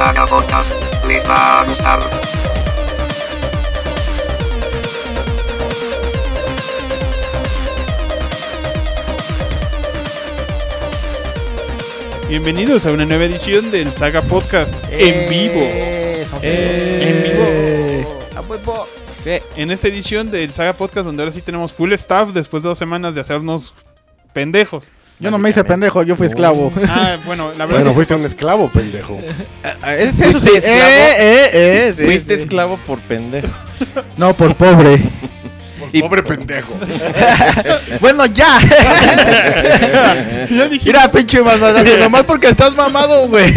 Les va a gustar. Bienvenidos a una nueva edición del Saga Podcast en vivo. En vivo. A huevo. En esta edición del Saga Podcast, donde ahora sí tenemos full staff después de dos semanas de hacernos pendejos. Yo no me hice pendejo, yo fui esclavo. Ah, bueno, la verdad. Bueno, fuiste pues, un esclavo, pendejo. Es ¿Fuiste eso sí. esclavo? Eh, eh, eh, sí, Fuiste sí. esclavo por pendejo. No, por pobre. Y- Pobre pendejo. bueno, ya. ya dije, Mira, pinche mamadazo, nomás porque estás mamado, güey.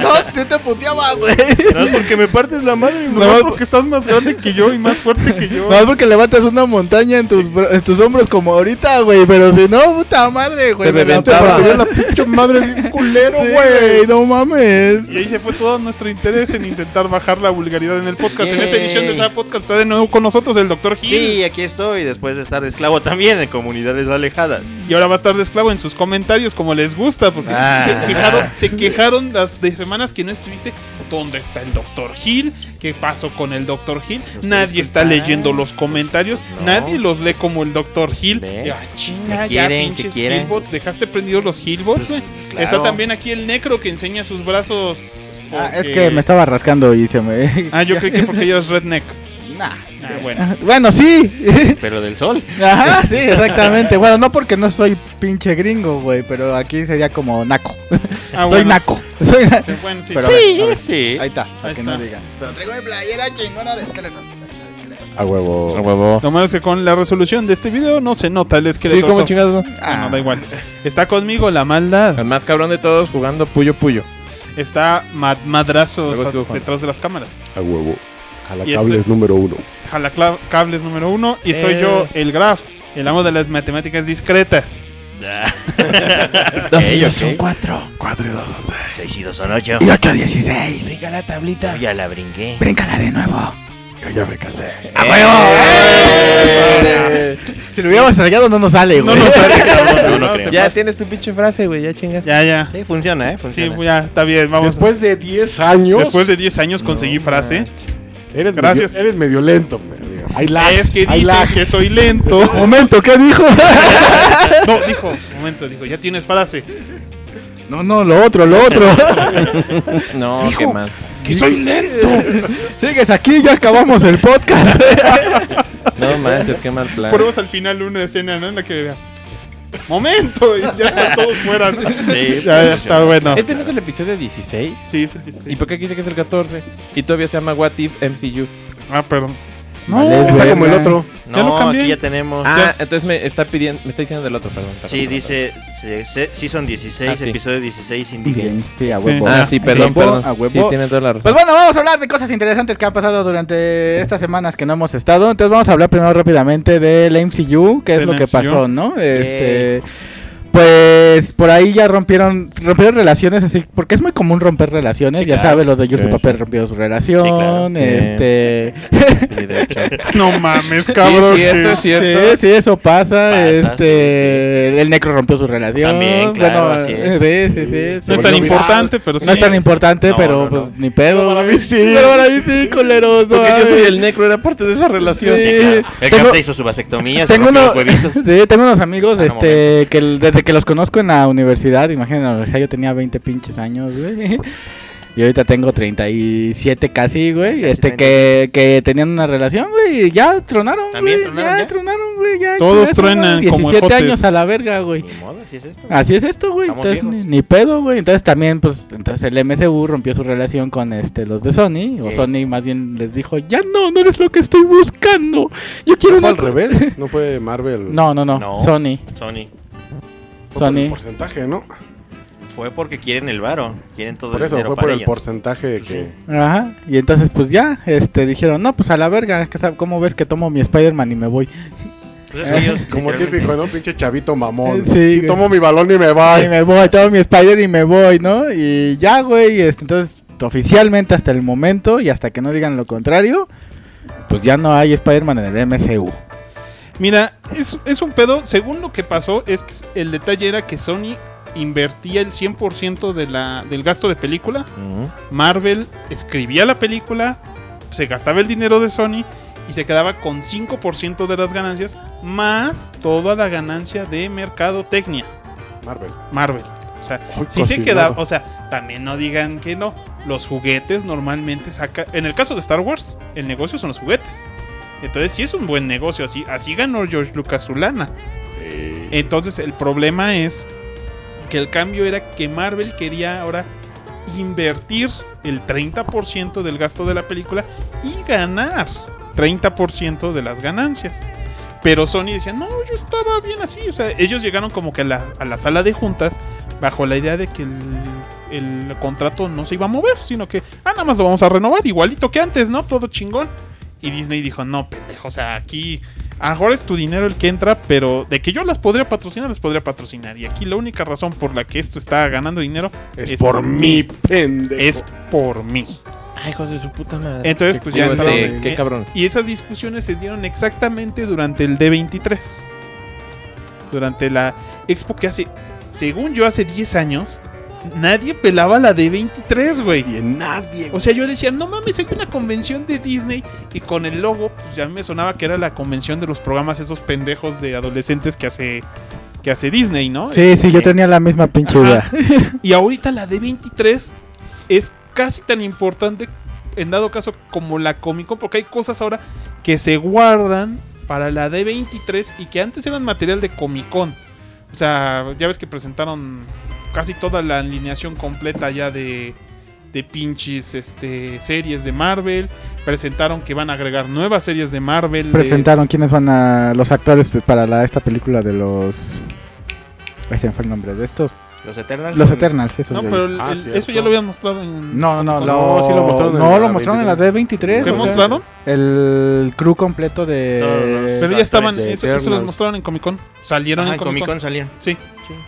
No, tú te puteaba, güey. no es porque me partes la madre, no, No, porque estás más grande que yo y más fuerte que yo. Nomás porque levantas una montaña en tus, en tus hombros como ahorita, güey. Pero si no, puta madre, güey. Te me la pinche madre bien culero, Sí, güey. no mames. Y ahí se fue todo nuestro interés en intentar bajar la vulgaridad en el podcast. En Yay. esta edición del Saga Podcast está de nuevo con nosotros el Dr. Gil. Sí, aquí estoy, después de estar de esclavo también en comunidades alejadas. Y ahora va a estar de esclavo en sus comentarios como les gusta, porque Ah. se, quejaron, se quejaron las de semanas que no estuviste. ¿Dónde está el Dr. Gil? ¿Qué pasó con el Dr. Gil? Nadie está leyendo los comentarios, No. nadie los lee como el Dr. Gil. Y, ah, chinga, ¿Qué ya pinches? Hillbots, dejaste prendidos los Hillbots, güey. Pues, claro. Está también aquí el Necro que enseña sus brazos. Ah, es que me estaba rascando y se me. Ah, yo creí que porque eras redneck. Nah. Ah, bueno. Bueno, sí. Pero del sol. Ajá, sí, exactamente. Bueno, no porque no soy pinche gringo, güey, pero aquí sería como naco. Ah, soy bueno. naco. Soy na- Sí, bueno, sí. Pero- Sí, a ver, sí. Ahí está, para Ahí que está. no digan. Pero traigo mi playera chingona de esqueleto. A huevo. A huevo. Lo malo es que con la resolución de este video no se nota el esqueleto. Sí, como soft. chingados. Ah, no, da igual. Está conmigo la maldad. El más cabrón de todos jugando puyo puyo. Está Mad Juan. detrás de las cámaras. A huevo. Jala Y cables este- número uno. Jala cla- cables número uno. Y estoy Eh. yo, el Graf, el amo de las matemáticas discretas. Ellos son cuatro. Cuatro y dos son seis. 6 y 2 son 8. Y ocho, dieciséis. Siga la tablita. Ya la brinqué. Bríncala de nuevo. Yo ya me cansé. ¡A huevo! ¡Eh! Si lo hubiéramos ensayado no nos sale, No güey. nos sale, cabrón. No, no No, Ya tienes tu pinche frase, güey. Ya chingas. Ya, ya. Sí, funciona, ¿eh? Sí, ya, está bien. Vamos. Después de 10 años. Después de 10 años conseguí No frase. Eres Gracias. Medio, eres medio lento. Hay lag. Es que lag. que soy lento. Momento, ¿qué dijo? No, dijo, momento, dijo, ya tienes frase. No, no, lo otro, lo otro. No, Dijo- qué mal. Que soy lento. Sigues aquí, ya acabamos el podcast. No manches, qué mal plan. Ponemos al final una escena, ¿no? En la que. Momento, y ya todos fueran. Sí, ya, ya está bueno. ¿Este no es el episodio 16? Sí, fue el ¿Y 16. por qué aquí dice que es el 14? Y todavía se llama What If MCU. Ah, perdón. Vale, Está verga. como el otro. Ya lo No, cambié. aquí ya tenemos. Ah, entonces me está pidiendo, me está diciendo del otro, perdón. sí, dice. Sí, sí, sí son 16, Ah, sí. episodio 16 Indie Games. Sí, a Sí. huevo. perdón. Ah, sí, perdón, perdón. A huevo. Sí, tiene toda la razón. Pues bueno, vamos a hablar de cosas interesantes que han pasado durante estas semanas que no hemos estado. Entonces vamos a hablar primero rápidamente del MCU, que es lo que pasó, ¿no? Este, pues por ahí ya rompieron rompieron relaciones así, porque es muy común romper relaciones, Sí, ya claro. sabes, los de Sí, Papel rompieron su relación, Sí, claro. Este, Sí, de hecho. No mames, cabrón. es cierto, que- es cierto. Sí, sí, eso pasa. Pasa, este, el necro rompió su relación. También, claro, así es. Sí, sí, sí. No sí. es tan importante, pero sí. No es tan importante, No, pero no, pues no. ni pedo. Pero para mí sí. Pero para mí sí, culeros. no Porque yo soy el necro, era parte de esa relación. Sí. Sí, claro. El Tengo- Cap se hizo su vasectomía, se Tengo, rompió uno- sí, tengo unos amigos Ah, este, que el- desde que los conozco en la universidad, imagínense, o sea, yo tenía 20 pinches años, güey. Y ahorita tengo 37 casi, güey. Este, 30. que, que tenían una relación, güey. Y ya tronaron, ¿También güey. tronaron ya, ya? tronaron, güey. Ya, Todos truenan como 17 ejotes. años a la verga, güey. Ni modo, así es esto. Así es esto, güey. Estamos Entonces, ni, pedo, güey. Entonces también, pues, entonces el MCU rompió su relación con este los de Sony. O. Sony más bien les dijo, ya no, no eres lo que estoy buscando. Yo quiero ¿No fue una... al co-". revés? ¿No fue Marvel? No, no, no, No. Sony. Sony. Fue por el Sony. porcentaje, ¿no? Fue porque quieren el varo. Quieren todo Por el eso, dinero fue por el ellos. porcentaje que... Ajá. Y entonces, pues ya, este, dijeron, no, pues a la verga. ¿Cómo ves que tomo mi Spider-Man y me voy? Pues es que ellos, Como literalmente- típico, ¿no? Pinche chavito mamón. Sí, Sí, güey. tomo mi balón y me Y voy. me voy, tomo mi Spider y me voy, ¿no? Y ya, güey. este, entonces, oficialmente hasta el momento y hasta que no digan lo contrario, pues ya no hay Spider-Man en el MCU. Mira, es, es un pedo. Según lo que pasó, es que el detalle era que Sony invertía el 100% de la, del gasto de película. Marvel escribía la película, se gastaba el dinero de Sony y se quedaba con 5% de las ganancias más toda la ganancia de mercadotecnia. Marvel. Marvel. O sea, sí se casi queda, nada. o sea, también no digan que no. Los juguetes normalmente saca, en el caso de Star Wars, el negocio son los juguetes. Entonces sí es un buen negocio, así, así ganó George Lucas su lana. Entonces el problema es que el cambio era que Marvel quería ahora invertir el 30% del gasto de la película y ganar 30% de las ganancias. Pero Sony decía, no, yo estaba bien así. O sea, ellos llegaron como que a la, a la sala de juntas bajo la idea de que el, el contrato no se iba a mover, sino que, ah, nada más lo vamos a renovar, igualito que antes, ¿no? Todo chingón. Y Disney dijo, no, pendejo, o sea, aquí a lo mejor es tu dinero el que entra, pero de que yo las podría patrocinar, las podría patrocinar. Y aquí la única razón por la que esto está ganando dinero Es, por mí, pendejo. es por mí. Ay, hijos de su puta madre. Entonces, pues ya Digo, este, entraron. Qué eh, cabrón. Y esas discusiones se dieron exactamente durante el D23. Durante la expo que hace, según yo, hace 10 años, nadie pelaba la D23, güey. Y nadie. O sea, yo decía, no mames, hay una convención de Disney y con el logo, pues ya me sonaba que era la convención de los programas esos pendejos de adolescentes que hace que hace Disney, ¿no? Sí, sí, yo tenía la misma pinche idea. Y ahorita la D23 es casi tan importante en dado caso como la Comic Con, porque hay cosas ahora que se guardan para la D23 y que antes eran material de Comic Con. O sea, ya ves que presentaron casi toda la alineación completa ya de, de pinches este, series de Marvel. Presentaron que van a agregar nuevas series de Marvel. Presentaron quiénes van a los actores pues, para la, esta película de los. Ahí se me fue el nombre de estos. Los Eternals. Los Eternals, esos. No, pero el- Ah, el- eso ya lo habían mostrado en. No, no, no, No, lo, sí lo mostraron en no, la lo mostraron en la D23. ¿Qué o sea, mostraron? El crew completo de. No, no, Pero ya estaban, de eso, eso los mostraron en Comic Con. Salieron Ajá, en en Comic Con. Comic Con salieron. Sí,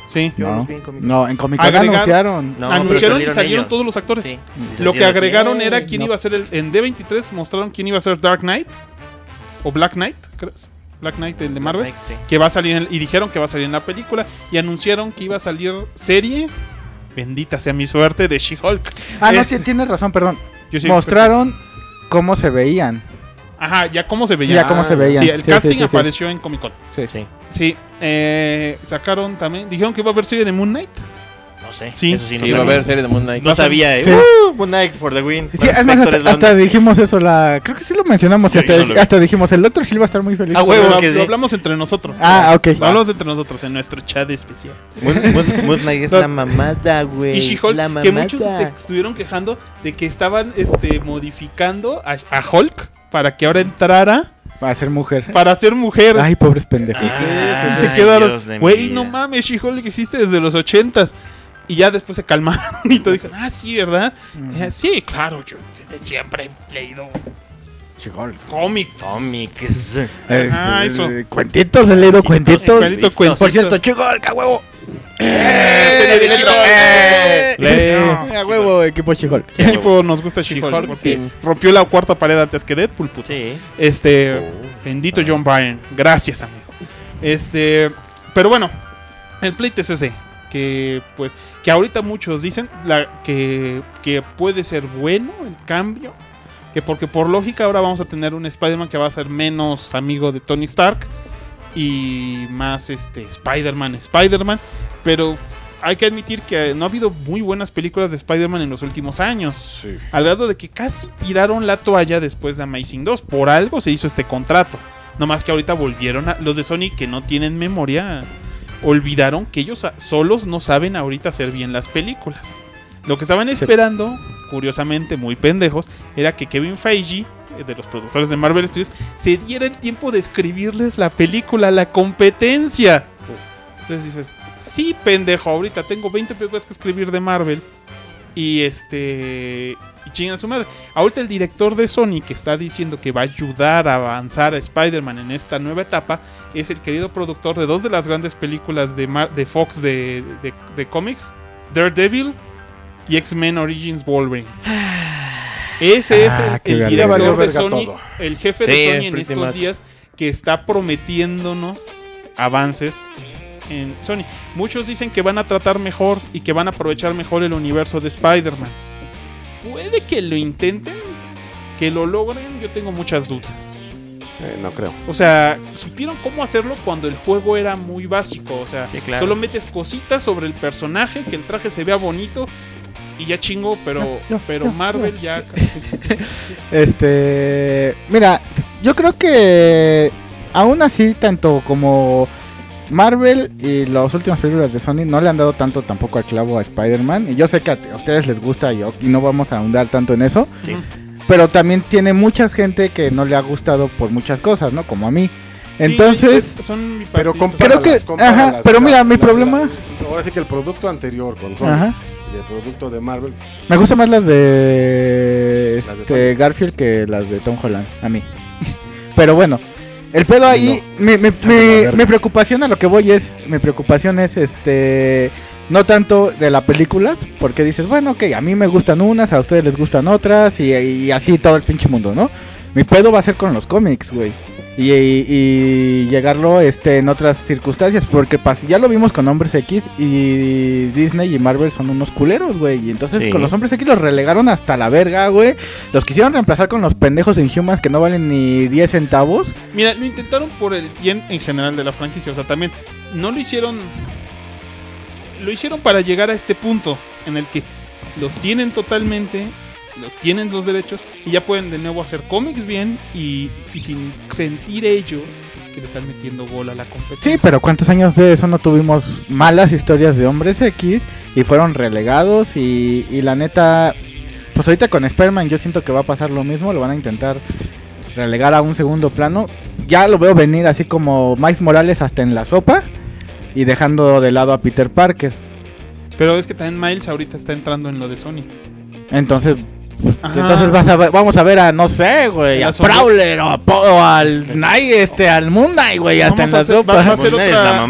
sí. Yo No, en Comic Con. no, en Comic Con Agregar- anunciaron. No, Anunciaron y salieron ellos. todos los actores. Sí. Lo que agregaron era quién no. iba a ser el. En D23 mostraron quién iba a ser Dark Knight. O Black Knight, ¿crees? Black Knight, el de Marvel. Sí. Que va a salir en- y dijeron que va a salir en la película. Y anunciaron que iba a salir serie. Bendita sea mi suerte de She-Hulk. Ah, no, Este- tienes razón, perdón. Yo sí- Mostraron cómo se veían. Ajá, ya cómo se Sí, veía. ya cómo se veían. Sí, el Sí, casting sí, sí. apareció en Comic Con. Sí. Sí. Sí, eh, sacaron también. Dijeron que iba a haber serie de Moon Knight. No sé. Sí. Eso sí, no Sí, a sabía. haber serie de Moon Knight. No sabía, ¿eh? Sí. Uh, Moon Knight for the win. Sí, además, hasta, hasta dijimos eso, la creo que sí lo mencionamos. hasta, yo no lo vi. hasta dijimos, el Dr. Gil va a estar muy feliz. Ah, huevo, Lo- que lo sí. hablamos entre nosotros. Ah, ok. Lo hablamos entre nosotros en nuestro chat especial. Moon, Moon- Moon Knight es la mamada, güey. Y She-Hulk, que muchos estuvieron quejando de que estaban este, modificando a, a Hulk para que ahora entrara Va a ser mujer. para ser mujer. Ay, pobres pendejos. Ah, se quedaron, güey, no mames, She-Hulk existe desde los ochentas. Y ya después se calmaron y todos dijeron, ah, sí, ¿verdad? Eh, sí, claro, yo siempre he leído cómics. Cómics. Ah, eso. Eh, Cuentitos, he leído cuentitos. Cuentito, cuentito. Por cierto, Chigolk, a huevo. ¡Eh! A huevo, equipo Chigolk. ¿Qué equipo nos gusta? She-Hulk Porque rompió la cuarta pared antes que Deadpool, puto. Sí. Este, bendito John Bryan. Gracias, amigo. Este, pero bueno, el pleito es ese. Que pues, que ahorita muchos dicen la, que, que puede ser bueno el cambio. Que porque por lógica ahora vamos a tener un Spider-Man que va a ser menos amigo de Tony Stark. Y más este Spider-Man, Spider-Man. Pero hay que admitir que no ha habido muy buenas películas de Spider-Man en los últimos años. Sí. Al grado de que casi tiraron la toalla después de Amazing 2. Por algo se hizo este contrato. No más que ahorita volvieron a. Los de Sony que no tienen memoria. Olvidaron que ellos solos no saben ahorita hacer bien las películas. Lo que estaban esperando, curiosamente muy pendejos, era que Kevin Feige, eh, de los productores de Marvel Studios, se diera el tiempo de escribirles la película, la competencia. Entonces dices, sí, pendejo, ahorita tengo 20 películas que escribir de Marvel. Y este. Y chingan a su madre. Ahorita el director de Sony que está diciendo que va a ayudar a avanzar a Spider-Man en esta nueva etapa es el querido productor de dos de las grandes películas de, Mar- de Fox de, de- de cómics: Daredevil y X-Men Origins Wolverine. Ese es Ah, el, director de Sony, todo. el jefe Sí, de Sony en estos much. días que está prometiéndonos avances en Sony. Muchos dicen que van a tratar mejor y que van a aprovechar mejor el universo de Spider-Man. Puede que lo intenten, que lo logren, yo tengo muchas dudas. Eh, no creo. O sea, supieron cómo hacerlo cuando el juego era muy básico. O sea, Sí, claro. solo metes cositas sobre el personaje, que el traje se vea bonito y ya chingo, pero, pero Marvel ya casi- Este, mira, yo creo que aún así, tanto como Marvel y las últimas películas de Sony no le han dado tanto tampoco al clavo a Spider-Man. Y yo sé que a a ustedes les gusta y, y no vamos a ahondar tanto en eso. Sí. Pero también tiene mucha gente que no le ha gustado por muchas cosas, ¿no? Como a mí. Sí, Entonces, es- son Pero. Creo que- ajá, pero mira, mi problema- Ahora sí que el producto anterior con Sony ajá, y el producto de Marvel. me gustan más las de, Las de este, Garfield que las de Tom Holland, a mí. Pero bueno, el pedo ahí, mi, mi- mi preocupación a lo que voy es, mi preocupación es este, no tanto de las películas, porque dices, bueno, ok, a mí me gustan unas, a ustedes les gustan otras, y, y así todo el pinche mundo, ¿no? Mi pedo va a ser con los cómics, güey. Y, y- y llegarlo este, en otras circunstancias, porque pas- ya lo vimos con Hombres X y Disney y Marvel son unos culeros, güey. Y entonces Sí. con los Hombres X los relegaron hasta la verga, güey. Los quisieron reemplazar con los pendejos Inhumans que no valen ni 10 centavos. Mira, lo intentaron por el bien en general de la franquicia. O sea, también no lo hicieron. Lo hicieron para llegar a este punto en el que los tienen totalmente, los tienen los derechos y ya pueden de nuevo hacer cómics bien y, y sin sentir ellos que le están metiendo gol a la competencia. Sí, pero ¿cuántos años de eso no tuvimos malas historias de Hombres X y fueron relegados? Y, y la neta, pues ahorita con Spider-Man yo siento que va a pasar lo mismo, lo van a intentar relegar a un segundo plano. Ya lo veo venir así como Miles Morales hasta en la sopa y dejando de lado a Peter Parker. Pero es que también Miles ahorita está entrando en lo de Sony. Entonces, Ajá. entonces vas a ver- vamos a ver a, no sé, güey, a Prowler o, a Po- o al Night, este, al Moon Knight, güey, hasta en la sopa.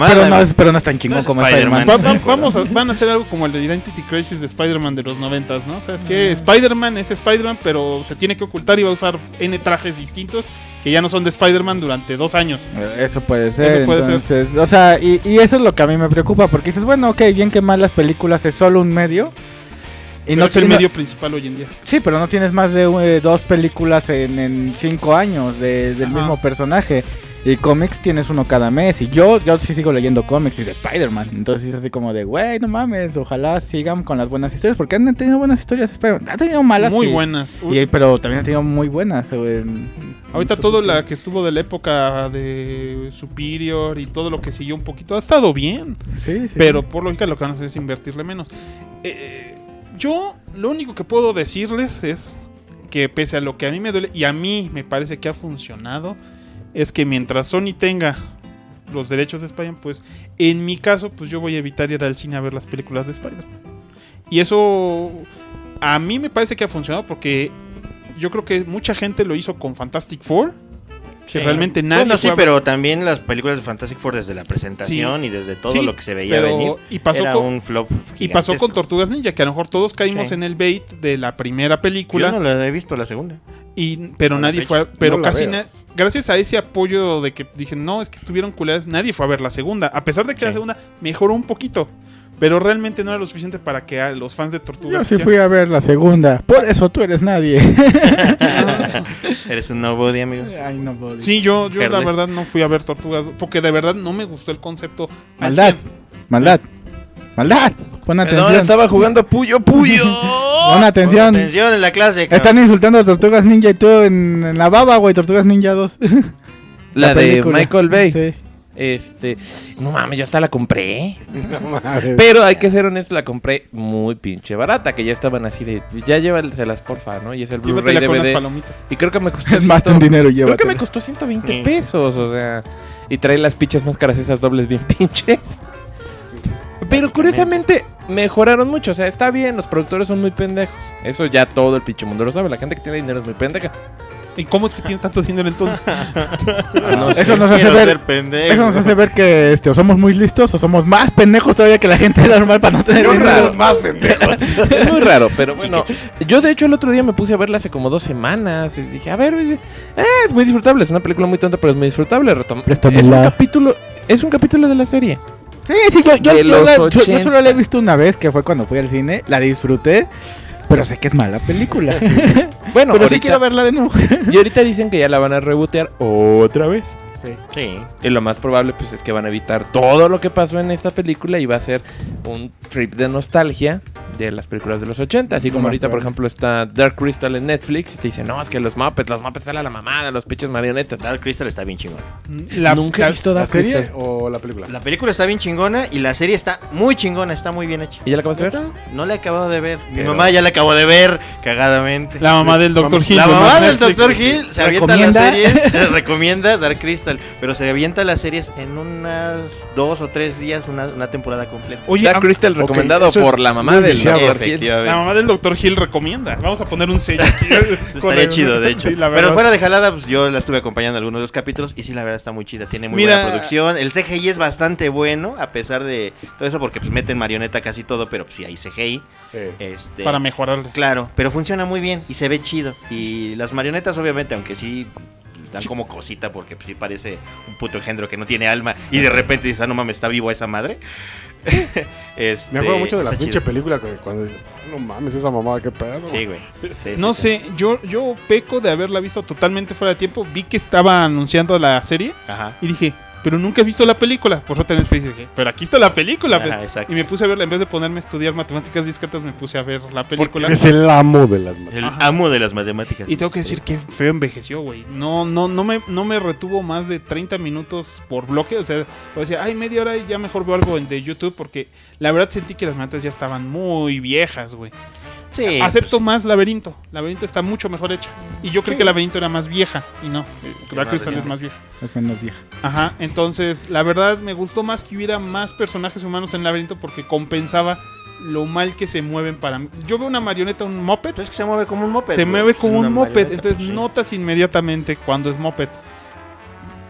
pero, no es, pero no es tan chingón No es como Spider-Man. Spider-Man. Va- va- vamos a- van a hacer algo como el de Identity Crisis de Spider-Man de los noventas, ¿no? O sea, es que Mm. Spider-Man es Spider-Man, pero se tiene que ocultar y va a usar N trajes distintos que ya no son de Spider-Man durante dos años. Eh, Eso puede ser. Eso puede ser. O sea, y, y eso es lo que a mí me preocupa, porque dices, bueno, ok, bien que mal las películas es solo un medio. Y Pero no es el medio principal hoy en día. Sí, pero no tienes más de eh, dos películas en, en cinco años de- del Ajá. mismo personaje. Y cómics tienes uno cada mes. Y yo, yo sí sigo leyendo cómics y de Spider-Man. Entonces es así como de, güey, no mames, ojalá sigan con las buenas historias. Porque han tenido buenas historias Spider-Man. Han tenido malas. Muy y- buenas. y- pero también han tenido muy buenas. güey. Ahorita todo la que estuvo de la época de Superior y todo lo que siguió un poquito ha estado bien. Sí, sí. Pero por lógica lo que van a hacer es invertirle menos. Eh, yo lo único que puedo decirles es que pese a lo que a mí me duele y a mí me parece que ha funcionado, es que mientras Sony tenga los derechos de Spider-Man, pues en mi caso, pues yo voy a evitar ir al cine a ver las películas de Spider-Man. Y eso a mí me parece que ha funcionado porque yo creo que mucha gente lo hizo con Fantastic Four. Que Sí. realmente nadie Bueno, sí, pero también las películas de Fantastic Four desde la presentación y desde todo Sí, lo que se veía pero- venir y pasó era con- un flop Y pasó con. Tortugas Ninja, que a lo mejor todos caímos Sí. en el bait de la primera película, Yo no la he visto la segunda. y, pero nadie fue, a- pero No casi na- gracias a ese apoyo de que dije, no, es que estuvieron culeras, nadie fue a ver la segunda, a pesar de que la Sí. segunda mejoró un poquito, pero realmente no era lo suficiente para que a los fans de Yo Tortugas sí quisieran- fui a ver la segunda. Por eso tú eres nadie. Eres un nobody, amigo. Ay, no puedo. Sí, yo, yo la verdad no fui a ver Tortugas, porque de verdad no me gustó el concepto. al Maldad. 100. Maldad. Maldad. Pon Perdón, atención. estaba jugando Puyo Puyo. Pon atención. Atención en la clase. cabrón. Están insultando a Tortugas Ninja y tú en, en la baba, güey. Tortugas Ninja 2. La, de película. Michael Bay. Sí. Este, no mames, yo hasta la compré. No mames. Pero hay que ser honesto, la compré muy pinche barata, que ya estaban así de, ya llévaselas porfa, ¿no? Y es el Blu-ray Llévatela con las DVD. palomitas. Y creo que me costó Es más un dinero, Creo que me costó 120 Sí. pesos, o sea, y trae las pinches máscaras esas dobles bien pinches. Pero curiosamente mejoraron mucho, o sea, está bien, los productores son muy pendejos. Eso ya todo el pinche mundo lo sabe, la gente que tiene dinero es muy pendeja. ¿Y cómo es que tiene tanto dinero entonces? No sé. Eso nos hace ver. Eso nos hace ver que este, o somos muy listos o somos más pendejos todavía que la gente normal para no tener dinero. raro, más pendejos. Es muy raro, pero bueno. Yo de hecho el otro día me puse a verla hace como dos semanas y dije, a ver, eh, es muy disfrutable, es una película muy tonta, pero es muy disfrutable. Retom- es un capítulo, es un capítulo de la serie. Sí, sí, yo, yo, De yo los la- yo- yo 80. solo la he visto una vez, que fue cuando fui al cine, la disfruté, pero sé que es mala película. Bueno, pero sí quiero verla de nuevo. Y ahorita dicen que ya la van a rebotear otra vez. Sí. Y lo más probable pues es que van a evitar todo lo que pasó en esta película y va a ser un trip de nostalgia de las películas de los 80. Así como ahorita, por ejemplo, está Dark Crystal en Netflix y te dicen, no, es que los Muppets, los Muppets salen a la mamada, los pinches marionetas. Dark Crystal está bien chingona. La, Nunca he la- visto ¿La Dark serie Crystal. o la película? La película está bien chingona y la serie está muy chingona, está muy bien hecha. ¿Y ya la acabas de ver? No la he acabado de ver. Mi Pero- mamá ya la acabó de ver, cagadamente. la mamá del Dr. Hill. La mamá del. Dr. Hill se avienta las ¿Recomienda? series, recomienda Dark Crystal, pero se avienta las series en unas dos o tres días, una, una temporada completa. Oye, Dark Crystal recomendado por la mamá del Hill. la mamá del Dr. Hill recomienda. Vamos a poner un sello aquí. Estaría el- chido, de hecho. Sí, Pero fuera de jalada, pues yo la estuve acompañando en algunos de los capítulos y sí, la verdad está muy chida. Tiene muy Mira- buena producción. El CGI es bastante bueno, a pesar de todo eso, porque pues meten marioneta casi todo, pero pues, sí hay CGI. Eh, Este, Para mejorarlo. Claro, pero funciona muy bien y se ve chido. Y las marionetas, obviamente, aunque sí dan como cosita porque pues, sí parece un puto engendro que no tiene alma y de repente dices, ah, no mames, está vivo esa madre. Este, me acuerdo mucho de la está pinche chido. película que cuando dices, no mames, esa mamada, qué pedo. Sí, güey. Sí, No sí, sé, yo, yo peco de haberla visto totalmente fuera de tiempo. Vi que estaba anunciando la serie. Ajá. y dije, pero nunca he visto la película. Por eso tenés Netflix y dije, pero aquí está la película. Ajá, pues. Y me puse a verla, en vez de ponerme a estudiar matemáticas discretas, me puse a ver la Porque película. eres el amo de las El Ajá. amo de las matemáticas. Y tengo que decir que feo envejeció, güey. No, no, no me, no me retuvo más de 30 minutos por bloque. O sea, o decía, ay, media hora y ya mejor veo algo en- de YouTube. Porque la verdad sentí que las matas ya estaban muy viejas, güey. Sí, Acepto más Laberinto. Laberinto está mucho mejor hecha. Y yo creo que Laberinto era más vieja. Y no, eh, Dark Crystal es más vieja. Es menos vieja. Ajá, entonces la verdad me gustó más que hubiera más personajes humanos en Laberinto porque compensaba lo mal que se mueven para mí. Yo veo una marioneta, un moped, Pero es que se mueve como un moped. se mueve como un moped, entonces sí. notas inmediatamente cuando es moped.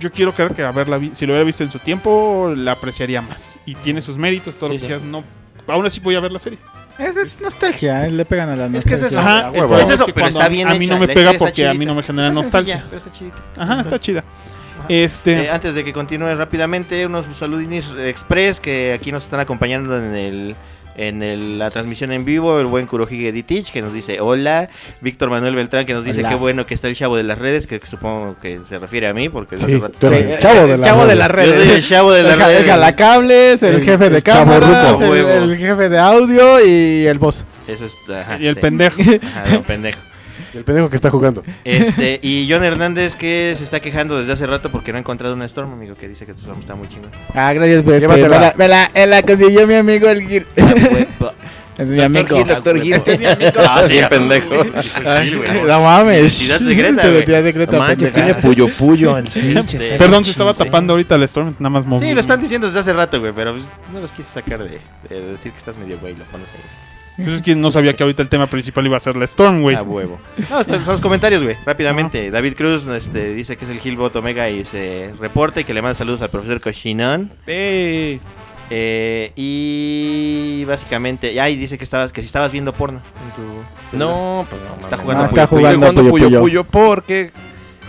Yo quiero creer que haberla vi- si lo hubiera visto en su tiempo, la apreciaría más. Y tiene sus méritos, todo Sí, lo que sí. quieras, no. Aún así voy a ver la serie. Es, es nostalgia, eh, le pegan a la Es que es nostalgia. eso. Ajá, a el huevo. problema Es eso, que pero está bien a mí hecha, no me la pega historia está porque a mí chidita. no me genera Está nostalgia. sencilla, pero está chidita. Ajá, está chida. Ajá. Este, Eh, antes de que continúe rápidamente, unos saludinis express que aquí nos están acompañando en el en el- la transmisión en vivo, el buen Kurohige Ditich que nos dice hola, Víctor Manuel Beltrán que nos dice Hola. qué bueno que está el chavo de las redes, que supongo que se refiere a mí porque Sí, hace rato el chavo de la chavo de las Yo redes. soy el chavo de las el, ja- el redes. jalacables, el, El- jefe de cámara, el, jefe de audio y el boss. Ese es- ajá, y el sí. pendejo. Ajá, el pendejo. El pendejo que está jugando. Este, y John Hernández que se está quejando desde hace rato porque no ha encontrado una Storm, amigo, que dice que tu Storm está muy chingón. Ah, gracias, pues. este, me, la, me, la, me la consiguió mi amigo el Gil. Es mi amigo. Gil, doctor Gil. Este es mi amigo. Ah, sí, pendejo. No mames. Identidad secreta, manches, tiene puyo puyo Perdón, se estaba tapando ahorita el Storm, nada más moví. Sí, lo están diciendo desde hace rato, güey, pero pues, no los quise sacar de, de decir que estás medio güey, lo pones ahí. Pues es que no sabía que ahorita el tema principal iba a ser la Storm, güey. A huevo. No, son los comentarios, güey. Rápidamente, David Cruz este, dice que es el Gilbot Omega y se reporta y que le manda saludos al profesor Koshinon. Sí. Eh, y básicamente, ay, dice que estabas, que si estabas viendo porno en tu No, pues no. Está jugando Ah, Puyo está Puyo. jugando Puyo Puyo Puyo. Puyo porque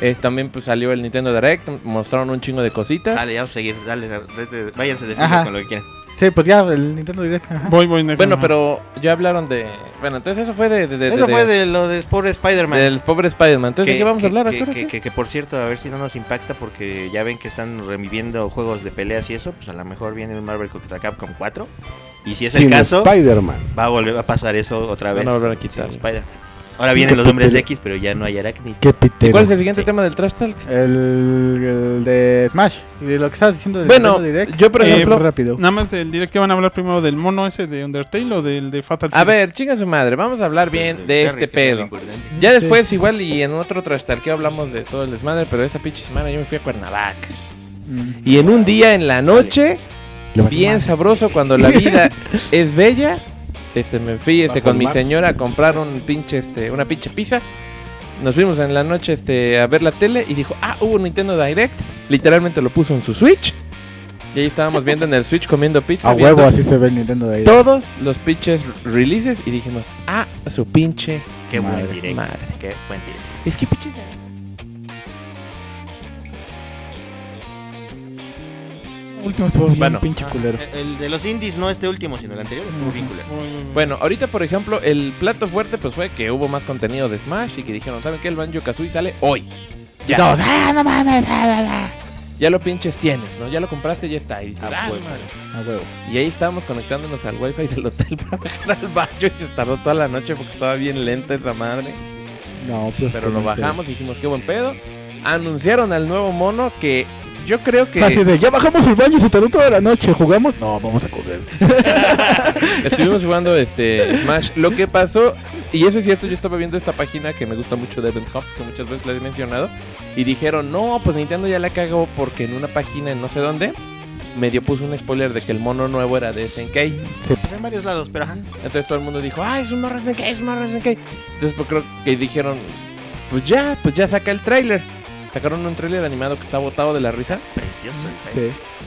es, también pues, salió el Nintendo Direct, mostraron un chingo de cositas. Dale, vamos a seguir, dale, váyanse de con lo que quieran. Sí, pues ya, el Nintendo Direct. ajá. Voy, voy, Neco. Bueno, Ajá. pero ya hablaron de... Bueno, entonces eso fue de... de- de- Eso de- fue de lo de pobre Spider-Man. del pobre Spider-Man. Entonces, ¿de qué vamos que, a hablar? que, que, que- que, por cierto, a ver si no nos impacta porque ya ven que están reviviendo juegos de peleas y eso, pues a lo mejor viene un Marvel contra Capcom 4. Y si es el Sin caso, Spider-Man. va a volver a pasar eso otra vez. Van a volver a quitar. Spider. Ahora vienen los hombres de X, pero ya no hay Arachnid. Qué pitero. ¿Cuál es el siguiente Sí. tema del Trash Talk? El, el de Smash. Y de lo que estabas diciendo del Bueno, Direct. yo por Eh, ejemplo... rápido. Nada más el directo van a hablar primero del mono ese de Undertale o del de Fatal A Fury? ver, chinga su madre, vamos a hablar bien de este pedo. Ya Sí. después igual y en otro Trash Talk hablamos de todo el desmadre, pero esta pinche semana yo me fui a Cuernavaca. Mm. Y en un día en la noche, bien sabroso cuando la vida es bella, este me fui este con mi señora a comprar un pinche este una pinche pizza. Nos fuimos en la noche este a ver la tele y dijo, "Ah, hubo un Nintendo Direct." Literalmente lo puso en su Switch. Y ahí estábamos viendo en el Switch comiendo pizza. A huevo, así se ve el Nintendo Direct. Todos los pinches releases y dijimos, "Ah, su pinche Qué Madre, buen directo. madre. Qué buen directo. Es que pinches último estuvo bien Bueno. pinche culero. El de los indies, no este último, sino el anterior, estuvo bien culero. Bueno, ahorita, por ejemplo, el plato fuerte pues fue que hubo más contenido de Smash y que dijeron, ¿saben qué? El Banjo Kazooie sale hoy. Y todos, ¡ah, no mames! ah, ah, ah". Ya lo pinches tienes, ¿no? Ya lo compraste, ya está. Y dices, Ah, "Ah, su huevo. madre". A huevo. Y ahí estábamos conectándonos al wifi del hotel para bajar al Banjo y se tardó toda la noche porque estaba bien lenta esa madre. No, pues, Pero lo bajamos y dijimos, qué buen pedo. Anunciaron al nuevo mono que yo creo que... Así de, ya bajamos el baño y se tardó toda la noche. ¿Jugamos? No, vamos a coger. Estuvimos jugando este Smash. Lo que pasó, y eso es cierto, yo estaba viendo esta página que me gusta mucho de Event Hubs, que muchas veces la he mencionado, y dijeron, no, pues Nintendo ya la cagó porque en una página en no sé dónde medio puso un spoiler de que el mono nuevo era de SNK. En varios lados, pero ajá. Entonces todo el mundo dijo, ah, es un morro SNK, es un morro SNK. Entonces pues, creo que dijeron, pues ya, pues ya saca el tráiler. Sacaron un tráiler animado que está botado de la risa. Precioso el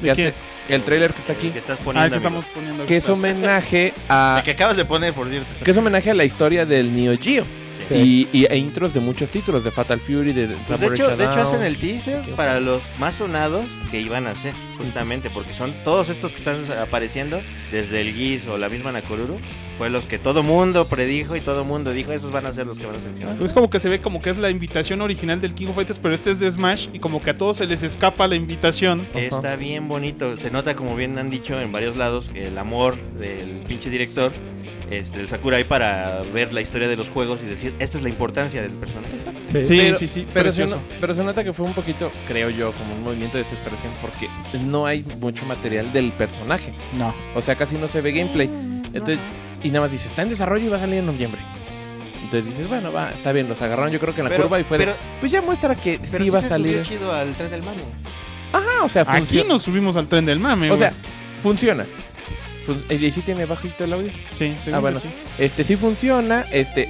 trailer. Sí. el tráiler que está aquí. Que estás Ah, poniendo, el que amigo. estamos poniendo. Que es homenaje a... El que acabas de poner, por cierto. que es homenaje a la historia del Neo Geo. Sí. Y, y- e intros de muchos títulos, de Fatal Fury, de, de Pues de, hecho, de hecho hacen el teaser para los más sonados que iban a hacer, justamente, porque son todos estos que están apareciendo, desde el Giz o la misma Nakoruru, fue los que todo mundo predijo y todo mundo dijo, esos van a ser los que van a seleccionar. Es como que se ve como que es la invitación original del King of Fighters, pero este es de Smash y como que a todos se les escapa la invitación. Ajá. Está bien bonito, se nota como bien han dicho en varios lados el amor del pinche director, este, del Sakurai para ver la historia de los juegos y decir, esta es la importancia del personaje. Sí. Sí, Pero- sí, sí, Pero se, no- pero se nota que fue un poquito, creo yo, como un movimiento de desesperación porque no hay mucho material del personaje. No. O sea, casi no se ve gameplay. Entonces, y nada más dice, está en desarrollo y va a salir en noviembre. Entonces dices, bueno, va, está bien, los agarraron yo creo que en la Pero- curva y fue de, pero- pues ya muestra que Pero sí va a salir. subió chido al tren del mame. Ajá, o sea, Aquí funciona. nos subimos al tren del mame. O güey. sea, funciona. Fun- ¿Y sí tiene bajito el audio? sí, según ah, bueno. sí. Este sí funciona, este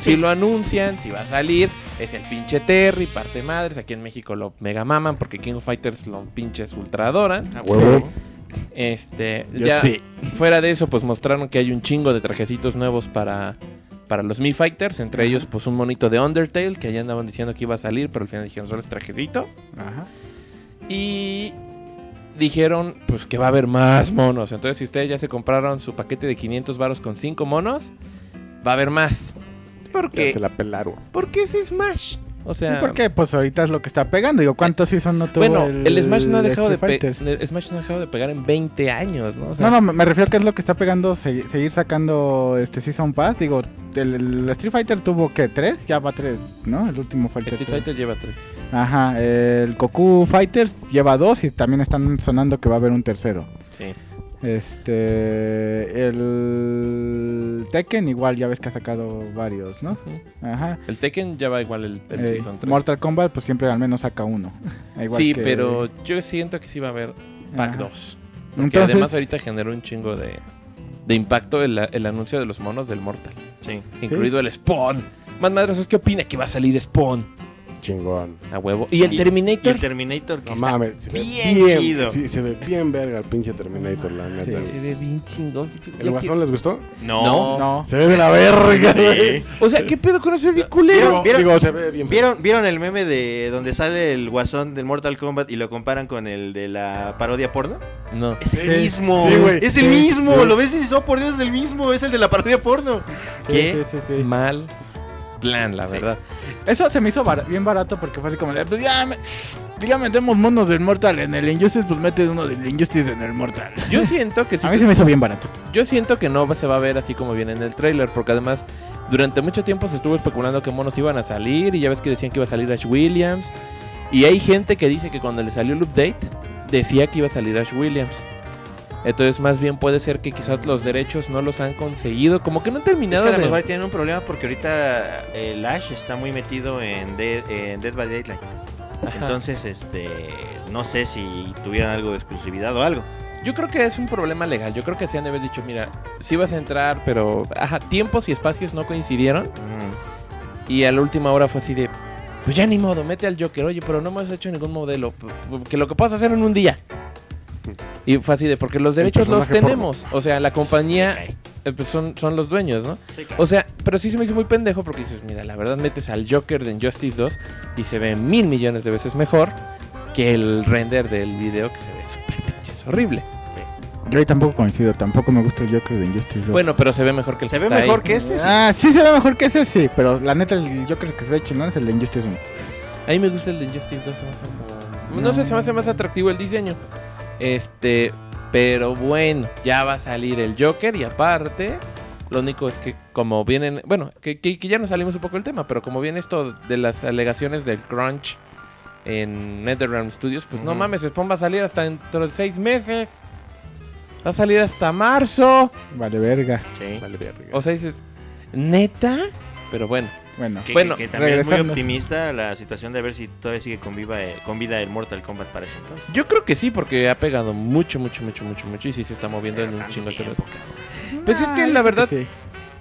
si lo anuncian, si va a salir, es el pinche Terry, parte madres, aquí en México lo mega maman porque King of Fighters lo pinches ultra adoran. Ah, Huevo. Este, Yo ya sí. fuera de eso, pues mostraron que hay un chingo de trajecitos nuevos para para los Mi Fighters, entre ellos pues un monito de Undertale que ya andaban diciendo que iba a salir, pero al final dijeron solo es trajecito. Ajá. Y dijeron pues que va a haber más monos. Entonces, si ustedes ya se compraron su paquete de 500 varos con 5 monos, va a haber más. ¿Por Ya se la pelaron. Porque es Smash. O sea, ¿Por qué? Pues ahorita es lo que está pegando. Digo, ¿cuántos season no tuvo bueno, el, Smash no ha el dejado de Street pe- Fighter? el Smash no ha dejado de pegar en 20 años, ¿no? O sea, No, no, me refiero a que es lo que está pegando se- seguir sacando este Season Pass. Digo, el, el Street Fighter tuvo que tres, ya va tres, ¿no? El último el Street. Fighter lleva 3. Ajá, el Goku Fighters lleva dos y también están sonando que va a haber un tercero. Sí. Este, el Tekken igual ya ves que ha sacado varios, ¿no? Ajá. El Tekken ya va igual el, el Eh, Season 3. Mortal Kombat pues siempre al menos saca uno. Igual sí, que- pero yo siento que sí va a haber Pack Ajá. 2. Porque Entonces, además ahorita generó un chingo de, de impacto el, el anuncio de los monos del Mortal. Sí. Incluido el Spawn. Más madres, ¿qué opina que va a salir Spawn? Chingón. A huevo. ¿Y el Y- Terminator? Y el Terminator que No está mames, se ve bien bien, chido. Sí, se ve bien verga el pinche Terminator, la neta. Sí. Se ve bien chingón. ¿El guasón les gustó? No. No. Se ve de la verga, güey. Sí. O sea, ¿qué pedo con ese bien culero? Digo, ¿Vieron? digo, se ve bien. ¿Vieron, ¿Vieron el meme de donde sale el guasón del Mortal Kombat y lo comparan con el de la parodia porno? No. Es el Sí. mismo. Sí, güey. Es el Sí, mismo. sí. Lo ves y dices, oh, por Dios, es el mismo. Es el de la parodia porno. Sí, ¿Qué? sí, sí, sí. Mal plan, la verdad. Eso se me hizo bar- bien barato porque fue así como, pues ya, me- ya metemos monos del Mortal en el Injustice, pues mete uno del Injustice en el Mortal. Yo siento que sí. A mí se me hizo bien barato. Yo siento que no se va a ver así como viene en el trailer, porque además durante mucho tiempo se estuvo especulando que monos iban a salir y ya ves que decían que iba a salir Ash Williams. Y hay gente que dice que cuando le salió el update decía que iba a salir Ash Williams. Entonces más bien puede ser que quizás los derechos no los han conseguido, como que no han Es terminado que a lo de... mejor tienen un problema porque ahorita el Ash está muy metido en Dead, en Dead by Daylight. Ajá. Entonces, este, no sé si tuvieran algo de exclusividad o algo. Yo creo que es un problema legal. Yo creo que se han de haber dicho, mira, sí vas a entrar, pero ajá, tiempos y espacios no coincidieron. Mm. Y a la última hora fue así de, pues ya ni modo, mete al Joker. Oye, pero no me has hecho ningún modelo. Que lo que puedas hacer en un día. Y fue así de, porque los derechos los tenemos. O sea, la compañía eh, pues son, son los dueños, ¿no? Sí, claro. O sea, pero sí se me hizo muy pendejo porque dices, mira, la verdad metes al Joker de Injustice 2 y se ve mil millones de veces mejor que el render del video que se ve súper horrible. Yo ahí tampoco coincido, tampoco me gusta el Joker de Injustice 2. Bueno, pero se ve mejor que el Se que ve está mejor ahí. que este. sí. Ah, sí se ve mejor que ese, sí, pero la neta el Joker que se ve chingón es el de Injustice 1. A mí me gusta el de Injustice 2. se me hace como- No No. sé, se me hace más atractivo el diseño. Este, pero bueno, ya va a salir el Joker y aparte, lo único es que como vienen, bueno, que, que- que ya nos salimos un poco del tema, pero como viene esto de las alegaciones del crunch en NetherRealm Studios, pues no mames, Spawn va a salir hasta dentro de seis meses. Va a salir hasta marzo. Vale, verga. Sí. Vale, verga. O sea, dices, ¿neta? Pero bueno, Bueno, Que, Bueno, que- que también es muy optimista la situación de ver si todavía sigue con, viva, eh, con vida el Mortal Kombat para ese entonces. yo creo que sí, porque ha pegado mucho, mucho, mucho, mucho, mucho y sí se está moviendo en un chingo de. Pues es que la verdad, sí.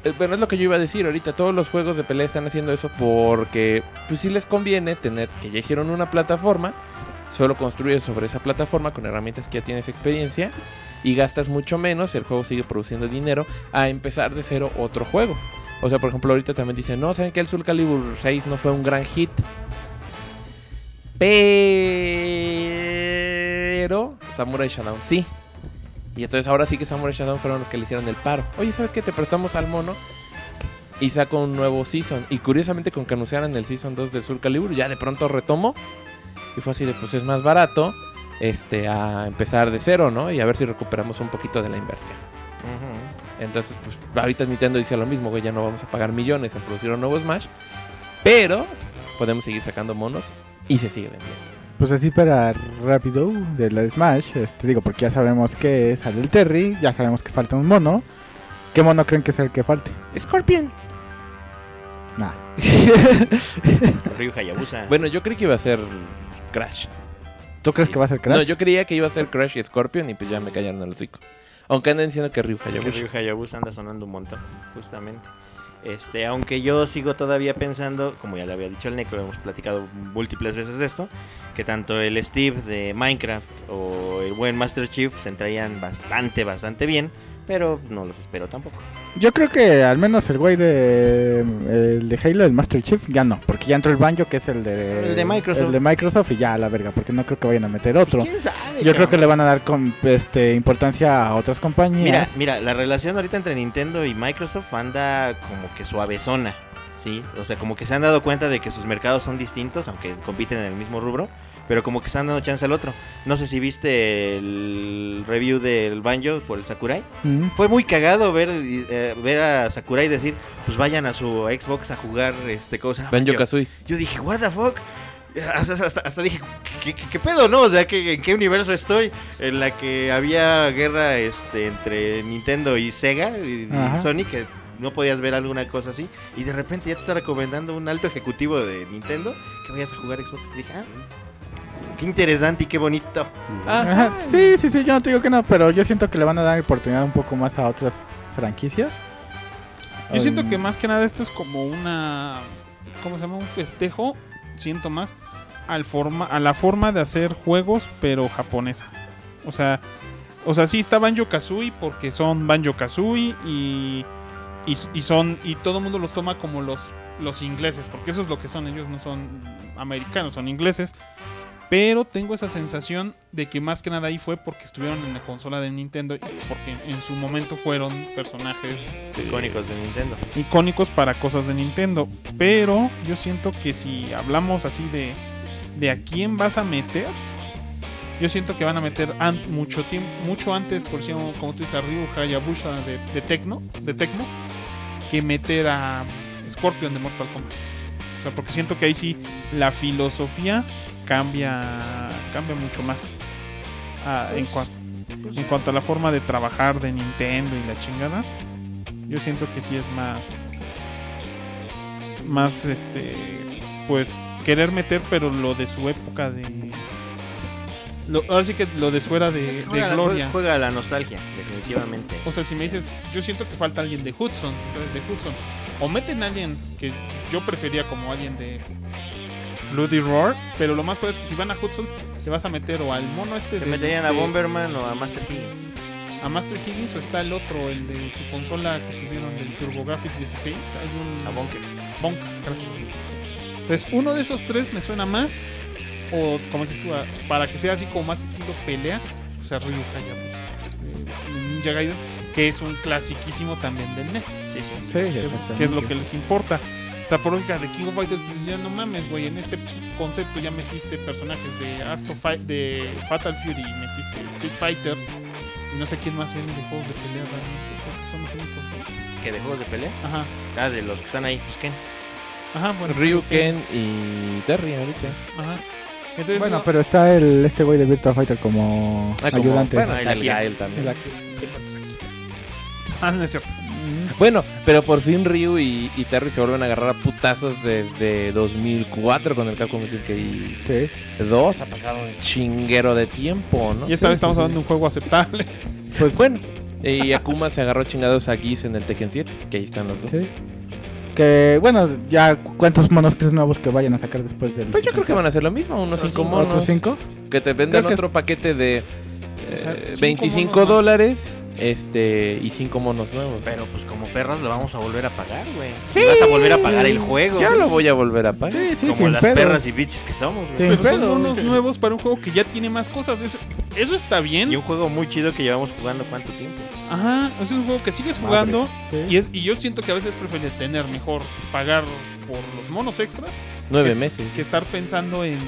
Eh, Bueno, es lo que yo iba a decir ahorita. Todos los juegos de pelea están haciendo eso porque, pues sí les conviene tener que ya hicieron una plataforma. Solo construyes sobre esa plataforma con herramientas que ya tienes experiencia y gastas mucho menos. El juego sigue produciendo dinero a empezar de cero otro juego. O sea, por ejemplo, ahorita también dicen: No, saben que el Soul Calibur 6 no fue un gran hit. Pero Samurai Shodown sí. Y entonces ahora sí que Samurai Shodown fueron los que le hicieron el paro. Oye, ¿sabes qué? Te prestamos al mono y saco un nuevo season. Y curiosamente con que anunciaran el season 2 del Soul Calibur, ya de pronto retomó. Y fue así de, pues es más barato este a empezar de cero, ¿no? Y a ver si recuperamos un poquito de la inversión. Ujú. Entonces, pues ahorita Nintendo dice lo mismo, güey, ya no vamos a pagar millones en producir un nuevo Smash. Pero podemos seguir sacando monos y se sigue vendiendo. Pues así para rápido de la Smash, este digo, porque ya sabemos que sale el Terry, ya sabemos que falta un mono. ¿Qué mono creen que es el que falte? Scorpion. Nah. Ryu Hayabusa. Bueno, yo creí que iba a ser Crash. ¿Tú crees que va a ser Crash? No, yo creía que iba a ser Crash y Scorpion y pues ya me callaron el hocico. Aunque andan diciendo que Ryu Hayabusa. Ryu Hayabusa anda sonando un montón, justamente. Este, aunque yo sigo todavía pensando, como ya le había dicho el Necro, hemos platicado múltiples veces de esto, que tanto el Steve de Minecraft o el buen Master Chief se entraían bastante, bastante bien, pero no los espero tampoco. Yo creo que al menos el güey de el de Halo, el Master Chief, ya no, porque ya entró el Banjo, que es el de El de Microsoft. el de Microsoft y ya a la verga, porque no creo que vayan a meter otro. ¿Quién sabe? Yo creo que le van a dar con este importancia a otras compañías. Mira, mira, la relación ahorita entre Nintendo y Microsoft anda como que suavezona, ¿sí? O sea, como que se han dado cuenta de que sus mercados son distintos, aunque compiten en el mismo rubro, pero como que están dando chance al otro. No sé si viste el review del Banjo por el Sakurai. Fue muy cagado ver, eh, ver a Sakurai decir, pues vayan a su Xbox a jugar este cosa. Banjo Kazooie. Yo dije, what the fuck. Hasta, hasta- hasta dije, ¿qué, qué- qué pedo, no? O sea, ¿qué, ¿en qué universo estoy? En la que había guerra este, entre Nintendo y Sega y. Sony, que no podías ver alguna cosa así. Y de repente ya te está recomendando un alto ejecutivo de Nintendo que vayas a jugar Xbox. Y dije, ah, qué interesante y qué bonito. Ajá, Sí, sí, sí, yo no te digo que no, pero yo siento que le van a dar oportunidad un poco más a otras franquicias. Yo siento que más que nada esto es como una. ¿Cómo se llama? Un festejo. Siento más al forma, a la forma de hacer juegos, pero japonesa. O sea, o sea, sí está Banjo Kazooie porque son Banjo Kazooie y, y, y son. Y todo el mundo los toma como los, los ingleses, porque eso es lo que son. Ellos no son americanos, son ingleses. Pero tengo esa sensación de que más que nada ahí fue porque estuvieron en la consola de Nintendo y porque en su momento fueron personajes Icónicos de Nintendo. icónicos para cosas de Nintendo. Pero yo siento que si hablamos así de, de a quién vas a meter, yo siento que van a meter mucho tiempo, mucho antes, por si como tú dices, a Ryu Hayabusa de, de Tecno, de Tecno, que meter a Scorpion de Mortal Kombat. O sea, porque siento que ahí sí la filosofía cambia, cambia mucho más. Ah, en, cua- en cuanto a la forma de trabajar de Nintendo y la chingada. Yo siento que sí es más. Más este. Pues querer meter, pero lo de su época de. Lo, ahora sí que lo de su era de, Es que de juega, gloria. juega- juega la nostalgia, definitivamente. O sea, si me dices, yo siento que falta alguien de Hudson. Entonces, de Hudson. O meten a alguien que yo prefería como alguien de Bloody Roar. Pero lo más probable es que si van a Hudson, te vas a meter o al mono este ¿Te de. meterían a de- Bomberman o a Master Higgins? a Master Higgins o está el otro, el de su consola que tuvieron del TurboGrafx 16. Hay un. A Bonker. Bonk, gracias. Entonces, uno de esos tres me suena más. O, como dices tú, para que sea así como más estilo pelea, pues a Ryu Hayabusa eh, Ninja Gaiden, que es un clasiquísimo también del NES. Sí, sí. Sí, que, exactamente. que es lo que les importa. O sea, por lógica de King of Fighters, pues ya no mames, güey. En este concepto ya metiste personajes de Art of Fight, de Fatal Fury, metiste Street Fighter. Y no sé quién más viene de juegos de pelea realmente. Creo que son los únicos dos. ¿Qué de juegos de pelea? Ajá, Ah, de los que están ahí, pues Ken. ajá, bueno. Ryu, Ken y Terry ahorita. Ajá. Entonces, Bueno, no- pero está el este güey de Virtua Fighter como Ah, como- ayudante. Bueno, el Akira. Gael también. El aquí. Sí, pues, aquí. Ah, no es cierto. Bueno, pero por fin Ryu y, y Terry se vuelven a agarrar a putazos desde 2004 con el Capcom Circuit Sí. 2. Ha pasado un chinguero de tiempo, ¿no? Y esta Sí, vez estamos sí, hablando de un juego aceptable. Pues bueno. Y Akuma se agarró chingados a Geese en el Tekken 7, que ahí están los dos. Sí. Que bueno, ya cu- cuántos monos crees nuevos que vayan a sacar después del. Pues yo creo que van a hacer lo mismo, unos Otros 5 cinco, monos. ¿Otros cinco? Que te vendan Creo que- otro paquete de O sea, eh, cinco 25 monos más. dólares este y 5 monos nuevos. Pero pues como perros lo vamos a volver a pagar, güey. Y vas a volver a pagar el juego. Ya lo voy a volver a pagar. Sí, sí, como las perras y bichos que somos, güey. Sí. Pero son pedo. unos nuevos para un juego que ya tiene más cosas. Eso, eso está bien. Y un juego muy chido que llevamos jugando cuánto tiempo. Ajá, es un juego que sigues jugando. Sí. Y, es, y yo siento que a veces prefiero tener mejor pagar por los monos extras Nueve Es- meses. que estar pensando en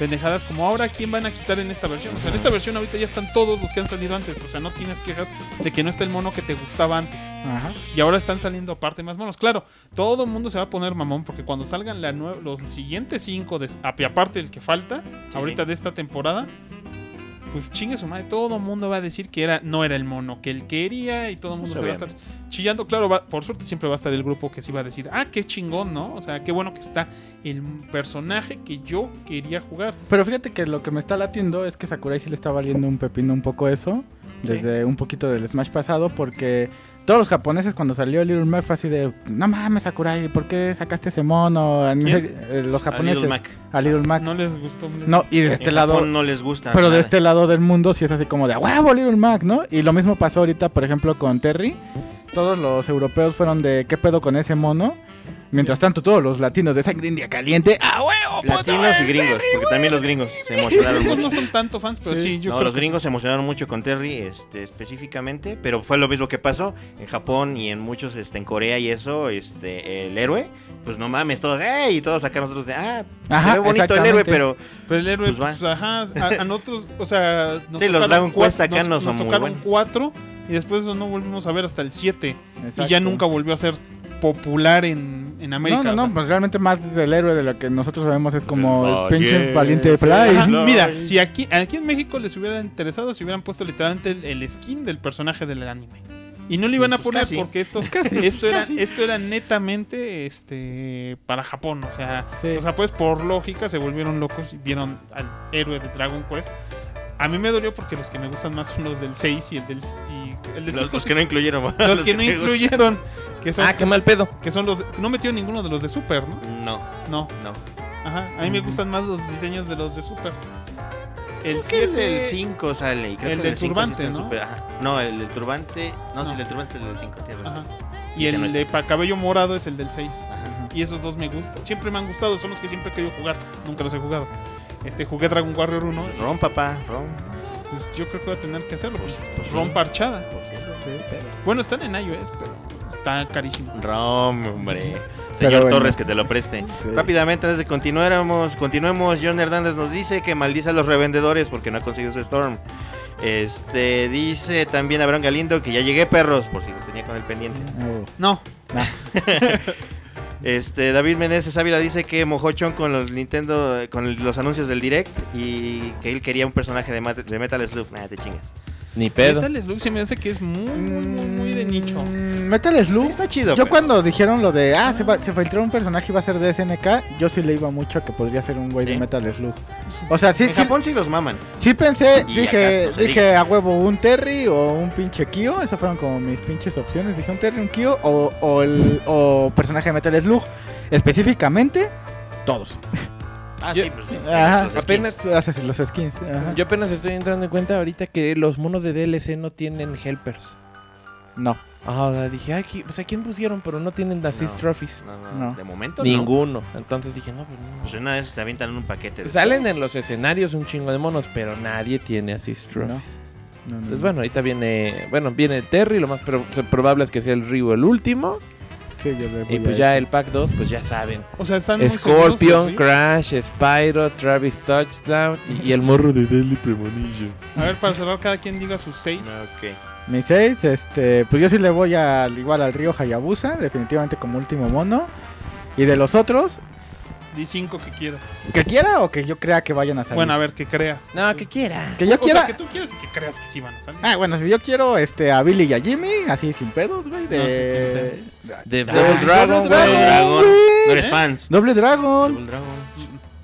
pendejadas como ahora quién van a quitar en esta versión. O sea, en esta versión ahorita ya están todos los que han salido antes. O sea, no tienes quejas de que no está el mono que te gustaba antes. Ajá. Y ahora están saliendo aparte más monos. Claro, todo el mundo se va a poner mamón porque cuando salgan la nue- los siguientes cinco, de, aparte del que falta, ahorita sí. de esta temporada, pues chingue su madre, todo el mundo va a decir que era, no era el mono que él quería y todo el mundo se va a estar chillando. Claro, va- por suerte siempre va a estar el grupo que sí va a decir, ah, qué chingón, ¿no? O sea, qué bueno que está el personaje que yo quería jugar. Pero fíjate que lo que me está latiendo es que Sakurai sí le está valiendo un pepino un poco eso. Desde un poquito del Smash pasado. Porque todos los japoneses cuando salió Little Mac fue así de... No mames Sakurai, ¿por qué sacaste ese mono? Eh, los A japoneses. Little Mac. A Little Mac. No les gustó. No, y de este en lado... Japón no les gusta. Pero de este lado del mundo sí es así como de "A huevo Little Mac, ¿no? Y lo mismo pasó ahorita, por ejemplo, con Terry. Todos los europeos fueron de ¿qué pedo con ese mono? Mientras tanto, todos los latinos de sangre india caliente, ¡a huevo! puto, Latinos y gringos, porque también los gringos se emocionaron Los mucho. no son tanto fans, pero sí, Sí. yo no, creo los que gringos se emocionaron mucho con Terry, este, específicamente, pero fue lo mismo que pasó en Japón y en muchos, este, en Corea y eso, este, el héroe, pues no mames, todos, ¡ey! Y todos acá nosotros de, ah, Ajá, se ve bonito el héroe, exactamente. pero Pero el héroe, Pues va. pues, ajá, a, a nosotros, o sea, nos Sí, los tocaron Dragon Quest cuatro- acá no nos, son nos muy tocaron buenos. cuatro y después eso no volvimos a ver hasta el 7 y ya nunca volvió a ser popular en, en América. No, no, no, pues realmente más del héroe de lo que nosotros sabemos es como El el pinche valiente valiente Fly. Ajá, Fly. Mira, si aquí, aquí en México les hubiera interesado, si hubieran puesto literalmente el, el skin del personaje del anime. Y no le iban a Pues poner casi. porque esto, esto, era, esto era netamente este para Japón. O sea, Sí. o sea, pues por lógica se volvieron locos y vieron al héroe de Dragon Quest. A mí me dolió porque los que me gustan más son los del 6 y el del, y el del los, 5. los que no incluyeron. los que no gustan. incluyeron. Que son, Ah, qué mal pedo. que son los. No metió ninguno de los de Super, ¿no? No, No. no. Ajá. A mí me gustan más los diseños de los de Super. El Creo que el 7. del 5 sale. y creo el que del sí turbante, ¿no? súper- ajá. No, el del turbante. No, sí, No. el del turbante es el del 5. Ajá. Y no el de pa- cabello morado es el del 6. Y esos dos me gustan. Siempre me han gustado, son los que siempre he querido jugar. Nunca los he jugado. Este, jugué Dragon Warrior 1. Ron, papá, Ron. Pues yo creo que voy a tener que hacerlo. Pues, pues sí. Ron parchada. Por cierto. Bueno, están en iOS, pero está carísimo. Rom, hombre. Señor bueno. Torres, que te lo preste. Sí. Rápidamente, antes de continuáramos, continuemos, John Hernández nos dice que maldice a los revendedores porque no ha conseguido su Storm. Este, dice también Abraham Galindo que ya llegué, perros, por si lo tenía con el pendiente. Oh. No, Este, David Meneses Ávila dice que mojochón con los Nintendo, con los anuncios del Direct y que él quería un personaje de, Metal Slug. Nah, te chingas. Ni pedo. Metal Slug se me hace que es muy, muy, muy, muy de nicho. Mm, Metal Slug. Sí, está chido. Yo pero- cuando dijeron lo de, ah, se, va- se filtró un personaje y va a ser de SNK, yo sí le iba mucho a que podría ser un güey de. Metal Slug. O sea, sí, en sí, Japón sí los maman. sí pensé, Y dije, no dije a huevo un Terry o un pinche Kyo, esas fueron como mis pinches opciones, dije un Terry, un Kyo o, o el o personaje de Metal Slug, específicamente todos. Ah, Yo- sí, pues sí. Ajá, los skins. apenas- Haces los skins. ajá. Yo apenas estoy entrando en cuenta ahorita que los monos de DLC no tienen helpers. No. Ah, dije, ay, ¿qui- pues a quién pusieron, pero no tienen assist No. trophies. No, no, No. De momento no. Ninguno. Entonces dije, no, pues no. Pues una vez te avientan un paquete. de Salen todos. en los escenarios un chingo de monos, pero nadie tiene assist trophies. No, no, Entonces, no. bueno, ahorita viene, bueno, viene el Terry, lo más pro- probable es que sea el Ryu el último. Sí, yo le voy Y a pues ya eso. el pack 2, pues ya saben. O sea, están Scorpion, Crash, Spyro, Travis Touchdown y, y el morro de Deadly Premonition. A ver, para cerrar, cada quien diga sus seis. Ok. Mi 6, este, pues yo sí le voy al igual al río Hayabusa, definitivamente como último mono. Y de los otros, Di cinco que quieras. que quiera o que yo crea que vayan a salir. Bueno, a ver, que creas. No, que quiera. que yo O quiera. sea, que tú quieres y que creas que sí van a salir. Ah, bueno, si yo quiero este a Billy y a Jimmy, así sin pedos, güey, No, sí, de De Ah, Double Dragon, Double. Dragon. No eres fans. Doble Dragon. Double Dragon.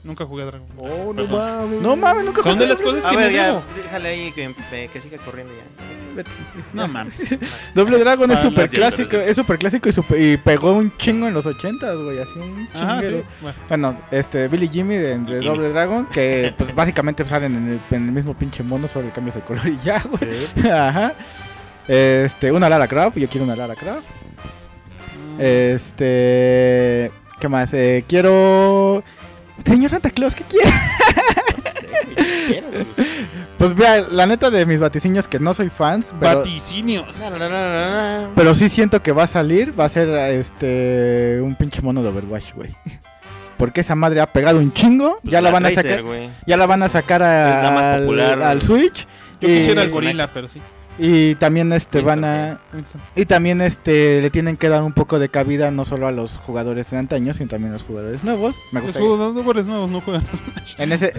Nunca jugué a Dragon. Oh, no mames. No mames, nunca Son jugué de las cosas A que ver, no ya, déjale ahí que, que siga corriendo ya. Vete. No mames. Doble Dragon es Ah, súper clásico, es súper clásico y, super- y pegó un chingo en los 80 güey, así un sí. chinguero. Bueno, Bueno, este, Billy Jimmy de, de Jimmy. Doble Dragon, que pues básicamente salen en el, en el mismo pinche mono, solo le cambias el color y ya, güey. Ajá. Este, una Lara Croft, yo quiero una Lara Croft. Este, ¿qué más? Eh, quiero... Señor Santa Claus, ¿qué quiere? No sé, güey, ¿qué quieres, güey? Pues vea, la neta de mis vaticinios que no soy fans, pero, Vaticinios. Pero sí siento que va a salir, va a ser este un pinche mono de Overwatch, güey. Porque esa madre ha pegado un chingo, Pues ya la van a Tracer, sacar, güey. ya la van a sacar a- Es la más al, popular. al Switch. Yo y, quisiera el gorila, pero sí. Y también este Winston, van a y también este le tienen que dar un poco de cabida no solo a los jugadores de antaño, sino también a los jugadores nuevos. Me Los gusta. jugadores nuevos no juegan a Smash. En ese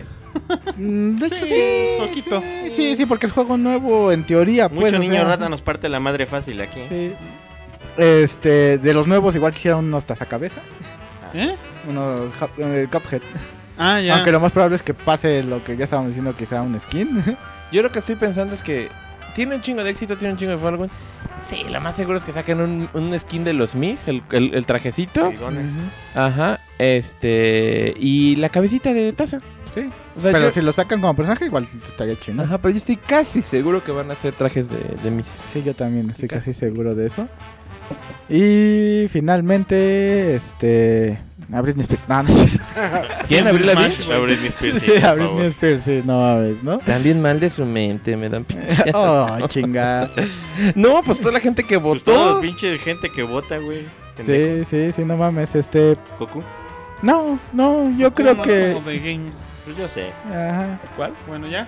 Mm, de hecho Sí, sí, poquito. sí, sí, sí, porque es juego nuevo en teoría, pues, Mucho o niño sea, rata nos parte la madre fácil aquí. Sí. Este, de los nuevos igual quisiera unos tazacabeza, ¿Eh? unos eh, Cuphead. Ah, ya. Aunque lo más probable es que pase lo que ya estábamos diciendo, quizá un skin. Yo lo que estoy pensando es que tiene un chingo de éxito, tiene un chingo de following. Sí, lo más seguro es que saquen un, un skin de los Mis, el, el, el trajecito. Brigones. Ajá. Este. Y la cabecita de taza. sí. O sea, Pero yo- si lo sacan como personaje, igual estaría chido. Ajá, pero yo estoy casi seguro que van a hacer trajes de, de Mis. Sí, yo también estoy Casi. casi seguro de eso. Y finalmente, este. A Britney Spears. No, no. ¿Quién? ¿Abril Lavigne? A Britney Spears, Sí, sí, a Britney favor. Spears, sí, no mames, ¿no? También mal de su mente, me dan pinche. Oh, chinga. No, pues toda la gente que Pues toda votó. la pinche gente que vota, güey. Sí, sí, sí, no mames, este. Goku. No, no, yo creo que. como de games. Pues yo sé. Ajá. ¿Cuál? Bueno, ya.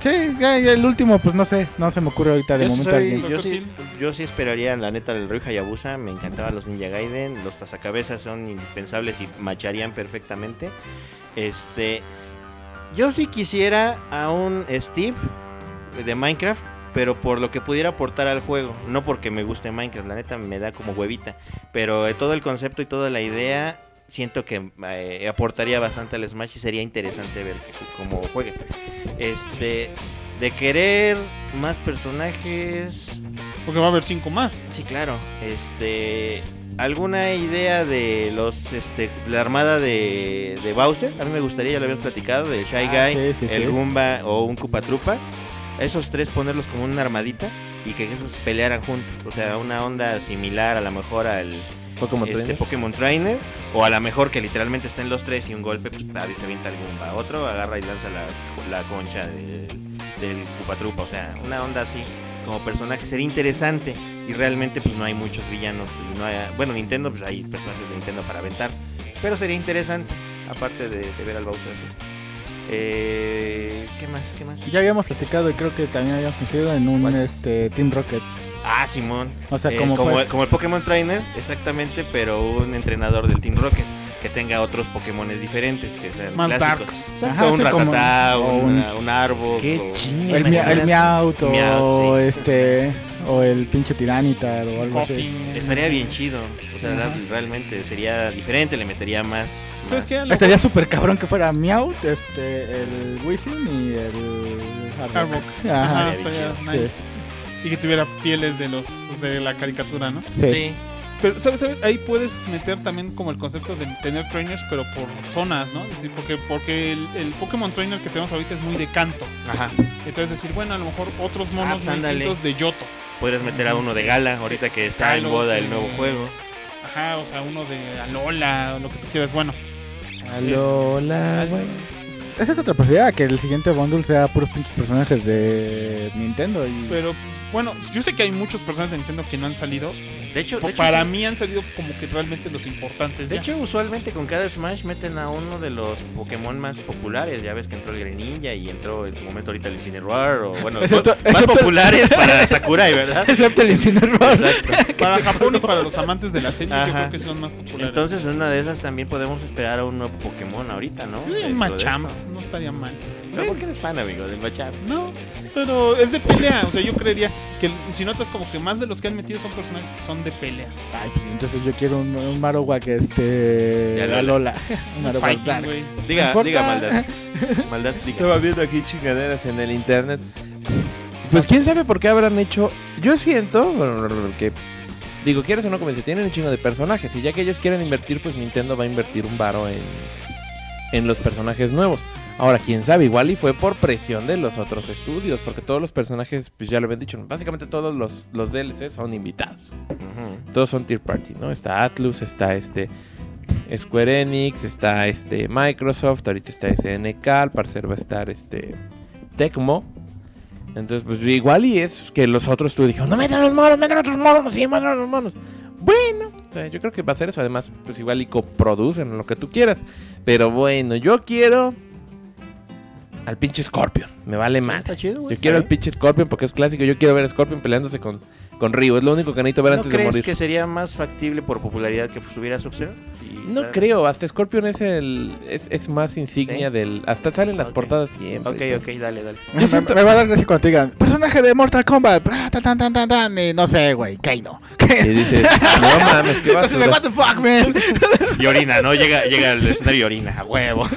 Sí, ya, ya el último, pues no sé, no se me ocurre ahorita de Yo, momento soy- alguien. yo sí, yo sí esperaría, la neta, el Ryu Hayabusa. Me encantaban los Ninja Gaiden. Los tazacabezas son indispensables y macharían perfectamente. Este. Yo sí quisiera a un Steve de Minecraft, pero por lo que pudiera aportar al juego. No porque me guste Minecraft, la neta me da como huevita. Pero eh, todo el concepto y toda la idea. Siento que eh, aportaría bastante al Smash y sería interesante ver que- cómo juegue. Este, de querer más personajes, Porque va a haber cinco más. Sí, claro. Este. ¿Alguna idea de los este la armada de, de Bowser? A mí me gustaría, ya lo habías platicado, del Shy Ah, Guy, sí, sí, el sí. Goomba o un Koopa Esos tres ponerlos como una armadita y que esos pelearan juntos. O sea, una onda similar a lo mejor al Pokémon este, Trainer. Pokémon Trainer. O a lo mejor que literalmente estén los tres y un golpe, pues ahí se avienta el Goomba. Otro agarra y lanza la, la concha del, del Koopa O sea, una onda así como personaje sería interesante. Y realmente pues no hay muchos villanos. Y no hay, bueno, Nintendo, pues hay personajes de Nintendo para aventar. Pero sería interesante, aparte de, de ver al Bowser así. Eh, ¿Qué más? ¿Qué más? Ya habíamos platicado y creo que también habíamos coincidido en un ¿Cuál? este Team Rocket. Ah, Simón. O sea, Eh, como, como, pues- como el Pokémon Trainer, exactamente, pero un entrenador del Team Rocket que tenga otros Pokémones diferentes, que sean Más clásicos. darks. Exacto, Ajá, un como- Ratatá, un, un- un árbol. Qué o- chinga. el, mia- el imagínate. Meowth o Meowth, sí. este o el pinche Tiranitar o algo así. Estaría bien chido. O sea, Ajá. realmente sería diferente, le metería más. ¿Sabes más- lo Estaría súper cabrón que fuera Meowth, este, el Wizzing y el Arbok. Arbok. Ajá. Ajá, estaría chido. Y que tuviera pieles de los de la caricatura, ¿no? Sí. Sí. Pero, ¿sabes? ¿sabes? Ahí puedes meter también como el concepto de tener trainers, pero por zonas, ¿no? Es decir, porque, porque el, el Pokémon Trainer que tenemos ahorita es muy de canto. Ajá. Entonces decir, bueno, a lo mejor otros monos muy ándale. distintos de Yoto. podrías meter a uno de gala, ahorita que está en Kalos, boda eh, el nuevo juego. Ajá, o sea, uno de Alola, o lo que tú quieras. Bueno, Alola, güey. Esa es otra posibilidad, que el siguiente bundle sea puros pinches personajes de Nintendo. Y... pero bueno, yo sé que hay muchos personajes de Nintendo que no han salido. De hecho, de hecho, para sí. mí han salido como que realmente los importantes. De ya. hecho, usualmente con cada Smash meten a uno de los Pokémon más populares. Ya ves que entró el Greninja y entró en su momento ahorita el Incineroar. O bueno, Excepto- más excepto- populares para Sakurai, ¿verdad? Excepto el Incineroar. Exacto. para Japón y para los amantes de la serie, yo creo que son más populares. Entonces, en una de esas también podemos esperar a un nuevo Pokémon ahorita, ¿no? Un. No estaría mal. Pero ¿por qué eres fan, amigo, del Machamp? No, pero es de pelea. O sea, yo creería que si notas como que más de los que han metido son personajes que son de pelea. Ay, pues entonces yo quiero un, un Marowak este. De Alola. Alola. Un Marowak fighting, Dark. güey. Diga, diga maldad. Maldad, diga. Estaba viendo aquí chingaderas en el internet. Pues quién sabe por qué habrán hecho. Yo siento bueno, que. Digo, quieres o no, como dice, tienen un chingo de personajes. Y ya que ellos quieren invertir, pues Nintendo va a invertir un varo en, en los personajes nuevos. Ahora, quién sabe, igual y fue por presión de los otros estudios. Porque todos los personajes, pues ya lo habían dicho, básicamente todos los, los DLC son invitados. Todos son tier party, ¿no? Está Atlus, está este Square Enix, está este Microsoft, ahorita está SNK, al parecer va a estar este Tecmo. Entonces, pues igual y es que los otros tú dijeron, no metan los monos, metan otros monos, sí, metan los monos. Bueno, yo creo que va a ser eso. Además, pues igual y coproducen lo que tú quieras. Pero bueno, yo quiero al pinche Scorpion. Me vale más. Está chido, güey. Yo quiero al pinche Scorpion porque es clásico. Yo quiero ver a Scorpion peleándose con, con Ryu. Es lo único que necesito ver ¿No antes de crees morir. que sería más factible por popularidad que subiera Sub-Zero? Sí, No claro. creo, hasta Scorpion es el es, es más insignia ¿Sí? del hasta salen las Ok. portadas siempre. Ok, ok, dale, dale. Me, siento- me va a dar gracia cuando te digan, personaje de Mortal Kombat, tan, tan, tan, tan, tan, y no sé, güey, Kano. Y dices, no mames, qué Entonces, de, basura. what the fuck, man. Y orina, ¿no? Llega, llega al escenario y orina, a huevo.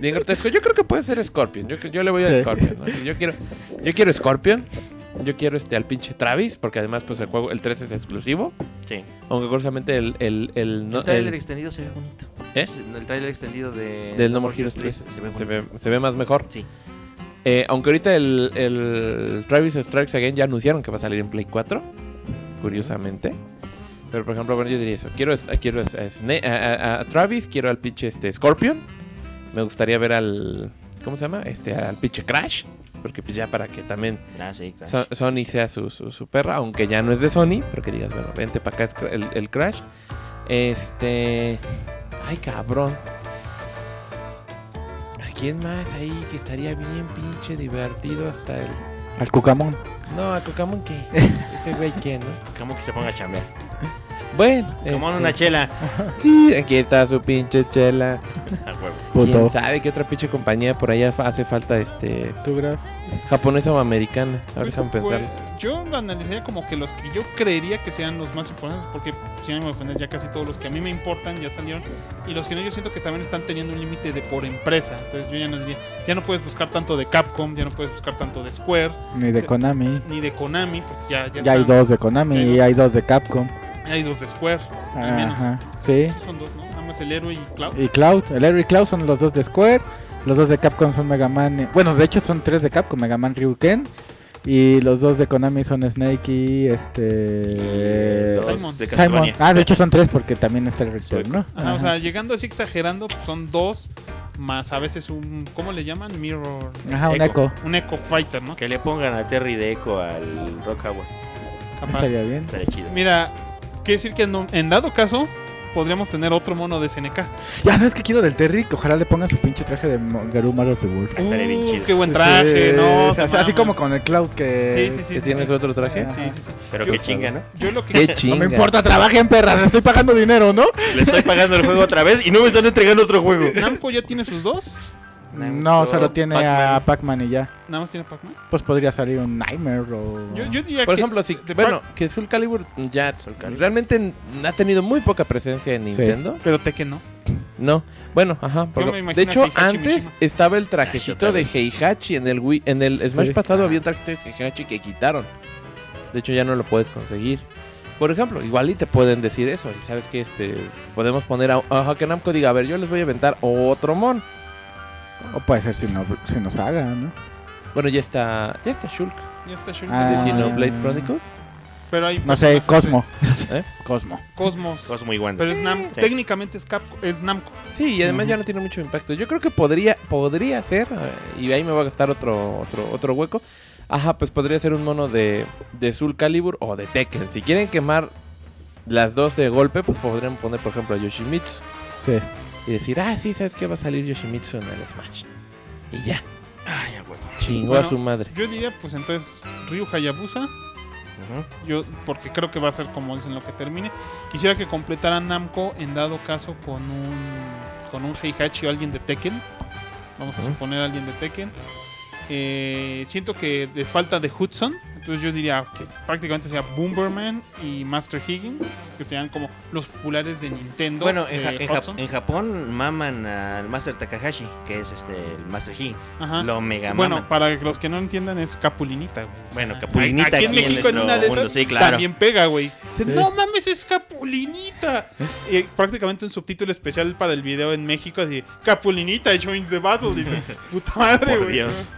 Bien grotesco. Yo creo que puede ser Scorpion. Yo, yo le voy a Sí. Scorpion. ¿no? Yo quiero yo quiero Scorpion. Yo quiero este al pinche Travis porque además pues el juego el 3 es exclusivo, Sí. aunque curiosamente el el el, no- el trailer el- extendido se ve bonito. ¿Eh? El trailer extendido de del No More Heroes 3 se ve se bonito. ve, se ve más mejor. Sí. Eh, aunque ahorita el, el Travis Strikes Again ya anunciaron que va a salir en Play 4, curiosamente. Pero por ejemplo, bueno, yo diría eso. Quiero, a- quiero a, Sna- a- a- a Travis, quiero al pinche este, Scorpion. Me gustaría ver al... ¿Cómo se llama? Este, al pinche Crash. Porque pues ya para que también Ah, sí, claro. So- Sony sea su, su, su perra, aunque ya no es de Sony, pero que digas, bueno, vente para acá es el, el Crash. Este... Ay, cabrón. ¿A quién más ahí que estaría bien pinche divertido hasta el... Al Cucamón. No, a Cocamón que... Ese güey que, ¿no? Como que se ponga a chambear. Bueno. Como este, una chela. Sí, aquí está su pinche chela. A huevo. Puto. ¿Quién sabe qué otra pinche compañía por allá hace falta, este... ¿Tú, Graf? Japonesa o americana? A ver, Pues, déjame pues, pensar. yo lo analizaría como que los que yo creería que sean los más importantes, porque si no me ofender, ya casi todos los que a mí me importan ya salieron. Y los que no, yo siento que también están teniendo un límite de por empresa. Entonces yo ya no diría, ya no puedes buscar tanto de Capcom, ya no puedes buscar tanto de Square, Ni de Konami. ni de Konami, porque ya, ya, Ya hay dos de Konami y hay dos de Capcom. Hay dos de Square, al menos. Ajá, sí. Son dos, ¿no? Nada más el héroe y Cloud. Y Cloud, el Henry y Cloud son los dos de Square. Los dos de Capcom son Mega Man. eh, Bueno, de hecho son tres de Capcom: Mega Man Ryuken. Y los dos de Konami son Snake y este. Simon. de Simon. Ah, de hecho son tres porque también está el Return, ¿no? Ajá, o sea, llegando así exagerando, pues son dos más a veces un, ¿cómo le llaman? Mirror. Ajá, un eco. Un Echo Fighter, ¿no? Que le pongan a Terry Deco al Rock Howard. Capaz. Estaría bien. Estaría chido. Mira, quiere decir que en, en dado caso podríamos tener otro mono de SNK. Ya sabes que quiero del Terry, que ojalá le pongan su pinche traje de Garou Mario of the Wolf. Estaría bien Uh, chido. Qué buen traje, Sí, ¿no? o sea, así como con el Cloud que. Sí, sí, sí. ¿Que sí, tienes sí. otro traje? Sí, sí, sí. Pero Yo- que chinga, ¿no? Yo lo que. Qué No chinga. me importa, trabajen perras, estoy pagando dinero, ¿no? Le estoy pagando el juego otra vez y no me están entregando otro juego. Namco ya tiene sus dos. No, solo tiene a Pac-Man. Y ya. Nada más tiene Pac-Man. Pues podría salir un Nightmare o. Yo, yo diría Por que. ejemplo, si, bueno, Pac- que Soul Calibur ya Calibur. realmente ha tenido muy poca presencia en Nintendo. Pero Tekken no. No, bueno, ajá. por lo- de hecho, antes Mishima. estaba el Ah, trajecito de. Heihachi en el Wii, en el Smash Sí. pasado había un trajecito de Heihachi que quitaron. De hecho, ya no lo puedes conseguir. Por ejemplo, igual y te pueden decir eso. Y sabes que este podemos poner a, a que Namco diga, a ver, yo les voy a aventar otro mon. O puede ser si, no, si nos haga, ¿no? Bueno, ya está. Ya está Shulk. Ya está Shulk. Ah. de Xenoblade Chronicles. Pero hay No sé, Cosmo. ¿Eh? Cosmo. Cosmos. Cosmo y Wanda. Pero es Nam Sí. técnicamente es, Capco- es Namco. Sí, y además ya no tiene mucho impacto. Yo creo que podría, podría ser, eh, y ahí me voy a gastar otro, otro, otro hueco. Ajá, pues podría ser un mono de, de Soul Calibur o de Tekken. Si quieren quemar las dos de golpe, pues podrían poner, por ejemplo, a Yoshimitsu. Sí. Y decir, ah, sí, ¿sabes qué? Va a salir Yoshimitsu en el Smash. Y ya, Ay, a huevo. chingó Bueno, a su madre. Yo diría, pues entonces, Ryu Hayabusa. Ujú. Yo, porque creo que va a ser como dicen lo que termine. Quisiera que completaran Namco en dado caso con un con un Heihachi o alguien de Tekken. Vamos a Ujú. suponer alguien de Tekken. Eh, siento que les falta de Hudson. Entonces yo diría que prácticamente sea Bomberman y Master Higgins. Que sean como los populares de Nintendo. Bueno, en, de Ja- en Ja- Hudson. en Japón maman al Master Takahashi, que es este el Master Higgins. Ajá. Lo mega Bueno, maman. para los que no entiendan es Capulinita, güey. O Bueno, Capulinita Aquí en aquí en México en una de mundo, esas sí, claro. también pega, güey. Dice, Sí. No mames, es Capulinita. Y prácticamente un subtítulo especial para el video en México así, Capulinita joins the battle. Y puta madre, Por güey. Dios.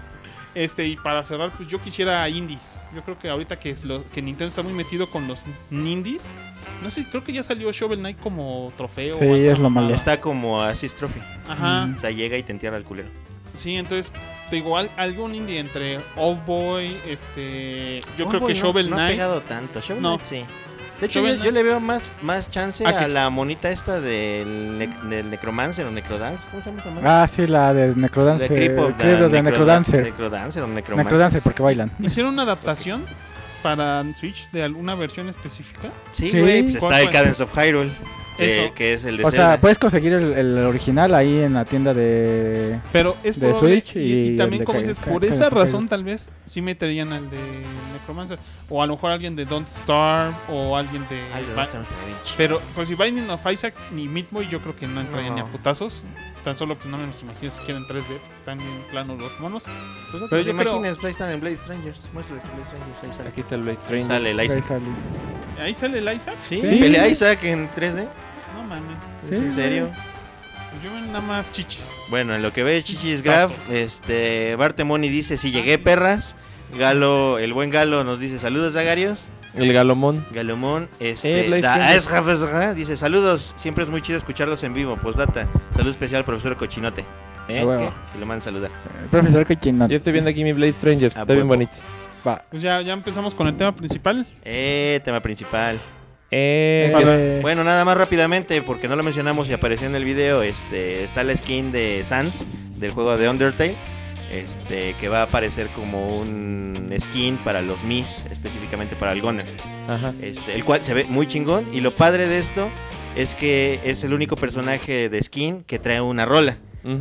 Este, y para cerrar, pues yo quisiera indies. Yo creo que ahorita que, es lo, que Nintendo está muy metido con los indies. No sé, creo que ya salió Shovel Knight como trofeo. Sí, o algo es lo malo. Está como Assist Trophy. Ajá. Mm. O sea, llega y te entierra el culero. Sí, entonces, te digo, al- algún indie entre Old Boy, este. Yo creo que no, Shovel no ha Knight. pegado tanto. Shovel No. Knight sí. De hecho, yo, le veo más, más chance Ah, a la monita esta del, del Necromancer o Necrodance. ¿Cómo se llama? Ah, sí, la de Necrodancer. The Creep of de Necrodan- Necrodancer. Necrodancer o Necromancer. Necrodancer, porque bailan. ¿Hicieron una adaptación para Switch de alguna versión específica? Sí, Sí. güey, pues ¿Cuál está el? Cadence of Hyrule. Eso. que es el de O Zelda. sea, puedes conseguir el, el original ahí en la tienda de... Pero es De probable, Switch y, y y también como dices, por esa razón tal vez sí meterían al de Necromancer. O a lo mejor alguien de Don't Starve o alguien de... Ay, pero pues si Binding of Isaac ni Meat Boy yo creo que no entrarían ni a No. putazos. Tan solo pues no me los imagino siquiera en 3D. porque Están bien planos los monos. Pues no pero yo creo- imagines, pues ahí están en Blade Strangers. Muéstrales Blade Strangers, ahí sale. Aquí está el Blade Ahí Stranger. sale el Ahí Isaac. Ahí sale el Isaac. Sí, Sí. pelea Isaac en 3D. No mames. Sí, ¿En serio? Pues yo veo nada más chichis. Bueno, en lo que ve Chichis Graf, este, Bartemoni dice, si llegué perras. Galo, el buen Galo nos dice, saludos Zagarios. El Galomón. Galomón, este, Eh, da- es dice, saludos, siempre es muy chido escucharlos en vivo. Postdata, salud especial, profesor Cochinote. ¿Eh? Huevo. Y lo mandan saludar. Profesor Cochino. Yo estoy viendo aquí mi Blade Stranger. A Está bien bonito. Va. Pues ya, ya empezamos con el tema principal. Eh, tema principal. Eh, Bueno, nada más rápidamente, porque no lo mencionamos y apareció en el video, este, está la skin de Sans del juego de Undertale, este, que va a aparecer como un skin para los Mis, específicamente para el Gunner, Ajá. este, el cual se ve muy chingón y lo padre de esto es que es el único personaje de skin que trae una rola,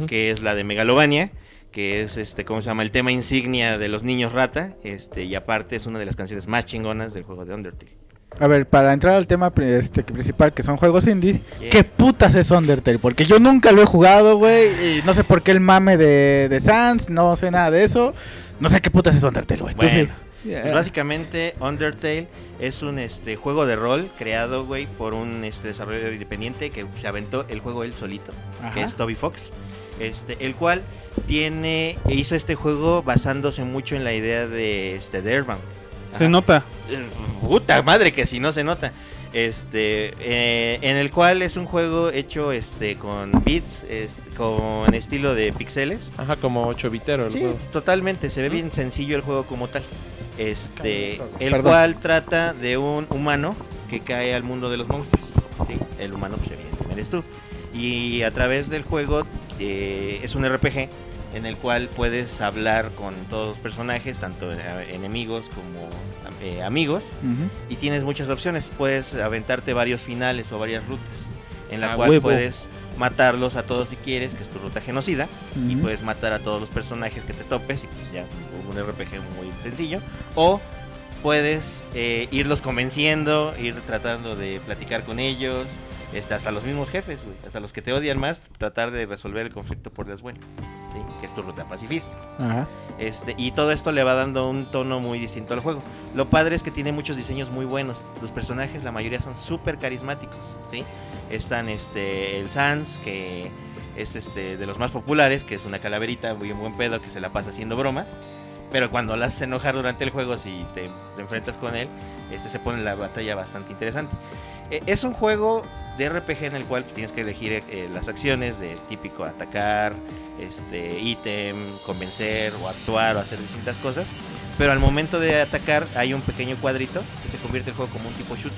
que es la de Megalovania, que es este, ¿cómo se llama? El tema insignia de los niños rata, este, y aparte es una de las canciones más chingonas del juego de Undertale. A ver, para entrar al tema este, principal, que son juegos indie, Yeah. ¿qué putas es Undertale? Porque yo nunca lo he jugado, güey, y no sé por qué el mame de, de Sans, no sé nada de eso. No sé qué putas es Undertale, güey. Bueno, sí. Pues básicamente Undertale es un este juego de rol creado, güey, por un este desarrollador independiente que se aventó el juego él solito, que es Toby Fox. Este, el cual tiene hizo este juego basándose mucho en la idea de este de. Se Ajá. nota. Puta madre que si no se nota. Este, eh, en el cual es un juego hecho este con bits, este, con estilo de pixeles. Ajá, como 8 bitero el Sí, juego. totalmente, se ve bien sencillo el juego como tal. Este, el Perdón. cual trata de un humano que cae al mundo de los monstruos. Sí, el humano pues evidentemente eres tú. Y a través del juego eh, es un RPG en el cual puedes hablar con todos los personajes, tanto eh, enemigos como eh, amigos, y tienes muchas opciones. Puedes aventarte varios finales o varias rutas, en la cual huevo. puedes matarlos a todos si quieres, que es tu ruta genocida y puedes matar a todos los personajes que te topes y pues ya un RPG muy sencillo o puedes eh, irlos convenciendo ir tratando de platicar con ellos este, hasta los mismos jefes güey, hasta los que te odian más tratar de resolver el conflicto por las buenas ¿sí? que es tu ruta pacifista Ajá. este, y todo esto le va dando un tono muy distinto al juego. Lo padre es que tiene muchos diseños muy buenos. Los personajes, la mayoría son súper carismáticos, ¿sí? Están este, el Sans, que es este, de los más populares, que es una calaverita muy en buen pedo, que se la pasa haciendo bromas. Pero cuando la haces enojar durante el juego, si te, te enfrentas con él, este se pone la batalla bastante interesante. Eh, es un juego de RPG en el cual pues, tienes que elegir eh, las acciones de típico atacar, este ítem, convencer o actuar o hacer distintas cosas. Pero al momento de atacar hay un pequeño cuadrito que se convierte el juego como un tipo shoot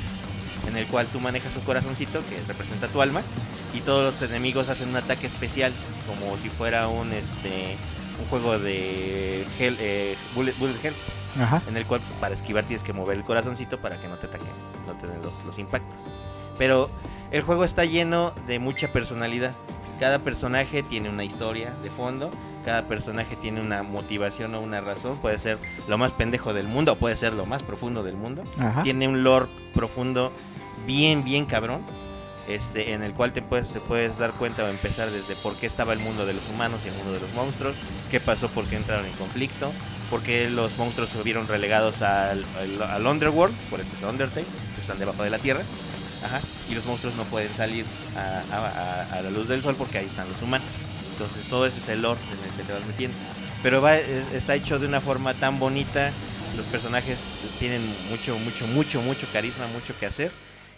en el cual tú manejas un corazoncito que representa tu alma y todos los enemigos hacen un ataque especial como si fuera un este un juego de hell, eh, bullet, bullet hell Ajá. en el cual para esquivar tienes que mover el corazoncito para que no te ataquen, no te den los, los impactos. Pero el juego está lleno de mucha personalidad. Cada personaje tiene una historia de fondo, cada personaje tiene una motivación o una razón. Puede ser lo más pendejo del mundo o puede ser lo más profundo del mundo. Ajá. Tiene un lore profundo bien, bien cabrón. Este, en el cual te puedes, te puedes dar cuenta o empezar desde por qué estaba el mundo de los humanos y el mundo de los monstruos, qué pasó, por qué entraron en conflicto, por qué los monstruos se vieron relegados al, Underworld, por eso es Undertale, que están debajo de la tierra, Ajá, y los monstruos no pueden salir a, la luz del sol porque ahí están los humanos. Entonces todo ese es el lore en el que te vas metiendo. Pero va, eh, está hecho de una forma tan bonita, los personajes tienen mucho, mucho, mucho, mucho carisma, mucho que hacer.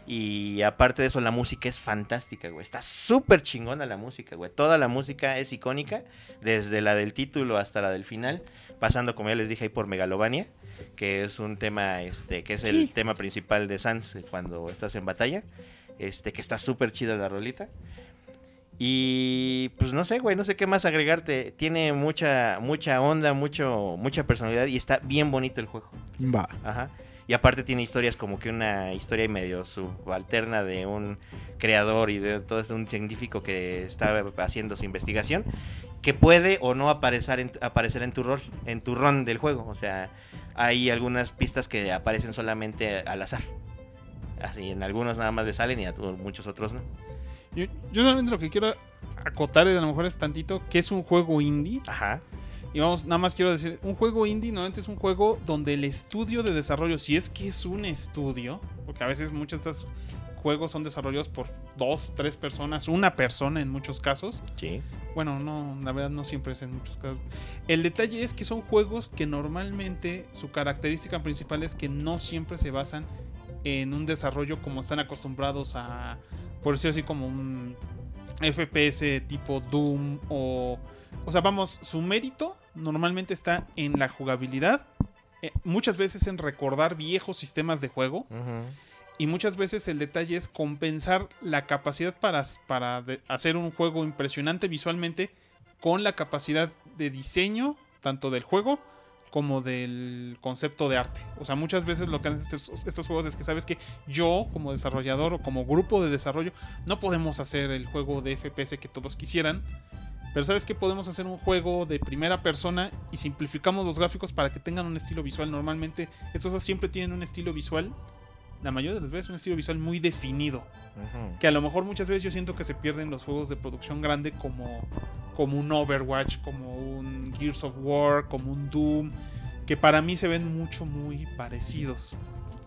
Y aparte de eso, la música es fantástica, güey. Está súper chingona la música, güey. Toda la música es icónica, desde la del título hasta la del final, pasando, como ya les dije, ahí por Megalovania, que es un tema, este, que es el tema principal de Sans eh, cuando estás en batalla. Este, que está súper chida la rolita. Y pues no sé, güey, no sé qué más agregarte. Tiene mucha, mucha onda, mucho, mucha personalidad y está bien bonito el juego. Va. Ajá. Y aparte tiene historias como que una historia medio subalterna de un creador y de todo un científico que está haciendo su investigación que puede o no aparecer en, aparecer en tu rol, en tu run del juego. O sea, hay algunas pistas que aparecen solamente al azar. Así, en algunos nada más le salen y a muchos otros no. Yo, yo solamente lo que quiero acotar y a lo mejor es tantito que es un juego indie. Ajá. Y vamos, nada más quiero decir, un juego indie normalmente es un juego donde el estudio de desarrollo, si es que es un estudio, porque a veces muchos de estos juegos son desarrollados por dos, tres personas, una persona en muchos casos. Sí. Bueno, no, la verdad no siempre es en muchos casos. El detalle es que son juegos que normalmente su característica principal es que no siempre se basan en un desarrollo como están acostumbrados a, por decirlo así, como un FPS tipo Doom o... O sea, vamos, su mérito normalmente está en la jugabilidad, eh, muchas veces en recordar viejos sistemas de juego. Y muchas veces el detalle es compensar la capacidad para, para hacer un juego impresionante visualmente con la capacidad de diseño, tanto del juego como del concepto de arte. O sea, muchas veces lo que hacen estos, estos juegos es que sabes que yo, como desarrollador o como grupo de desarrollo, no podemos hacer el juego de FPS que todos quisieran. Pero sabes que podemos hacer un juego de primera persona y simplificamos los gráficos para que tengan un estilo visual. Normalmente estos dos siempre tienen un estilo visual la mayoría de las veces un estilo visual muy definido. Que a lo mejor muchas veces yo siento que se pierden los juegos de producción grande como, como un Overwatch, como un Gears of War, como un Doom, que para mí se ven mucho, muy parecidos.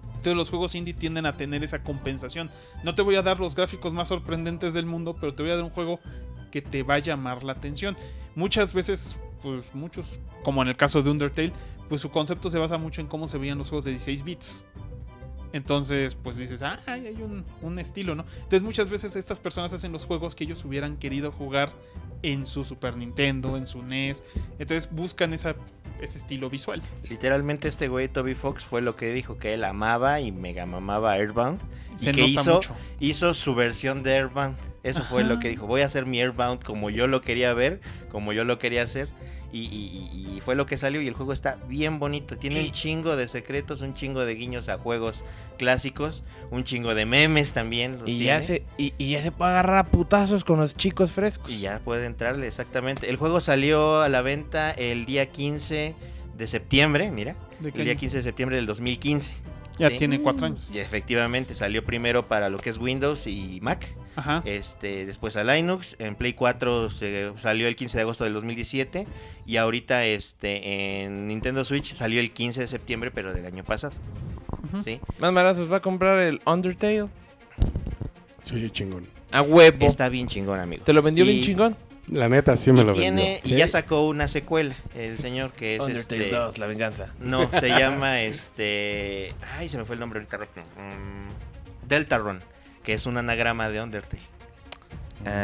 Entonces los juegos indie tienden a tener esa compensación. No te voy a dar los gráficos más sorprendentes del mundo, pero te voy a dar un juego que te va a llamar la atención. Muchas veces, pues muchos, como en el caso de Undertale, pues su concepto se basa mucho en cómo se veían los juegos de 16 bits. Entonces, pues dices, ah, hay un, un estilo, ¿no? Entonces muchas veces estas personas hacen los juegos que ellos hubieran querido jugar en su Super Nintendo, en su NES. Entonces buscan esa, ese estilo visual. Literalmente este güey Toby Fox fue lo que dijo que él amaba y mega mamaba Airbound Se y que hizo mucho. hizo su versión de Airbound. Eso fue lo que dijo. Voy a hacer mi Airbound como yo lo quería ver, como yo lo quería hacer. Y, y- fue lo que salió y el juego está bien bonito. Tiene un chingo de secretos, un chingo de guiños a juegos clásicos, un chingo de memes también. los Y tiene. ya, se, y, y ya se puede agarrar a putazos con los chicos frescos. Y ya puede entrarle, exactamente. El juego salió a la venta el día 15 de septiembre, mira. ¿De qué El día año? 15 de septiembre del 2015. Ya Sí. tiene cuatro años. Y efectivamente salió primero para lo que es Windows y Mac. Ajá. Este, después a Linux. En Play 4 se salió el 15 de agosto del 2017. Y ahorita este, en Nintendo Switch salió el 15 de septiembre, pero del año pasado. Más marazos va a comprar el Undertale. Sí, chingón. A huevo. Está bien chingón, amigo. ¿Te lo vendió Y- bien chingón? La neta sí me y lo tiene vendió. y ya sacó una secuela el señor que es Undertale este 2, la venganza. no se llama este ay se me fue el nombre ahorita. Mm, Deltarune que es un anagrama de Undertale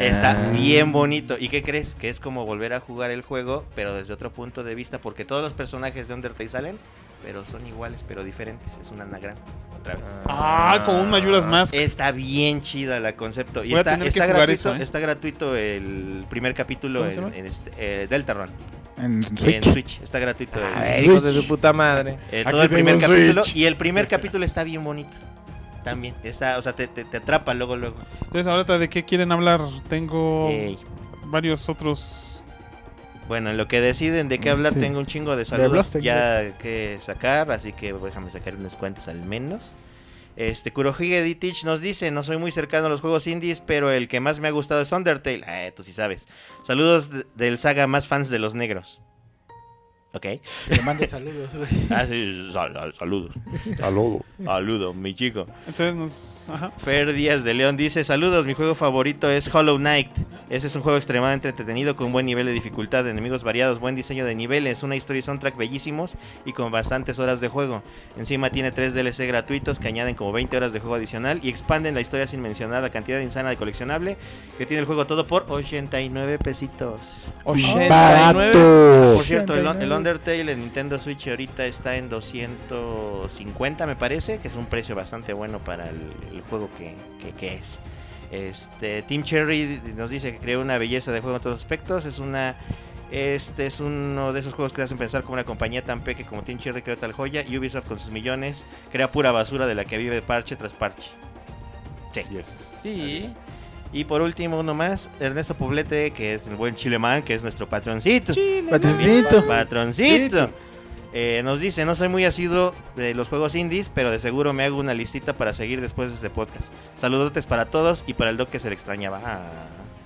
está Ah. bien bonito y qué crees que es como volver a jugar el juego pero desde otro punto de vista porque todos los personajes de Undertale salen pero son iguales pero diferentes es un anagrama otra vez Ah, con un Majora's Mask. Está bien chida la concepto. Y Voy a está, está jugar gratuito, eso, ¿eh? está gratuito el primer capítulo ¿Cómo se en, en este, eh, Deltarune. En En Switch. Switch. Está gratuito el- A ver, hijos de su puta madre. eh, todo el primer capítulo. Switch. Y el primer capítulo está bien bonito. También. Está, o sea, te, te- te atrapa luego, luego. Entonces, ahorita de qué quieren hablar. Tengo Ey. varios otros. Bueno, en lo que deciden de qué hablar, Sí. tengo un chingo de saludos ya que sacar, así que déjame sacar unas cuentas al menos. Este, Kurohige Ditich nos dice, no soy muy cercano a los juegos indies, pero el que más me ha gustado es Undertale. Ah, tú sí sabes. Saludos de- del saga más fans de los negros. Ok. Que le mande saludos, güey. Ah, sí, sal- sal- saludos. Saludo. Saludos, mi chico. Entonces nos. Ajá. Fer Díaz de León dice, saludos, mi juego favorito es Hollow Knight. Ese es un juego extremadamente entretenido con un buen nivel de dificultad, enemigos variados, buen diseño de niveles, una historia y soundtrack bellísimos y con bastantes horas de juego. Encima tiene tres DLC gratuitos que añaden como 20 horas de juego adicional y expanden la historia sin mencionar la cantidad insana de coleccionable que tiene el juego todo por 89 pesitos. 89. Barato. Por cierto, el, el 89. Undertale en Nintendo Switch ahorita está en 250, me parece, que es un precio bastante bueno para el, el juego que, que- que es. Este, Team Cherry nos dice que creó una belleza de juego en todos aspectos. Es una. Este es uno de esos juegos que te hacen pensar como una compañía tan peque como Team Cherry creó tal joya. Y Ubisoft con sus millones crea pura basura de la que vive parche tras parche. Sí. Yes. Sí. Y por último, uno más, Ernesto Poblete, que es el buen chilemán, que es nuestro patroncito. Patroncito. Patroncito. Eh, nos dice, no soy muy asiduo de los juegos indies, pero de seguro me hago una listita para seguir después de este podcast. Saludotes para todos y para el doc que se le extrañaba. Ah,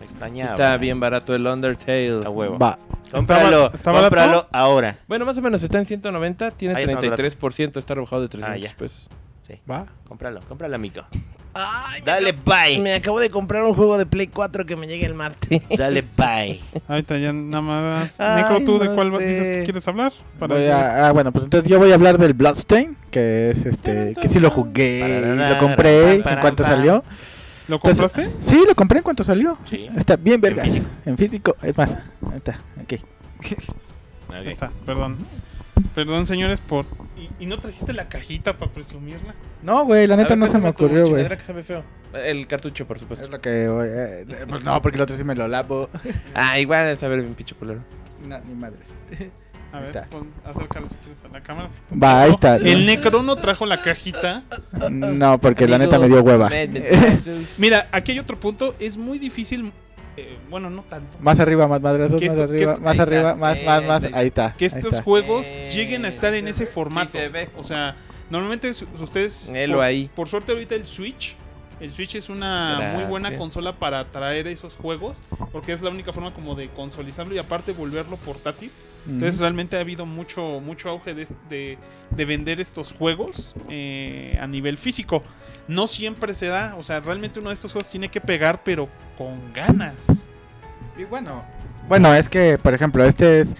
extrañaba. Está bien barato el Undertale. A huevo. Va. Cómpralo, ¿Está cómpralo ahora. Bueno, más o menos está en 190, tiene Ahí está más 33%, está rebajado de 300 Ah, ya. pesos. Sí, Va. cómpralo, cómpralo, amigo. Ay, Dale bye. Me acabo de comprar un juego de Play 4 que me llega el martes. Dale bye. Ahorita ya nada más. Necro, ¿tú de no cuál sé. dices que quieres hablar? Para Voy a- ah, bueno, pues entonces yo voy a hablar del Bloodstain, que es este, que sí lo jugué, lo compré en cuanto salió. ¿Lo Entonces, compraste? Sí, lo compré en cuanto salió. Sí. Está bien verga. físico? En físico, es más. Ahí está, aquí. Ahí está, perdón. Perdón, señores, por. ¿Y, y no trajiste la cajita para presumirla? No, güey, la neta ver, no se me ocurrió, güey. que sabe feo. El cartucho, por supuesto. Es lo que eh, pues no, porque el otro sí me lo lavo. Ah, igual es saber bien pinche culero. No, ni madres. A ver, está. pon- acércalo si quieres a la cámara. Va, ahí está. El Necrono trajo la cajita. No, porque la neta me dio hueva. Mira, aquí hay otro punto. Es muy difícil. Eh, bueno, no tanto. Más arriba, más madrazos, más arriba, esto- más arriba, está. más, Eh, más, más. sí. Ahí está. Que estos está. juegos Eh, lleguen a estar en ese sí formato. se ve. O sea, normalmente ustedes. Velo por, ahí. por suerte, ahorita el Switch. El Switch es una muy buena consola para traer esos juegos. Porque es la única forma como de consolizarlo y aparte volverlo portátil. Entonces realmente ha habido mucho, mucho auge de, de- de vender estos juegos eh, a nivel físico. No siempre se da, o sea, realmente uno de estos juegos tiene que pegar, pero con ganas. Y bueno. Bueno, es que, por ejemplo, este es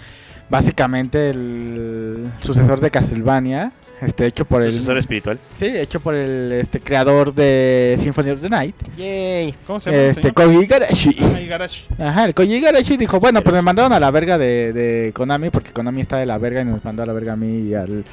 básicamente el sucesor de Castlevania. Este, hecho por el. Sucesor espiritual. Sí, hecho por el este, creador de Symphony of the Night. Yay. ¿Cómo se llama? Este? Koji Igarashi. Ah, Igarashi. Ajá, el Koji Igarashi dijo, bueno, pues me mandaron a la verga de, de Konami, porque Konami está de la verga y nos mandó a la verga a mí y al...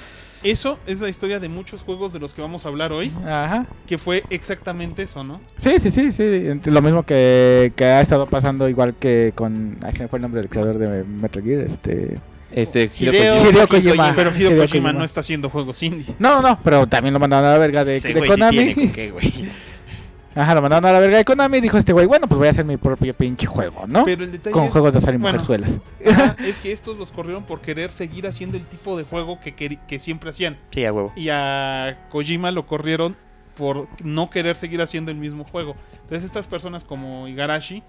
Eso es la historia de muchos juegos de los que vamos a hablar hoy, Ajá. que fue exactamente eso, ¿no? Sí, sí, sí, sí. Lo mismo que, que ha estado pasando igual que con... Ahí se me fue el nombre del creador de Metal Gear, este... Este, Hideo Hideo Hideo Kojima. Kojima. Pero Hideo Hideo Kojima Kojima. no está haciendo juegos indie. No, no, pero también lo mandaron a la verga de, sí Konami. tiene con qué, güey. Ajá, lo mandaron a la verga de Konami y dijo este güey, bueno, pues voy a hacer mi propio pinche juego, ¿no? Pero el detalle Con es, juegos de azar y bueno, mujerzuelas. ajá, es que estos los corrieron por querer seguir haciendo el tipo de juego que, queri- que siempre hacían. Sí, a huevo. Y a Kojima lo corrieron por no querer seguir haciendo el mismo juego. Entonces estas personas como Igarashi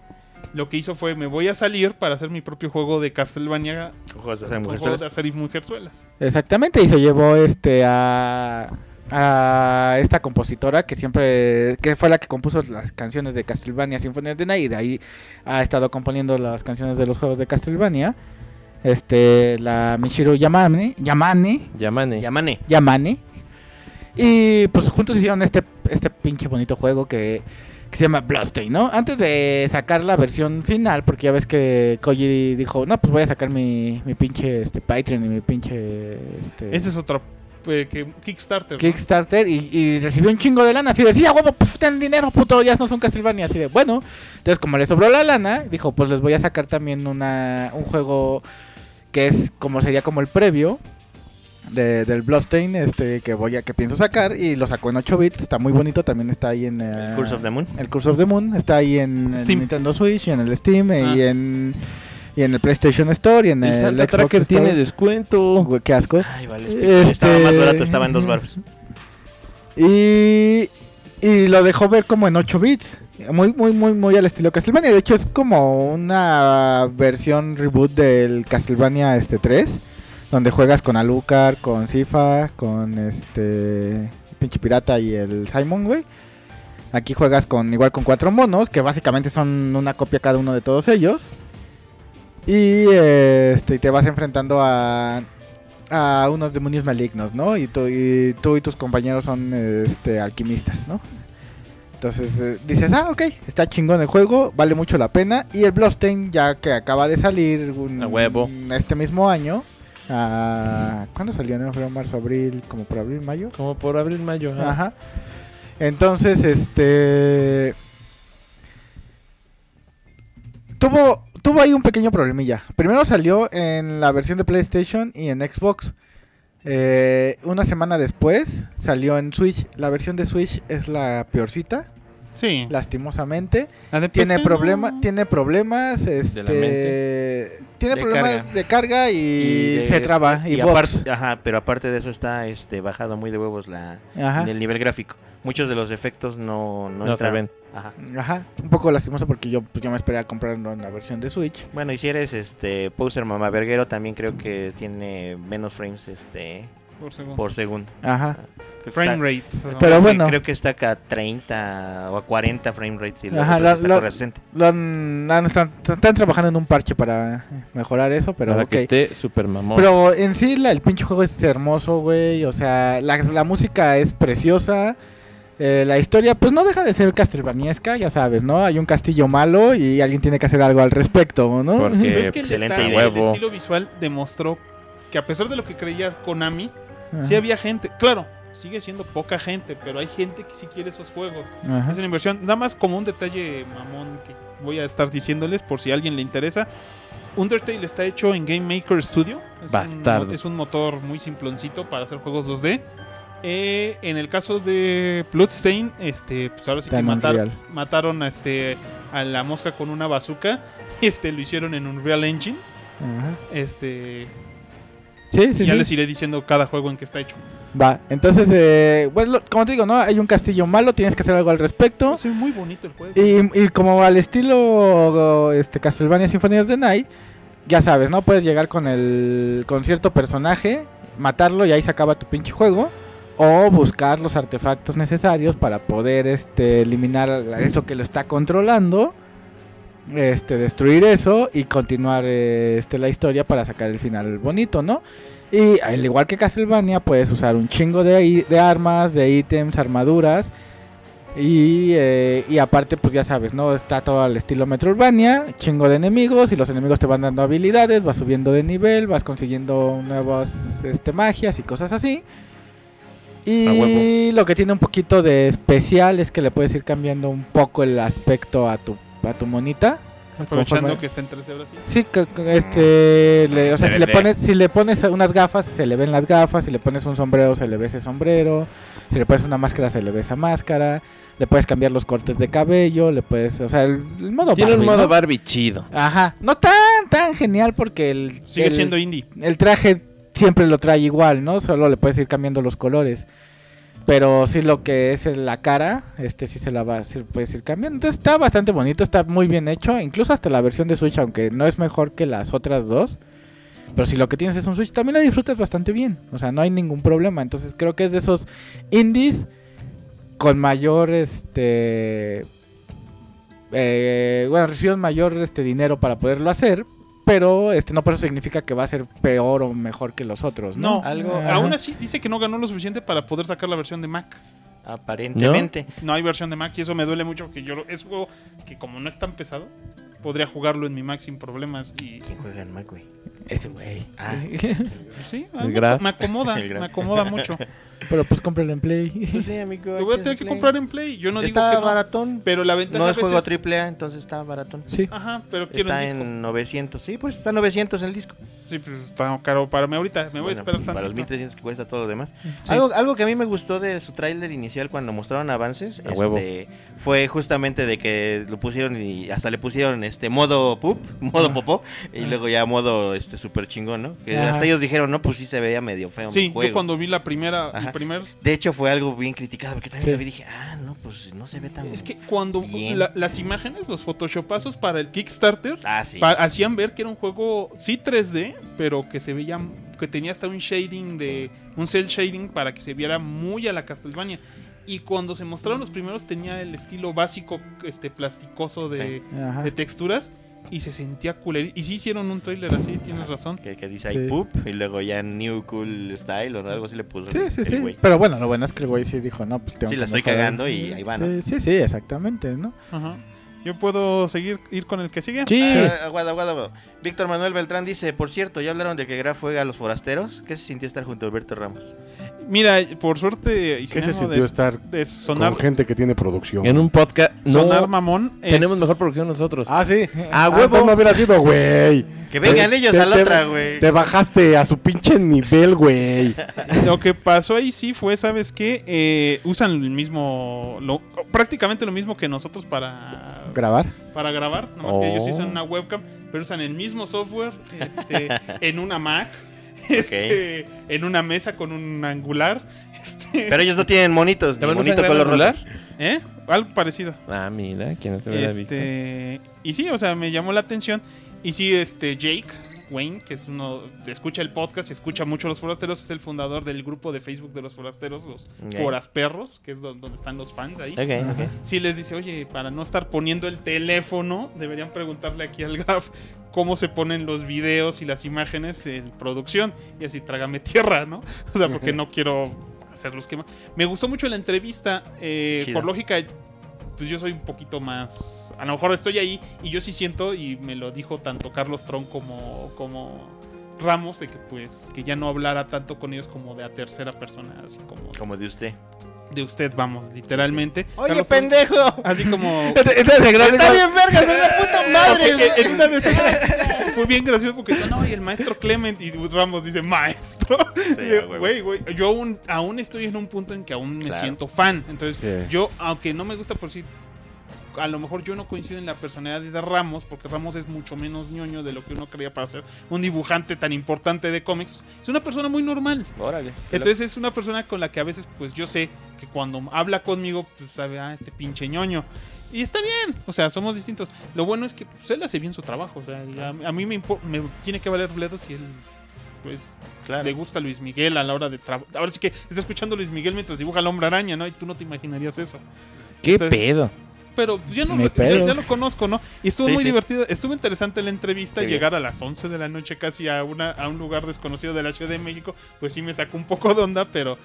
lo que hizo fue me voy a salir para hacer mi propio juego de Castlevania de hacer con mujer juegos de hacer y mujerzuelas. Exactamente, y se llevó este a... a esta compositora que siempre que fue la que compuso las canciones de Castlevania Symphony of the Night y de ahí ha estado componiendo las canciones de los juegos de Castlevania. Este, la Michiru Yamane, Yamane, Yamane. Yamane. Yamane. Y pues juntos hicieron este, este pinche bonito juego que, que se llama Bloodstain, ¿no? Antes de sacar la versión final, porque ya ves que Koji dijo, no, pues voy a sacar mi, mi pinche este, Patreon y mi pinche... Este, Ese es otro eh, que Kickstarter. ¿no? Kickstarter y, y recibió un chingo de lana. Así de, sí, a huevo, pues ten dinero, puto, ya no son Castlevania. Así de, bueno. Entonces, como le sobró la lana, dijo, pues les voy a sacar también una, un juego que es como sería como el previo de, del Bloodstain, este, que voy a, que pienso sacar. Y lo sacó en 8 bits, está muy bonito, también está ahí en... eh, El Curse of the Moon. El Curse of the Moon, está ahí en, en Steam. Nintendo Switch y en el Steam Ah. y en... Y en el PlayStation Store y en El el, Xbox Store. tiene descuento. Güey, Qué asco. Ay, vale. Este- Estaba más barato, estaba en dos barbos. Y, y lo dejó ver como en 8 bits. Muy, muy, muy, muy al estilo Castlevania. De hecho, es como una versión reboot del Castlevania este 3. Donde juegas con Alucard, con Sifa, con este. Pinche pirata y el Simon, güey. Aquí juegas con igual con cuatro monos, que básicamente son una copia cada uno de todos ellos. Y este, te vas enfrentando a, a unos demonios malignos, ¿no? Y tú y, tú y tus compañeros son este, alquimistas, ¿no? Entonces eh, dices, ah, ok, está chingón el juego, vale mucho la pena. Y el Bloodstain, ya que acaba de salir un- A huevo. este mismo año. Ah, ¿Cuándo salió? ¿No? Fue marzo, abril, como por abril, mayo. Como por abril, mayo. ajá. Ajá. Entonces, este. Tuvo, tuvo ahí un pequeño problemilla. Primero salió en la versión de PlayStation y en Xbox. Eh, una semana después salió en Switch. La versión de Switch es la peorcita, Sí. lastimosamente. Tiene, problema, no. tiene problemas, la este, tiene De problemas carga. de carga y, de- se traba. Y, aparte, ajá, pero aparte de eso está este bajado muy de huevos la Ajá. en el nivel gráfico. Muchos de los efectos no no, No se ven. Ajá. Ajá, un poco lastimoso porque yo, pues, yo me esperaba comprarlo en la versión de Switch. Bueno, y si eres este poser mamá verguero también creo que tiene menos frames este Por segundo. por segundo. Ajá. Frame está- rate. ¿no? Pero creo que- bueno. creo que está acá a 30 o a 40 frame rates y Ajá, la, la- está la- por 60. Lo han- están, están trabajando en un parche para mejorar eso, pero Para que esté super mamón. Pero en sí la- el pinche juego es hermoso, güey. O sea, la, la música es preciosa. Eh, la historia, pues no deja de ser castlevaniesca, ya sabes, ¿no? Hay un castillo malo y alguien tiene que hacer algo al respecto, ¿no? Porque- es que el, excelente el Huevo. estilo visual demostró que a pesar de lo que creía Konami, Ajá, sí había gente. Claro, sigue siendo poca gente, pero hay gente que sí quiere esos juegos. ajá. Es una inversión. Nada más como un detalle mamón que voy a estar diciéndoles por si a alguien le interesa. Undertale está hecho en Game Maker Studio. Es Bastardo. Un, es un motor muy simploncito para hacer juegos 2D. Eh, en el caso de Bloodstain, este, pues ahora sí que matar- mataron a, este, a la mosca con una bazooka. Este, lo hicieron en Unreal Engine. Ajá. Este, Sí, sí, ya sí. les iré diciendo cada juego en que está hecho. Va, entonces, eh, bueno, como te digo, ¿no? Hay un castillo malo, tienes que hacer algo al respecto. Es muy bonito el juego. Y, y como al estilo este Castlevania Symphony of the Night, ya sabes, ¿no? Puedes llegar con el con cierto personaje, matarlo y ahí se acaba tu pinche juego. O buscar los artefactos necesarios para poder este, eliminar eso que lo está controlando. Este, destruir eso y continuar este, la historia para sacar el final bonito, ¿no? Y al igual que Castlevania, puedes usar un chingo de, de armas, de ítems, armaduras. Y, eh, y aparte, pues ya sabes, ¿no? Está todo al estilo Metroidvania, chingo de enemigos y los enemigos te van dando habilidades, vas subiendo de nivel, vas consiguiendo nuevas este, magias y cosas así. Y lo que tiene un poquito de especial es que le puedes ir cambiando un poco el aspecto a tu, a tu monita. Aprovechando conforme- que está en 3D ahora sí. Este, le- o sea, si le 3D. pones, si le pones unas gafas, se le ven las gafas, si le pones un sombrero, se le ve ese sombrero, si le pones una máscara, se le ve esa máscara, le puedes cambiar los cortes de cabello, le puedes, o sea, el, el modo Tiene un Barbie, modo ¿no? Barbie chido. Ajá, no tan, tan genial porque el, Sigue el- siendo indie. el traje siempre lo trae igual, ¿no? Solo le puedes ir cambiando los colores. Pero sí lo que es la cara, este sí se la va sí puedes ir cambiando. Entonces está bastante bonito, está muy bien hecho. Incluso hasta la versión de Switch, aunque no es mejor que las otras dos. Pero si lo que tienes es un Switch, también lo disfrutas bastante bien. O sea, no hay ningún problema. Entonces creo que es de esos indies con mayor, este... eh, bueno, reciben mayor este dinero para poderlo hacer. Pero este no por eso significa que va a ser peor o mejor que los otros, ¿no? No, Algo- Ajá. aún así dice que no ganó lo suficiente para poder sacar la versión de Mac. Aparentemente. No hay versión de Mac y eso me duele mucho porque yo es un juego que como no es tan pesado, podría jugarlo en mi Mac sin problemas y ¿Quién juega en Mac, güey? Ese güey. Ah, pues, sí, me, Graf. me acomoda, El Graf. me acomoda mucho. Pero pues cómpralo en Play. amigo. Lo voy a tener que Play. comprar en Play. Yo no digo está que no, baratón. pero la ventaja No es juego triple A, entonces está baratón. Sí. Ajá, pero quiero Está el disco. en 900. Sí, pues está 900 el disco. Sí, pues está caro para mí ahorita. Me voy Bueno, a esperar Para los tanto. 1300 que cuesta todo lo demás. Sí. Algo, algo que a mí me gustó de su tráiler inicial cuando mostraron avances A huevo. este, fue justamente de que lo pusieron y hasta le pusieron este modo poop, modo popó, y luego ya modo este super chingón, ¿no? Que Ajá. hasta ellos dijeron, no, pues sí se veía medio feo. mi Sí, juego. yo cuando vi la primera, el primer De hecho fue algo bien criticado porque también Sí. lo vi y dije, ah, no, pues no se ve tan... Es que cuando la- las imágenes, los photoshopazos para el Kickstarter, Ah, sí. pa- hacían ver que era un juego, sí 3D, pero que se veía, que tenía hasta un shading de, un cel shading para que se viera muy a la Castlevania. Y cuando se mostraron los primeros tenía el estilo básico, este plasticoso de texturas y se sentía cooler. Y sí hicieron un trailer así, tienes razón. Que, que dice ahí Sí. poop y luego ya New Cool Style o algo así le puso Sí, el- sí, el sí. güey. Pero bueno, lo bueno es que el güey sí dijo, no, pues tengo Sí, que la estoy mejorar. cagando y ahí va, ¿no? Sí, sí, sí, exactamente, ¿no? Ajá. Yo puedo seguir, ir con el que sigue. Sí. Ah, aguada, aguada, aguada. Víctor Manuel Beltrán dice, por cierto, ¿ya hablaron de que Graf juega a los forasteros? ¿Qué se sintió estar junto a Alberto Ramos? Mira, por suerte, ¿Qué se sintió de, estar de sonar, con gente que tiene producción? En un podcast. No, sonar mamón. tenemos es- mejor producción nosotros. Ah, sí. Ah, Ah, huevo. entonces no hubiera sido, güey. Que vengan ellos te- a la te- otra, güey. Te bajaste a su pinche nivel, güey. Lo que pasó ahí sí fue, ¿sabes qué? Eh, usan el mismo, lo- prácticamente lo mismo que nosotros para, Grabar. Para grabar, nomás que ellos Oh. usan una webcam, pero usan el mismo software este, en una Mac, este, en una mesa con un angular, este, Pero ellos no tienen monitos, ni ¿También usan monito color rosa. angular? ¿eh? Algo parecido. Ah, mira, quién no te hubiera visto. Este, y sí, o sea, me llamó la atención. Y sí, este, Jake Wayne, que es uno, escucha el podcast y escucha mucho a los forasteros, es el fundador del grupo de Facebook de los forasteros, los Ok. forasperros, que es do- donde están los fans ahí. Ok, ok. Sí les dice, oye, para no estar poniendo el teléfono, deberían preguntarle aquí al Graf cómo se ponen los videos y las imágenes en producción. Y así, trágame tierra, ¿no? O sea, porque no quiero hacer los quemas. Me gustó mucho la entrevista. eh, por lógica, pues yo soy un poquito más... A lo mejor estoy ahí y yo sí siento, y me lo dijo tanto Carlos Tron como... como Ramos de que pues que ya no hablara tanto con ellos como de a tercera persona así como Como de usted. De usted vamos literalmente ¡Oye, Carlos pendejo! así como el gran- ¡Está bien verga, es una puta madre! en una de esas fue bien gracioso porque no, y el maestro Clement y Ramos dice maestro. Güey, güey, yo aún, aún estoy en un punto en que aún me Claro. siento fan. Entonces, Sí. yo, aunque no me gusta por sí, a lo mejor yo no coincido en la personalidad de Ramos, porque Ramos es mucho menos ñoño de lo que uno creía para ser un dibujante tan importante de cómics. Es una persona muy normal. Órale. Entonces es una persona con la que a veces pues yo sé que cuando habla conmigo pues sabe, ah, este pinche ñoño. Y está bien, o sea, somos distintos. Lo bueno es que pues, él hace bien su trabajo, o sea, a, a mí me, me tiene que valer bledo si él pues Claro. le gusta Luis Miguel a la hora de trabajar. Ahora sí que está escuchando Luis Miguel mientras dibuja al hombre araña, ¿no? Y tú no te imaginarías eso. ¿Qué Entonces- pedo? Pero pues, ya, no, ya, lo conozco, ¿no? Y estuvo Sí, muy sí. divertido, estuvo interesante la entrevista, Qué bien. llegar a las 11 de la noche casi a, una, a un lugar desconocido de la Ciudad de México, pues sí me sacó un poco de onda, pero...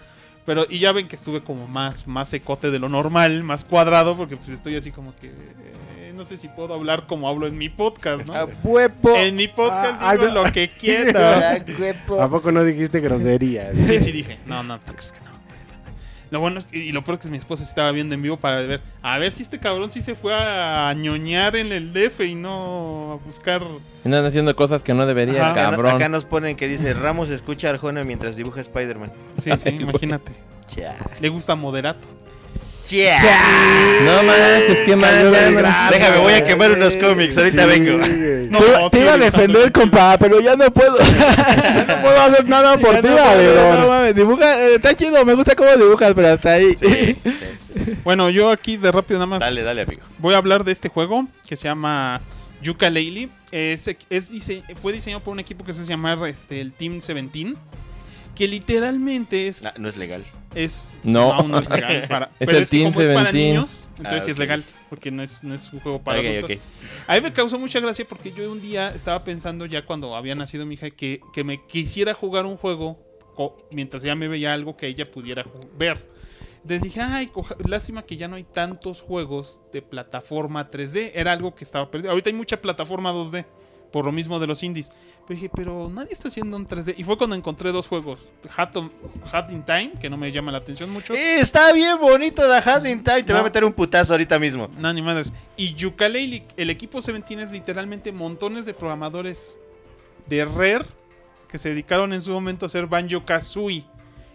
Pero, y ya ven que estuve como más, más secote de lo normal, más cuadrado, porque pues estoy así como que... eh, no sé si puedo hablar como hablo en mi podcast, ¿no? ¡A huevo! En mi podcast Ah, digo ah, no. lo que quiero. ¡A huevo! ¿A poco no dijiste groserías? Sí, sí dije. No, no, ¿tú crees que no? Lo bueno es que, y lo peor es que mi esposa estaba viendo en vivo para ver, a ver si este cabrón sí se fue a ñoñar en el DF y no a buscar. Andan haciendo cosas que no debería, Ajá. Acá, cabrón. acá nos ponen que dice Ramos escucha a Arjona mientras dibuja Spider-Man. Sí, sí, imagínate. Chia. Le gusta moderato. Chia. No manches, qué mal. Déjame, voy a quemar unos cómics, ahorita vengo. No, te, te iba a defender, compa, pero ya no puedo. no puedo hacer nada por ti, no no mames, dibuja, eh, está chido, me gusta cómo dibujas, pero hasta ahí. Bueno, yo aquí de rápido nada más. Dale, dale, amigo. Voy a hablar de este juego que se llama Yooka-Laylee es, es dise- fue diseñado por un equipo que se llama este, el Team 17, que literalmente es... No, no es legal. Es No. no es legal. Para, Es pero el es que Team como es para 17. niños, entonces Ah, sí es legal, porque no es, no es un juego para Ok, adultos. ok. A mí me causó mucha gracia porque yo un día estaba pensando ya cuando había nacido mi hija que, que me quisiera jugar un juego mientras ella me veía algo que ella pudiera ver. Entonces dije, ay, lástima que ya no hay tantos juegos de plataforma 3D. Era algo que estaba perdido. Ahorita hay mucha plataforma 2D, por lo mismo de los indies. Pero dije, pero nadie está haciendo un 3D. Y fue cuando encontré dos juegos. Hat, on- Hat in Time, que no me llama la atención mucho. Eh, está bien bonito The Hat in Time. Te No. va a meter un putazo ahorita mismo. No, ni madres. Y Yooka-Laylee, el equipo 17 es literalmente montones de programadores de Rare que se dedicaron en su momento a hacer Banjo Kazooie.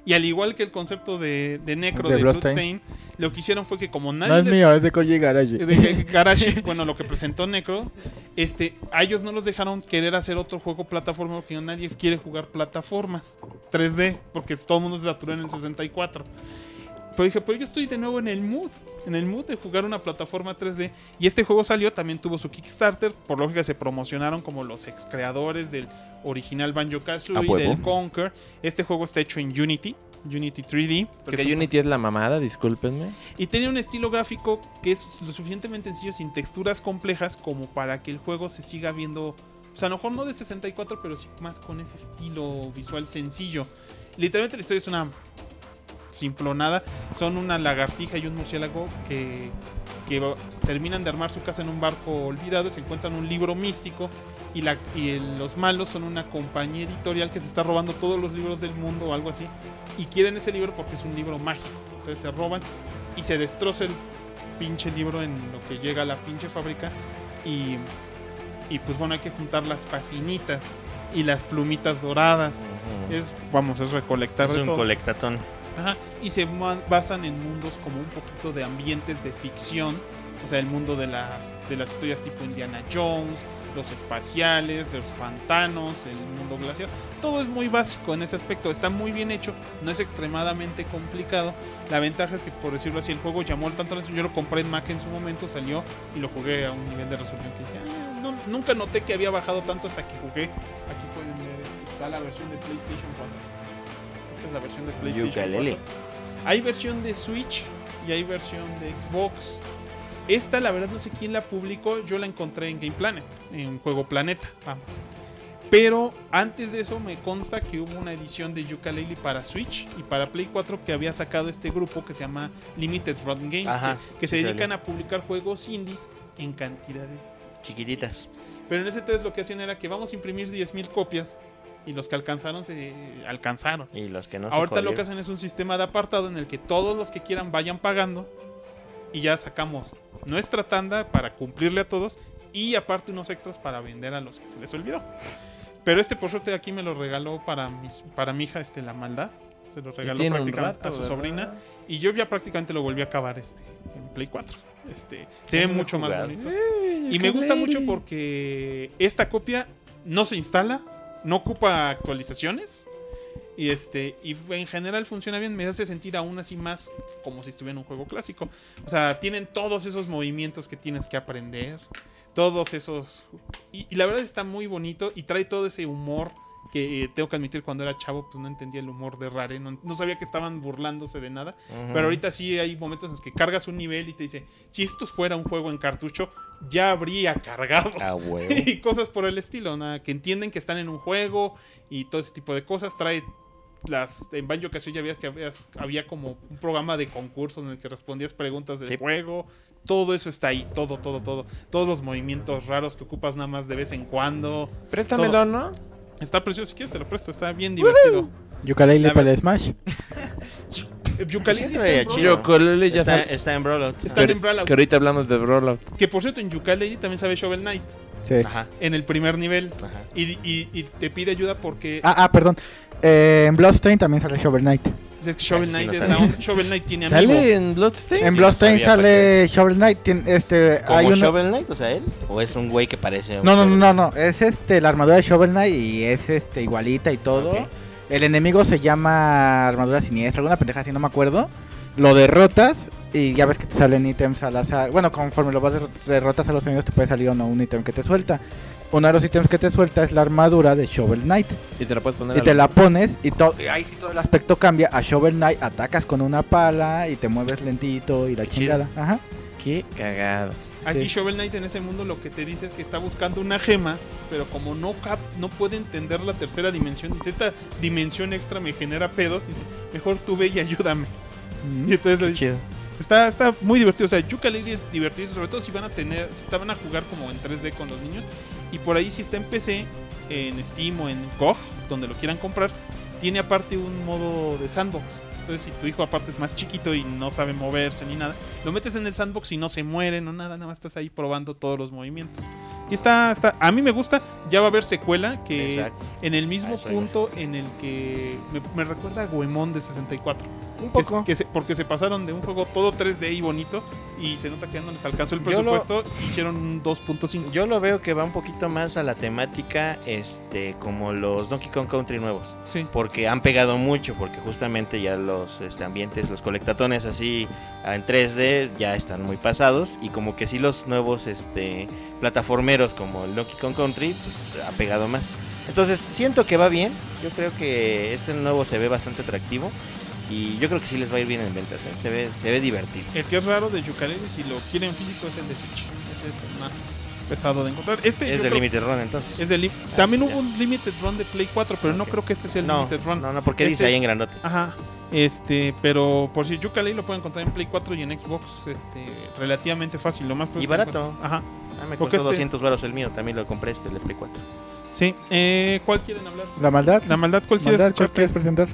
Y al igual que el concepto de, de Necro De de, Bloodstain. Lo que hicieron fue que como nadie No es les- mío, es de Koji Garage. de Garage, bueno, lo que presentó Necro, este, a ellos no los dejaron querer hacer otro juego plataforma porque nadie quiere jugar plataformas 3D, porque todo el mundo se saturó en el 64. Pero dije, pero yo estoy de nuevo en el mood, en el mood de jugar una plataforma 3D. Y este juego salió, también tuvo su Kickstarter, por lógica se promocionaron como los ex creadores del original Banjo Kazooie, huevo. del Conquer. Este juego está hecho en Unity, Unity 3D. que Porque un- Unity es la mamada, discúlpenme. y tenía un estilo gráfico que es lo suficientemente sencillo, sin texturas complejas, como para que el juego se siga viendo. O sea, a lo mejor no de 64, pero sí más con ese estilo visual sencillo. Literalmente la historia es una simplonada. Son una lagartija y un murciélago que, que terminan de armar su casa en un barco olvidado. y Se encuentran un libro místico. Y, la, y los malos son una compañía editorial que se está robando todos los libros del mundo o algo así. Y quieren ese libro porque es un libro mágico. Entonces se roban y se destroza el pinche libro en lo que llega a la pinche fábrica. Y, y pues bueno, hay que juntar las paginitas y las plumitas doradas. Es, vamos, es recolectar Es de un todo. colectatón. Ajá, Y se basan en mundos como un poquito de ambientes de ficción. O sea, el mundo de las, de las historias tipo Indiana Jones, los espaciales, los pantanos, el mundo glacial. Todo es muy básico en ese aspecto. Está muy bien hecho. No es extremadamente complicado. La ventaja es que, por decirlo así, el juego llamó tanto la atención. Yo lo compré en Mac en su momento, salió y lo jugué a un nivel de resolución que dije, "Ah, nunca noté que había bajado tanto hasta que jugué. Aquí pueden ver, está la versión de PlayStation 4. Esta es la versión de PlayStation Yooka-Laylee. 4. Hay versión de Switch y hay versión de Xbox. Esta, la verdad, no sé quién la publicó. Yo la encontré en Game Planet, en Juego Planeta. Vamos. Pero antes de eso, me consta que hubo una edición de Yooka-Laylee para Switch y para Play 4 que había sacado este grupo que se llama Limited Run Games, Ajá, que, que se dedican a publicar juegos indies en cantidades Chiquititas. pero en ese entonces lo que hacían era que vamos a imprimir 10.000 copias y los que alcanzaron se alcanzaron. Y los que no se Ahorita lo jodieron. que hacen es un sistema de apartado en el que todos los que quieran vayan pagando y ya sacamos nuestra tanda para cumplirle a todos y aparte unos extras para vender a los que se les olvidó. Pero este por suerte aquí me lo regaló para, mis, para mi hija este, la maldad. Se lo regaló prácticamente rato, a su ¿verdad? sobrina y yo ya prácticamente lo volví a acabar este, en Play 4. Este, se ve lo mucho más bonito. Y me gusta mucho porque esta copia no se instala, no ocupa actualizaciones. Y este, y en general funciona bien, me hace sentir aún así más como si estuviera en un juego clásico. O sea, tienen todos esos movimientos que tienes que aprender. Todos esos. Y, y la verdad está muy bonito y trae todo ese humor que eh, tengo que admitir cuando era chavo, pues no entendía el humor de Rare. No, no sabía que estaban burlándose de nada. Pero ahorita sí hay momentos en los que cargas un nivel y te dice, si esto fuera un juego en cartucho, ya habría cargado. A huevo. y cosas por el estilo, nada, que entienden que están en un juego y todo ese tipo de cosas. Trae las en Banjo Kazooie ya había que habías- había como un programa de concurso en el que respondías preguntas del Sí. juego. Todo eso está ahí, todo, todo, todo. Todos los movimientos raros que ocupas nada más de vez en cuando. Préstamelo, ¿no? Está precioso, si quieres te lo presto, está bien divertido. La para el Smash. Sí, está ya está, en Brawlout. Está que, en Brawlout. que ahorita hablamos de Brawlout. Que por cierto, en Yooka-Laylee también sabe Shovel Knight. Sí. Ajá. En el primer nivel. Ajá. Y, y- y te pide ayuda porque Ah, ah, perdón. Eh, en Bloodstain también sale Shovel Knight. Es que Shovel Ah, sí, Knight no es. Shovel Knight tiene amigo. ¿Sale en Bloodstain? En Sí, Bloodstain no sabía, sale Shovel Knight. tiene- este, ¿Como hay uno- Shovel Knight? O sea, él. ¿O es un güey que parece un No, no, no, no, no. Es este la armadura de Shovel Knight y es este igualita y todo. Ok. El enemigo se llama armadura siniestra, alguna pendeja así, no me acuerdo. Lo derrotas Y ya ves que te salen ítems al azar. Bueno, conforme lo vas der- derrotas a los enemigos, te puede salir o no un ítem que te suelta. Uno de los ítems que te suelta es la armadura de Shovel Knight. Y te la puedes poner Y te la pones y todo, y ahí sí todo el aspecto cambia. A Shovel Knight atacas con una pala y te mueves lentito y la Qué chido. chingada. Ajá. Qué cagado. Aquí Sí. Shovel Knight en ese mundo lo que te dice es que está buscando una gema, pero como no cap no puede entender la tercera dimensión, dice, esta dimensión extra me genera pedos, dice, mejor tú ve y ayúdame. Y entonces le dice, Chido. está, está muy divertido, o sea, Yooka-Laylee es divertido, sobre todo si van a tener, si estaban a jugar como en 3D con los niños, y por ahí si está en PC, en Steam o en GOG, donde lo quieran comprar, tiene aparte un modo de sandbox. Entonces, si tu hijo aparte es más chiquito y no sabe moverse ni nada, lo metes en el sandbox y no se muere, no nada, nada más estás ahí probando todos los movimientos. Y está, está, a mí me gusta, ya va a haber secuela que Exacto. en el mismo Eso iba. punto en el que me, me recuerda a Goemon de 64. Un poco. que se- porque se pasaron de un juego todo 3D y bonito y se nota que ya no les alcanzó el Yo lo- presupuesto, hicieron un 2.5. Yo lo veo que va un poquito más a la temática este como los Donkey Kong Country nuevos. Sí. Porque han pegado mucho, porque justamente ya los este, ambientes, los colectatones así ah, en 3D ya están muy pasados. Y como que sí los nuevos este, plataformeros como el Donkey Kong Country, pues ha pegado más. Entonces siento que va bien. Yo creo que este nuevo se ve bastante atractivo. Y yo creo que sí les va a ir bien en ventas. ¿eh? Se, ve, se ve divertido. El que es raro de Yooka-Laylee, si lo quieren físico, es el de Switch. Ese es el más pesado de encontrar. Este Es de creo- Limited Run entonces. es de lim- También ya. hubo un Limited Run de Play 4, pero no creo que este sea el No, Limited Run. no, no, porque Este dice ahí en grandote. Ajá. Este, pero por si Yooka-Laylee lo pueden encontrar en Play 4 y en Xbox, este, relativamente fácil. Lo más Y barato. Ajá. Ah, me Porque costó este- 200 baros el mío, también lo compré este, el de Play 4. Sí. Eh, ¿Cuál quieren hablar? La maldad. La maldad, ¿cuál quieres maldad, ¿cuál echarte? quieres presentar?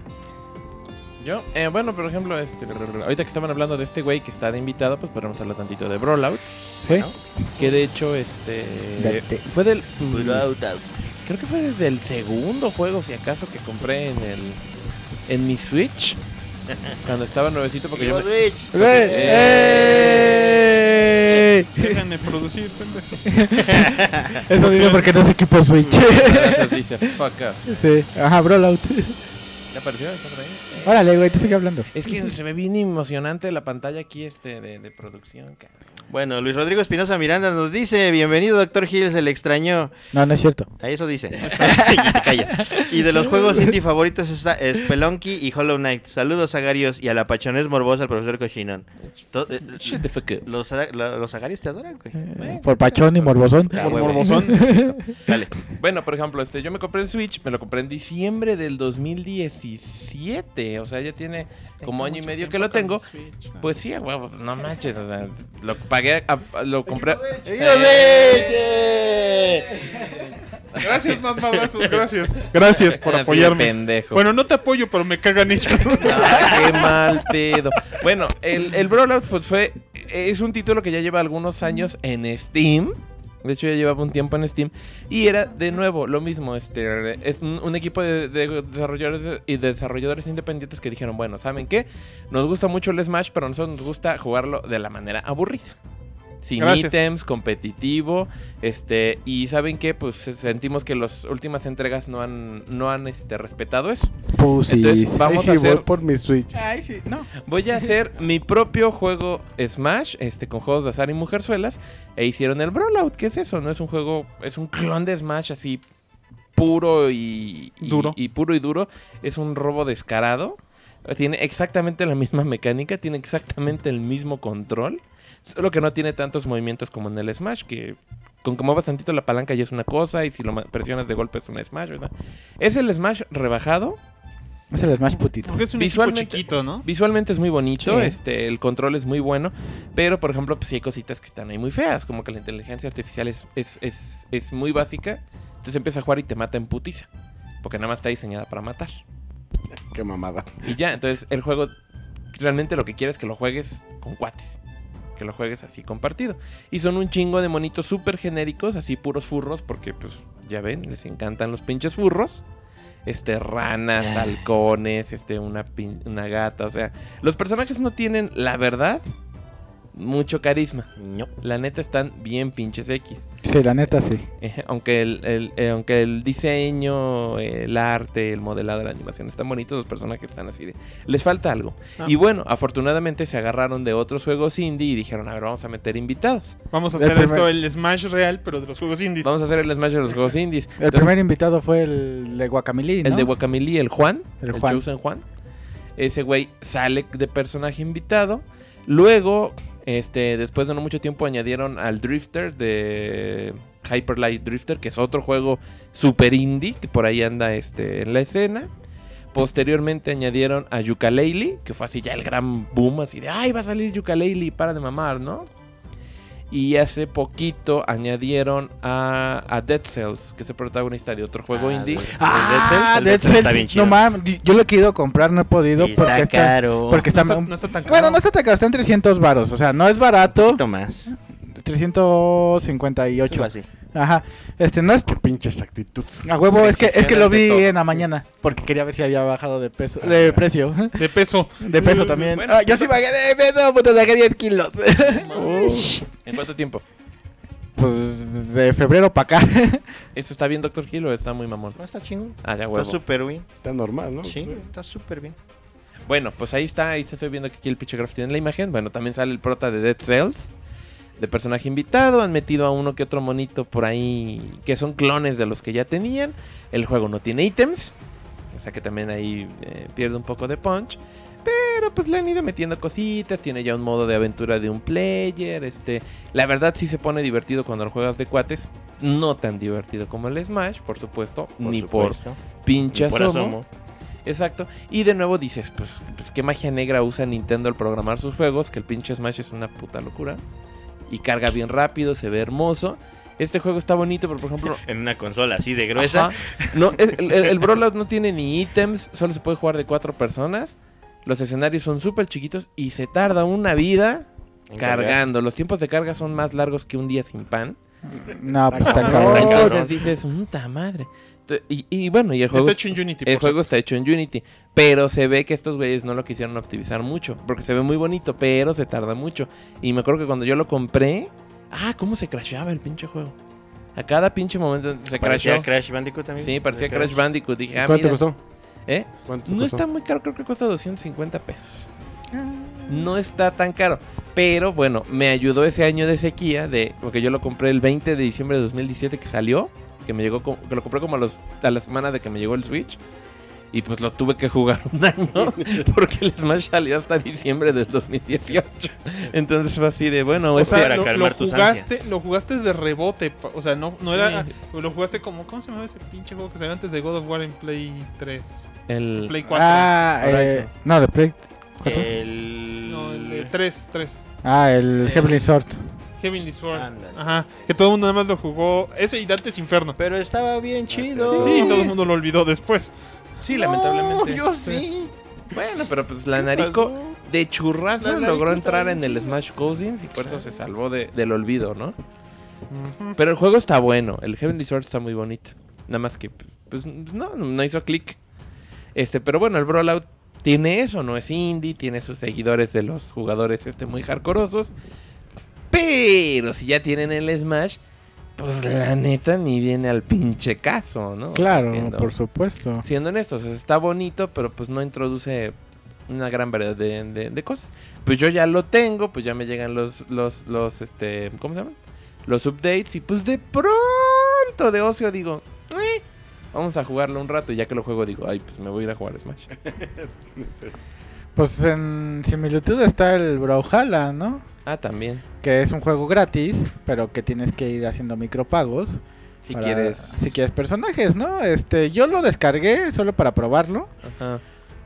Yo, eh, bueno, por ejemplo, este, ahorita que estaban hablando de este güey que está de invitado, pues podemos hablar tantito de Brawlout. Sí. Que de hecho, este. Date. Fue del. Creo que fue desde el segundo juego, si acaso, que compré en el. En mi Switch. cuando estaba nuevecito, porque yo. me- ¡Eh! ¡Eh! Déjenme producir, pendejo. Eso dice porque no es equipo Switch. Gracias, dice, fuck up. sí. Ajá, Brawlout. ¿Ya apareció? ¿Está por ahí? Órale, güey, tú sigue hablando. Es que se ve bien emocionante la pantalla aquí este de, de producción. Bueno, Luis Rodrigo Espinosa Miranda nos dice, bienvenido Doctor Hill, se le extrañó. No, no es cierto. A eso dice. y de los juegos indie favoritos está Spelunky y Hollow Knight. Saludos agarios y a la pachonés morbosa al profesor Cochinón. Eh, Shut the fuck up. Los, lo- los agarios te adoran, güey. Eh, Por pachón y morbosón. Ah, Por huevo. morbosón. Dale. Bueno, por ejemplo, este, yo me compré el Switch, me lo compré en diciembre del 2017. O sea, ya tiene como año y medio que lo tengo. Pues sí, huevo, no manches, o sea, lo pagué, a- lo compré. Gracias, más madrazos, gracias. Gracias por apoyarme. pendejo. Bueno, no te apoyo, pero me cagan ellos. Ah, qué mal pedo. Bueno, el, el Brawlout pues fue. Es un título que ya lleva algunos años en Steam. De hecho, ya llevaba un tiempo en Steam. Y era de nuevo lo mismo. Este, es un, equipo de, de desarrolladores y desarrolladores independientes que dijeron: Bueno, ¿saben qué? Nos gusta mucho el Smash, pero a nosotros nos gusta jugarlo de la manera aburrida. Sin Gracias. ítems, competitivo, este, y saben qué, pues sentimos que las últimas entregas no han, no han este, respetado eso. Pusis. Entonces, vamos Ay, a sí, voy hacer por mi Switch. Ay, sí, no. Voy a hacer mi propio juego Smash, este, con juegos de azar y mujerzuelas. E hicieron el Brawlout. ¿Qué es eso? No es un juego, es un clon de Smash así puro y, y- Duro. Y puro y duro. Es un robo descarado. Tiene exactamente la misma mecánica, tiene exactamente el mismo control. Solo que no tiene tantos movimientos como en el Smash, que con que muevas tantito la palanca ya es una cosa, y si lo presionas de golpe es un Smash, ¿verdad? Es el Smash rebajado, Es el Smash putito. Porque es un Visualmente- chiquito, ¿no? Visualmente es muy bonito, Sí. este, el control es muy bueno, pero por ejemplo, pues sí hay cositas que están ahí muy feas, como que la inteligencia artificial es, es, es, es muy básica, entonces empieza a jugar y te mata en putiza, porque nada más está diseñada para matar. Qué mamada. Y ya, entonces el juego realmente lo que quiere es que lo juegues con cuates. Que lo juegues así compartido. Y son un chingo de monitos súper genéricos, así puros furros, porque pues ya ven, les encantan los pinches furros. Este, ranas, halcones, este, una, pin- una gata, o sea, los personajes no tienen, la verdad, mucho carisma. No. La neta están bien pinches X. Sí, la neta sí. Eh, aunque el, el- eh, aunque el diseño, el arte, el modelado, la animación están bonitos, los personajes están así de... Les falta algo. Ah. Y bueno, afortunadamente se agarraron de otros juegos indie y dijeron, a ver, vamos a meter invitados. Vamos a El hacer primer- esto, el Smash real, pero de los juegos indies. Vamos a hacer el Smash de los juegos indies. El Entonces, primer invitado fue el de Guacamili, ¿no? El de Guacamili, el Juan. El El, Juan. Chosen Juan. Ese güey sale de personaje invitado. Luego, este, después de no mucho tiempo, añadieron al Drifter de Hyper Light Drifter, que es otro juego super indie, que por ahí anda este, en la escena. Posteriormente añadieron a Yooka-Laylee, que fue así ya el gran boom, así de, ay, va a salir Yooka-Laylee, para de mamar, ¿no? Y hace poquito añadieron a, a Dead Cells, que es el protagonista de otro juego Ah, indie. de- Ah, Dead Cells está bien chido. No mames, yo lo he querido comprar, no he podido Y porque está está, caro. porque está, no, está, no está tan caro. Bueno, no está tan caro, está en 300 varos, o sea, no es Un barato. poquito más. 358. Algo así. Aja. Este no es Qué pinche exactitud. a huevo, es que es que lo vi en la mañana porque quería ver si había bajado de peso, de precio, De peso. de peso también. Bueno, Ah, yo sí bajé de peso, puto, bajé 10 kilos. ¿En cuánto tiempo? Pues de febrero para acá. ¿Eso está bien, Doctor Hill, o está muy mamón? No, está chingón. Ah, ya Está huevo. súper bien. Está normal, ¿no? Sí, está súper bien. Bueno, pues ahí está, ahí estoy viendo que aquí el pinche graph tiene la imagen. Bueno, también sale el prota de Dead Cells, de personaje invitado. Han metido a uno que otro monito por ahí que son clones de los que ya tenían. El juego no tiene ítems, o sea que también ahí eh, pierde un poco de punch. Pero pues le han ido metiendo cositas, tiene ya un modo de aventura de un player, este, la verdad sí se pone divertido cuando lo juegas de cuates, no tan divertido como el Smash, por supuesto, ni por pinche Ni por asomo. asomo. Exacto. Y de nuevo dices, pues, pues qué magia negra usa Nintendo al programar sus juegos, que el pinche Smash es una puta locura. Y carga bien rápido, se ve hermoso. Este juego está bonito, pero por ejemplo... En una consola así de gruesa. Ajá. No, es- el, el, el Brawlout no tiene ni ítems, solo se puede jugar de cuatro personas. Los escenarios son súper chiquitos y se tarda una vida cargando. Los tiempos de carga son más largos que un día sin pan. No, pues está cabrón. cabrón. Está cabrón. Entonces dices, puta madre. Y, y bueno, y el juego Está es- hecho en Unity. el juego está hecho en Unity, pero se ve que estos güeyes no lo quisieron optimizar mucho, porque se ve muy bonito, pero se tarda mucho. Y me acuerdo que cuando yo lo compré, ah, cómo se crasheaba el pinche juego. A cada pinche momento se Parecía. Crash Bandicoot también. Sí, parecía Crash Bandicoot. Dije, ah, ¿Cuánto mira, costó? ¿eh? ¿Cuánto No costó? está muy caro, creo que cuesta 250 pesos. No está tan caro. Pero bueno, me ayudó ese año de sequía, de porque yo lo compré el 20 de diciembre de 2017 que salió, que me llegó, que lo compré como a, los, a la semana de que me llegó el Switch. Y pues lo tuve que jugar un año porque el Smash salió hasta diciembre del 2018. Entonces fue así de, bueno, O este- sea, para lo, calmar lo tus jugaste, ansias. lo jugaste de rebote. O sea, no, no era. Sí. Lo jugaste como. ¿Cómo se llama ese pinche juego que salió antes de God of War en Play 3? el... Play 4. Ah, eh, no, de Play. ¿cuatro? El... No, el de 3, 3. Ah, el eh, Heavenly Sword. Heavenly Sword. Ándale. Ajá. Que todo el mundo nada más lo jugó. Eso y Dante's Inferno. Pero estaba bien chido. Sí, todo el mundo lo olvidó después. Sí, lamentablemente. yo sí. Bueno, pero pues la Narico de churrazo La logró entrar en el. Smash Cousins y por eso se salvó de- del olvido, ¿no? Pero el juego está bueno, el Heavenly Sword está muy bonito. Nada más que, pues, no, no hizo clic. Este, pero bueno, el Brawlout tiene eso, no es indie, tiene sus seguidores de los jugadores este, muy hardcoreosos. Pero si ya tienen el Smash, pues la neta ni viene al pinche caso, ¿no? Claro, Siendo- por supuesto. siendo honestos, está bonito, pero pues no introduce una gran variedad de, de- de cosas. Pues yo ya lo tengo, pues ya me llegan los, los, los, este, ¿cómo se llaman? Los updates y pues de pronto de ocio digo, "Eh, vamos a jugarlo un rato y ya que lo juego digo, ay, pues me voy a ir a jugar Smash. Pues en similitud está el Brawlhalla, ¿no? Ah, también, Que es un juego gratis, pero que tienes que ir haciendo micropagos. si para- quieres. Si quieres personajes, ¿no? Este, yo lo descargué solo para probarlo. Ajá.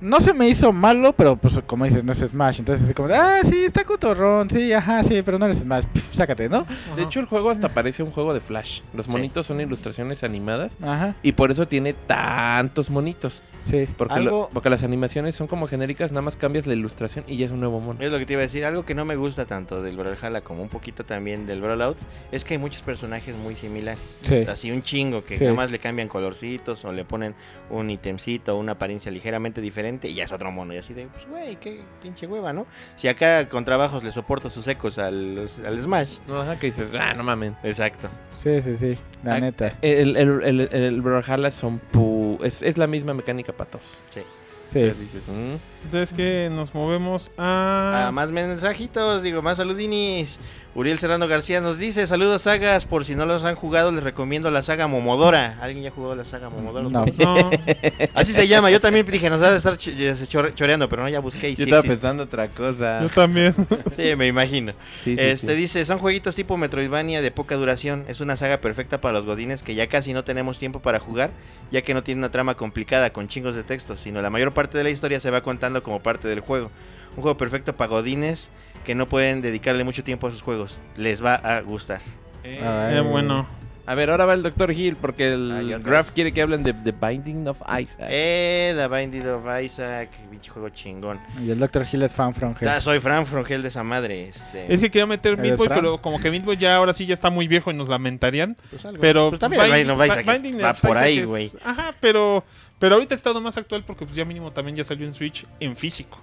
No se me hizo malo, pero pues como dices, no es Smash. Entonces así como, de, ah, sí, está cotorrón, sí, ajá, sí, pero no eres Smash. Pff, sácate, ¿no? De hecho, el juego hasta parece un juego de Flash. Los monitos son ilustraciones animadas Ajá, y por eso tiene tantos monitos. sí. Porque, lo- Algo- porque las animaciones son como genéricas, nada más cambias la ilustración y ya es un nuevo mono. Es lo que te iba a decir. Algo que no me gusta tanto del Brawlhalla como un poquito también del Brawlout es que hay muchos personajes muy similares. Sí. Así un chingo que Sí. nada más le cambian colorcitos o le ponen un itemcito o una apariencia ligeramente diferente. Repente y ya es otro mono. Y así de, pues, güey, qué pinche hueva, ¿no? Si acá con trabajos le soporto sus ecos al, al Smash. No, ajá, que dices, ah, no mamen. Exacto. Sí, sí, sí. La Ah, neta. El, el, el, el, el Brawlhalla son pu... Es, es la misma mecánica para todos. Sí. Sí. Dices, mm, Entonces que nos movemos a... Ah, más mensajitos, digo, más saludinis. Uriel Serrano García nos dice, saludos sagas, por si no los han jugado, les recomiendo la saga Momodora. ¿Alguien ya jugó la saga Momodora? No. No, Así se llama, yo también dije, nos va a estar choreando, pero no, ya busqué y Yo sí estaba existe. pensando otra cosa. yo también. Sí, me imagino. Sí, sí, Este sí. dice, son jueguitos tipo Metroidvania de poca duración. Es una saga perfecta para los godines que ya casi no tenemos tiempo para jugar, ya que no tiene una trama complicada con chingos de textos, sino la mayor parte de la historia se va contando como parte del juego. Un juego perfecto para godines que no pueden dedicarle mucho tiempo a sus juegos. Les va a gustar. Eh, bueno. A ver, ahora va el Dr. Hill porque el Ay, vez. quiere que hablen de The Binding of Isaac. Eh, The Binding of Isaac, pinche juego chingón. Y el Dr. Hill es fan from hell. Ah, soy Fran Frongel de esa madre. Este, Es que quería meter ¿Eres Meat Boy, pero como que Meat Boy ya ahora sí ya está muy viejo y nos lamentarían. pues algo. Pero Pues también el Binding of Isaac Binding va por Isaac ahí, güey. Ajá, pero, pero ahorita ha estado más actual porque pues ya mínimo también ya salió en Switch en físico.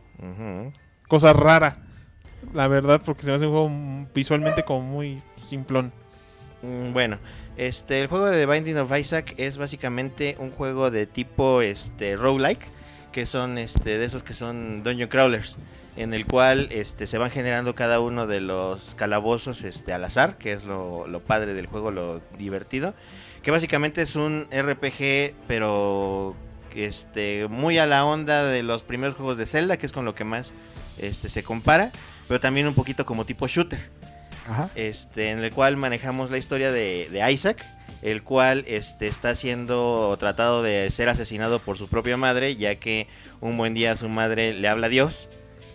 Cosa rara, la verdad, porque se me hace un juego visualmente como muy simplón. Mm, Bueno, este, el juego de The Binding of Isaac es básicamente un juego de tipo este, roguelike, que son este, de esos que son dungeon crawlers, en el cual este, se van generando cada uno de los calabozos este, al azar, que es lo, lo padre del juego, lo divertido, que básicamente es un RPG, pero este, muy a la onda de los primeros juegos de Zelda, que es con lo que más este, se compara, pero también un poquito como tipo shooter Ajá. este, en el cual manejamos la historia de, de Isaac, el cual este, está siendo tratado de ser asesinado por su propia madre, ya que un buen día su madre le habla a Dios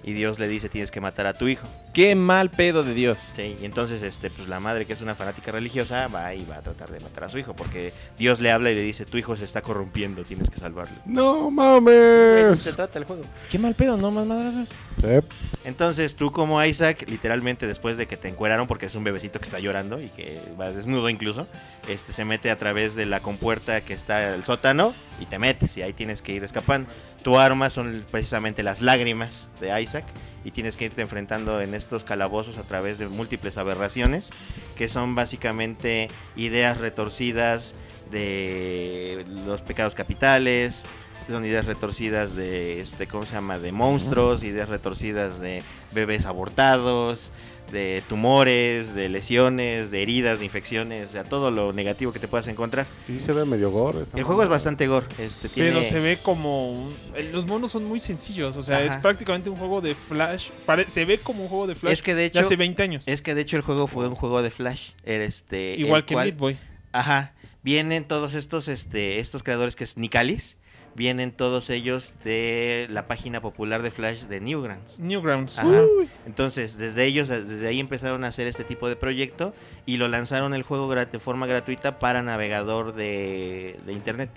y Dios le dice tienes que matar a tu hijo. Qué mal pedo de Dios. Sí, y entonces este, pues la madre que es una fanática religiosa va y va a tratar de matar a su hijo, porque Dios le habla y le dice tu hijo se está corrompiendo, tienes que salvarlo. ¡No De eso se mames! trata el juego. Qué mal pedo, ¿no? Más madrazos. Sí. Entonces tú como Isaac, literalmente después de que te encueraron, porque es un bebecito que está llorando y que va desnudo incluso, este se mete a través de la compuerta que está el sótano y te metes y ahí tienes que ir escapando. Tu arma son precisamente las lágrimas de Isaac y tienes que irte enfrentando en estos calabozos a través de múltiples aberraciones que son básicamente ideas retorcidas de los pecados capitales, son ideas retorcidas de este cómo se llama de monstruos ideas retorcidas de bebés abortados de tumores de lesiones de heridas de infecciones o sea todo lo negativo que te puedas encontrar Y sí se ve medio gore. el juego es bastante gore este Pero tiene se ve como... un- Los monos son muy sencillos, o sea, es prácticamente un juego de Flash. Pare- se ve como un juego de Flash es que de de hecho hace 20 años. es que de hecho el juego fue un juego de Flash era este Igual el que cual- Meat Boy. Ajá. Vienen todos estos, este, estos creadores que es Nicalis. Vienen todos ellos de la página popular de Flash de Newgrounds. Newgrounds. Ajá. Entonces, desde ellos, desde ahí empezaron a hacer este tipo de proyecto y lo lanzaron el juego de forma gratuita para navegador de, de internet.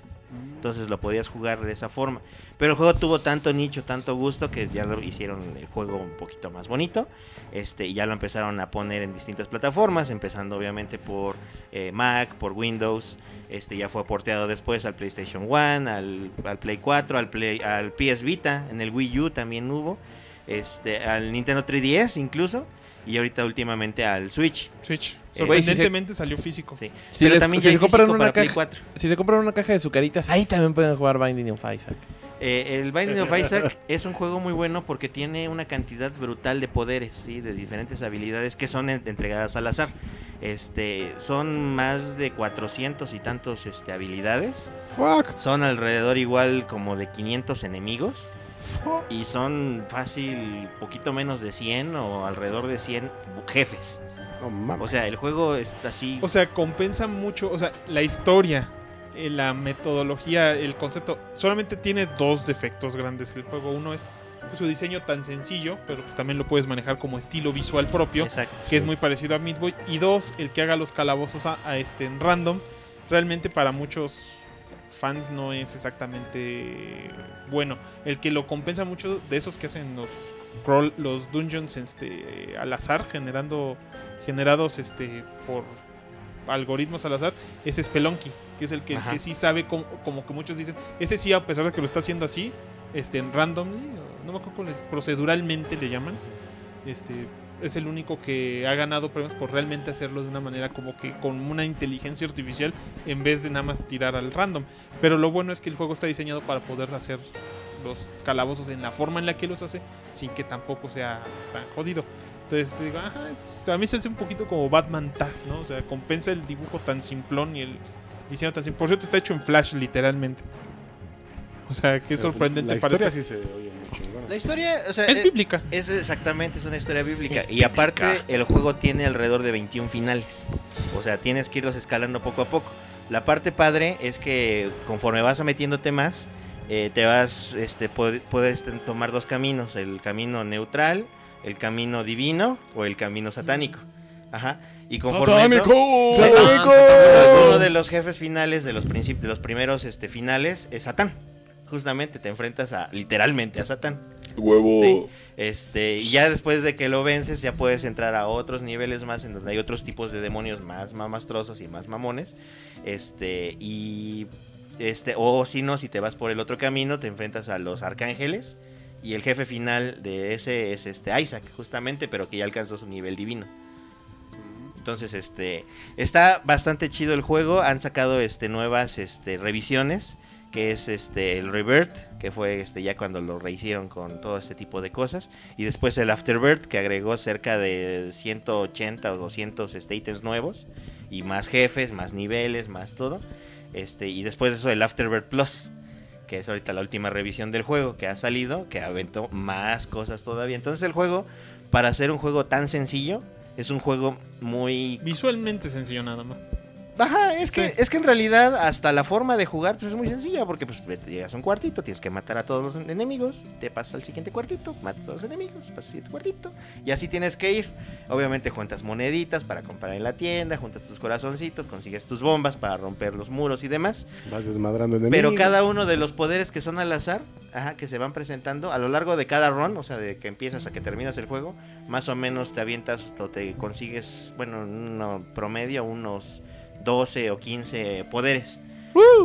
Entonces lo podías jugar de esa forma. Pero el juego tuvo tanto nicho, tanto gusto que ya lo hicieron el juego un poquito más bonito. Este, y ya lo empezaron a poner en distintas plataformas, empezando obviamente por eh, Mac, por Windows. Este ya fue porteado después al PlayStation 1, al, al Play 4, al, Play, al PS Vita, en el Wii U también hubo. Este, al Nintendo 3DS incluso. Y ahorita últimamente al Switch. Switch. Eh, Sorprendentemente salió físico. Sí. Si Pero les- también si se compran una caja- 4. Si se compran una caja de sucaritas, ahí también pueden jugar Binding of Isaac. Eh, el Binding of Isaac es un juego muy bueno porque tiene una cantidad brutal de poderes, ¿sí? de diferentes habilidades que son en- entregadas al azar. Este, son más de 400 y tantos este, habilidades. Fuck. Son alrededor igual como de 500 enemigos. Fuck. Y son fácil, poquito menos de 100 o alrededor de 100 jefes. No mames. O sea, el juego está así. O sea, compensa mucho, o sea, la historia, eh, la metodología, el concepto, solamente tiene dos defectos grandes el juego. Uno es pues, su diseño tan sencillo, pero pues también lo puedes manejar como estilo visual propio, Exacto. que es muy parecido a Meat Boy. Y dos, el que haga los calabozos a, a este en random, realmente para muchos fans no es exactamente bueno. El que lo compensa mucho de esos que hacen los crawl- los dungeons este al azar generando generados este por algoritmos al azar es Spelunky, que es el que, sí sabe como, como que muchos dicen, ese sí a pesar de que lo está haciendo así, este, en randomly, no me acuerdo proceduralmente le llaman. Este, es el único que ha ganado premios por realmente hacerlo de una manera como que con una inteligencia artificial en vez de nada más tirar al random. Pero lo bueno es que el juego está diseñado para poder hacer los calabozos en la forma en la que los hace sin que tampoco sea tan jodido. Entonces te digo, ajá, es- a mí se hace un poquito como Batman Taz, ¿no? O sea, compensa el dibujo tan simplón y el diseño tan simple. Por cierto, está hecho en Flash, literalmente. O sea, qué sorprendente La parece. historia sí se oye muy chingona. La historia, o sea, Es eh, bíblica. Es exactamente, es una historia bíblica. Y aparte, el juego tiene alrededor de 21 finales. O sea, tienes que irlos escalando poco a poco. La parte padre es que conforme vas metiéndote más, eh, te vas, este, puedes tomar dos caminos: el camino neutral, el camino divino o el camino satánico. Ajá. Y conforme eso, ¡Satánico! uno, de los jefes finales de los de los primeros este, finales es Satán. Justamente te enfrentas a literalmente a Satán. Huevo. Sí. Este, y ya después de que lo vences, ya puedes entrar a otros niveles más en donde hay otros tipos de demonios más mamastrosos y más mamones. Este, y este, o si no, si te vas por el otro camino, te enfrentas a los arcángeles. Y el jefe final de ese es este Isaac, justamente, pero que ya alcanzó su nivel divino. Entonces, este, está bastante chido el juego. Han sacado este nuevas este revisiones, que es este el Rebirth, que fue este ya cuando lo rehicieron con todo este tipo de cosas, y después el Afterbirth, que agregó cerca de 180 o 200 este, ítems nuevos y más jefes, más niveles, más todo. Este, y después de eso el Afterbirth Plus, que es ahorita la última revisión del juego que ha salido, que aventó más cosas todavía. Entonces el juego, para ser un juego tan sencillo, es un juego muy Visualmente sencillo nada más. Ajá, es que, Sí. es que en realidad hasta la forma de jugar pues, es muy sencilla, porque pues llegas a un cuartito, tienes que matar a todos los enemigos, te pasas al siguiente cuartito, matas a todos los enemigos, pasas al siguiente cuartito, y así tienes que ir. Obviamente juntas moneditas para comprar en la tienda, juntas tus corazoncitos, consigues tus bombas para romper los muros y demás. Vas desmadrando enemigos. Pero cada uno de los poderes que son al azar, ajá, que se van presentando a lo largo de cada run, o sea, de que empiezas a que terminas el juego, más o menos te avientas o te consigues, bueno, uno promedio, unos 12 o 15 poderes.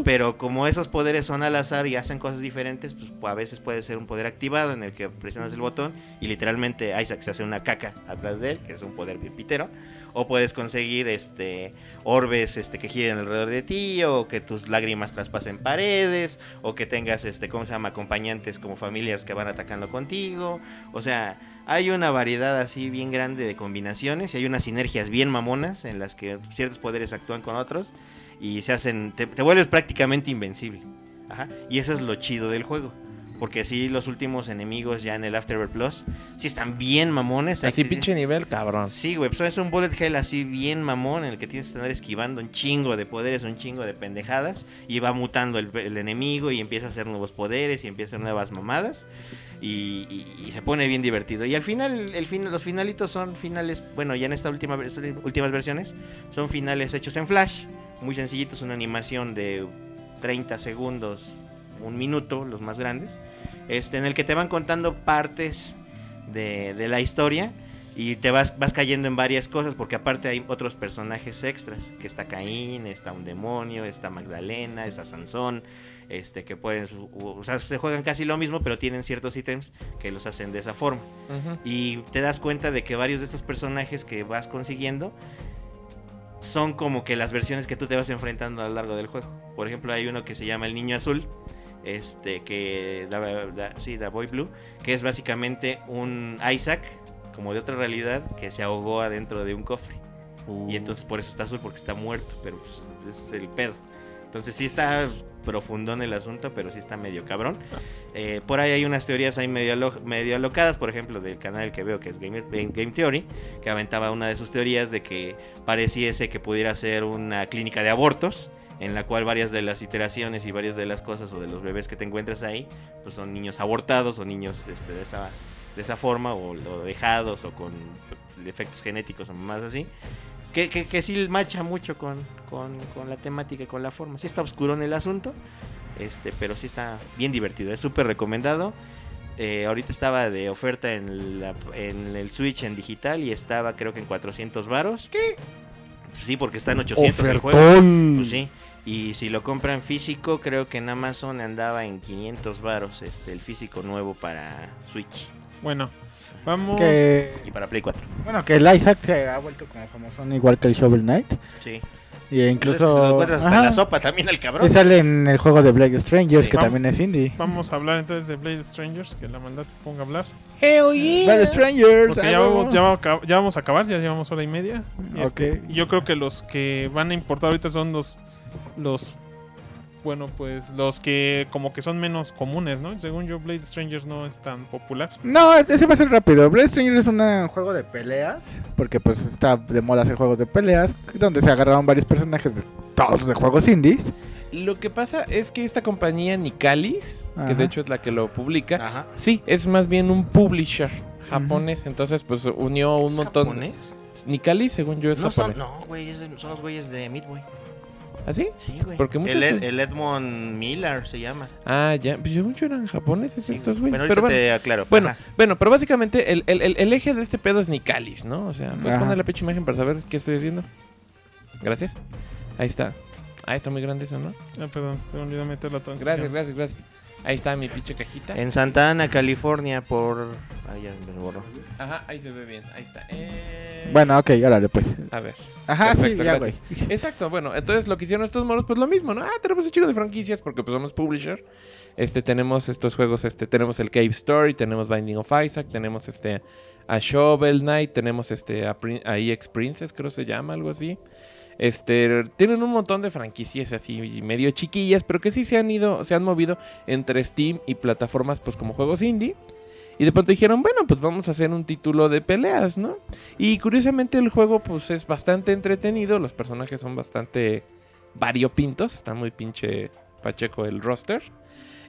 Pero como esos poderes son al azar y hacen cosas diferentes, pues a veces puede ser un poder activado en el que presionas el botón y literalmente Isaac se hace una caca atrás de él, que es un poder pitero. O puedes conseguir este orbes este que giren alrededor de ti, o que tus lágrimas traspasen paredes, o que tengas este, ¿cómo se llama? acompañantes como familiares que van atacando contigo. O sea, hay una variedad así bien grande de combinaciones y hay unas sinergias bien mamonas en las que ciertos poderes actúan con otros y se hacen. te, te vuelves prácticamente invencible. Ajá. Y eso es lo chido del juego. Porque sí, los últimos enemigos ya en el Afterbirth Plus, sí están bien mamones. Así pinche nivel, cabrón. Sí, güey, pues es un bullet hell así bien mamón en el que tienes que estar esquivando un chingo de poderes, un chingo de pendejadas y va mutando el, el enemigo y empieza a hacer nuevos poderes y empieza a hacer nuevas mamadas y, y- se pone bien divertido. Y al final, el fin, los finalitos son finales, bueno, ya en estas últimas versiones son finales hechos en Flash, muy sencillitos, una animación de 30 segundos, un minuto, los más grandes, este, en el que te van contando partes de, de la historia y te vas, vas cayendo en varias cosas, porque aparte hay otros personajes extras, que está Caín, está un demonio, está Magdalena, está Sansón, este, que pueden, o sea, se juegan casi lo mismo, pero tienen ciertos ítems que los hacen de esa forma. Y te das cuenta de que varios de estos personajes que vas consiguiendo son como que las versiones que tú te vas enfrentando a lo largo del juego. Por ejemplo, hay uno que se llama el Niño Azul, este que da, da- sí, da Boy Blue, que es básicamente un Isaac como de otra realidad que se ahogó adentro de un cofre. Y entonces por eso está azul porque está muerto, pero pues, es el pedo. Entonces sí está profundón el asunto, pero sí está medio cabrón. Eh, por ahí hay unas teorías ahí medio, medio alocadas, por ejemplo, del canal que veo que es Game Theory, que aventaba una de sus teorías de que pareciese que pudiera ser una clínica de abortos, en la cual varias de las iteraciones y varias de las cosas o de los bebés que te encuentras ahí, pues son niños abortados o niños este, de, esa, de esa forma, o, o dejados o con defectos genéticos o más así. Que, que, que sí macha mucho con, con, con la temática y con la forma. Sí está oscuro en el asunto, este, pero sí está bien divertido. Es súper recomendado. Eh, ahorita estaba de oferta en, la- en el Switch en digital y estaba creo que en 400 varos. ¿Qué? Sí, porque está en 800 el juego. Ofertón. Pues sí. Y si lo compran físico, creo que en Amazon andaba en 500 varos este, el físico nuevo para Switch Bueno, vamos. Que, y para Play 4. bueno, que el Isaac se ha vuelto como famosón igual que el Shovel Knight. Sí. Y Incluso incluso... lo encuentras hasta en la sopa también el cabrón. Y sale en el juego de Black Strangers, Sí. que Vamos. también es indie. Vamos a hablar entonces de Blade Strangers, que la maldad se ponga a hablar. Hell yeah. Black Strangers. Porque ah, ya vamos, ya, vamos a acab- ya vamos a acabar, ya llevamos hora y media. Y Ok. este, yo creo que los que van a importar ahorita son los, los, bueno, pues los que como que son menos comunes, ¿no? Según yo, Blade Strangers no es tan popular. No, ese va a ser rápido. Black Strangers es un juego de peleas, porque pues está de moda hacer juegos de peleas, donde se agarraron varios personajes de todos de juegos indies. Lo que pasa es que esta compañía Nicalis, que de hecho es la que lo publica, Ajá. sí, es más bien un publisher japonés. Entonces, pues unió un ¿Es montón. japonés? Nicalis, según yo, es No, son, japonés. no, güey, son los güeyes de Midway. ¿Ah, sí? Sí, güey. Porque muchos el, Ed- el Edmond Miller se llama. Ah, ya. Pues yo eran japoneses Sí, estos güey. güeyes. Bueno, Pero bueno. te aclaro. Bueno, Ajá. bueno, pero básicamente el, el- el- el eje de este pedo es Nicalis, ¿no? O sea, puedes Ajá. poner la pecha imagen para saber qué estoy haciendo. Gracias. Ahí está. Ah, está muy grande eso, ¿no? Ah, perdón, te olvidé meter la transición. Gracias, gracias, gracias. Ahí está mi pinche cajita. En Santa Ana, California, por... Ah, ya me borró. Ajá, ahí se ve bien. Ahí está. Eh, Bueno, ok, órale pues. A ver. Ajá, Perfecto, sí, ya, güey. Exacto, bueno, entonces lo que hicieron estos moros, pues lo mismo, ¿no? Ah, tenemos un chico de franquicias porque pues somos publisher. Este, tenemos estos juegos, este, tenemos el Cave Story, tenemos Binding of Isaac, tenemos este, a Shovel Knight, tenemos este, a, Prin- a EX Princess, creo se llama, algo así. Este, tienen un montón de franquicias así medio chiquillas, pero que sí se han ido, se han movido entre Steam y plataformas pues como juegos indie. Y de pronto dijeron, bueno, pues vamos a hacer un título de peleas, ¿no? Y curiosamente el juego pues es bastante entretenido, los personajes son bastante variopintos, está muy pinche pacheco el roster.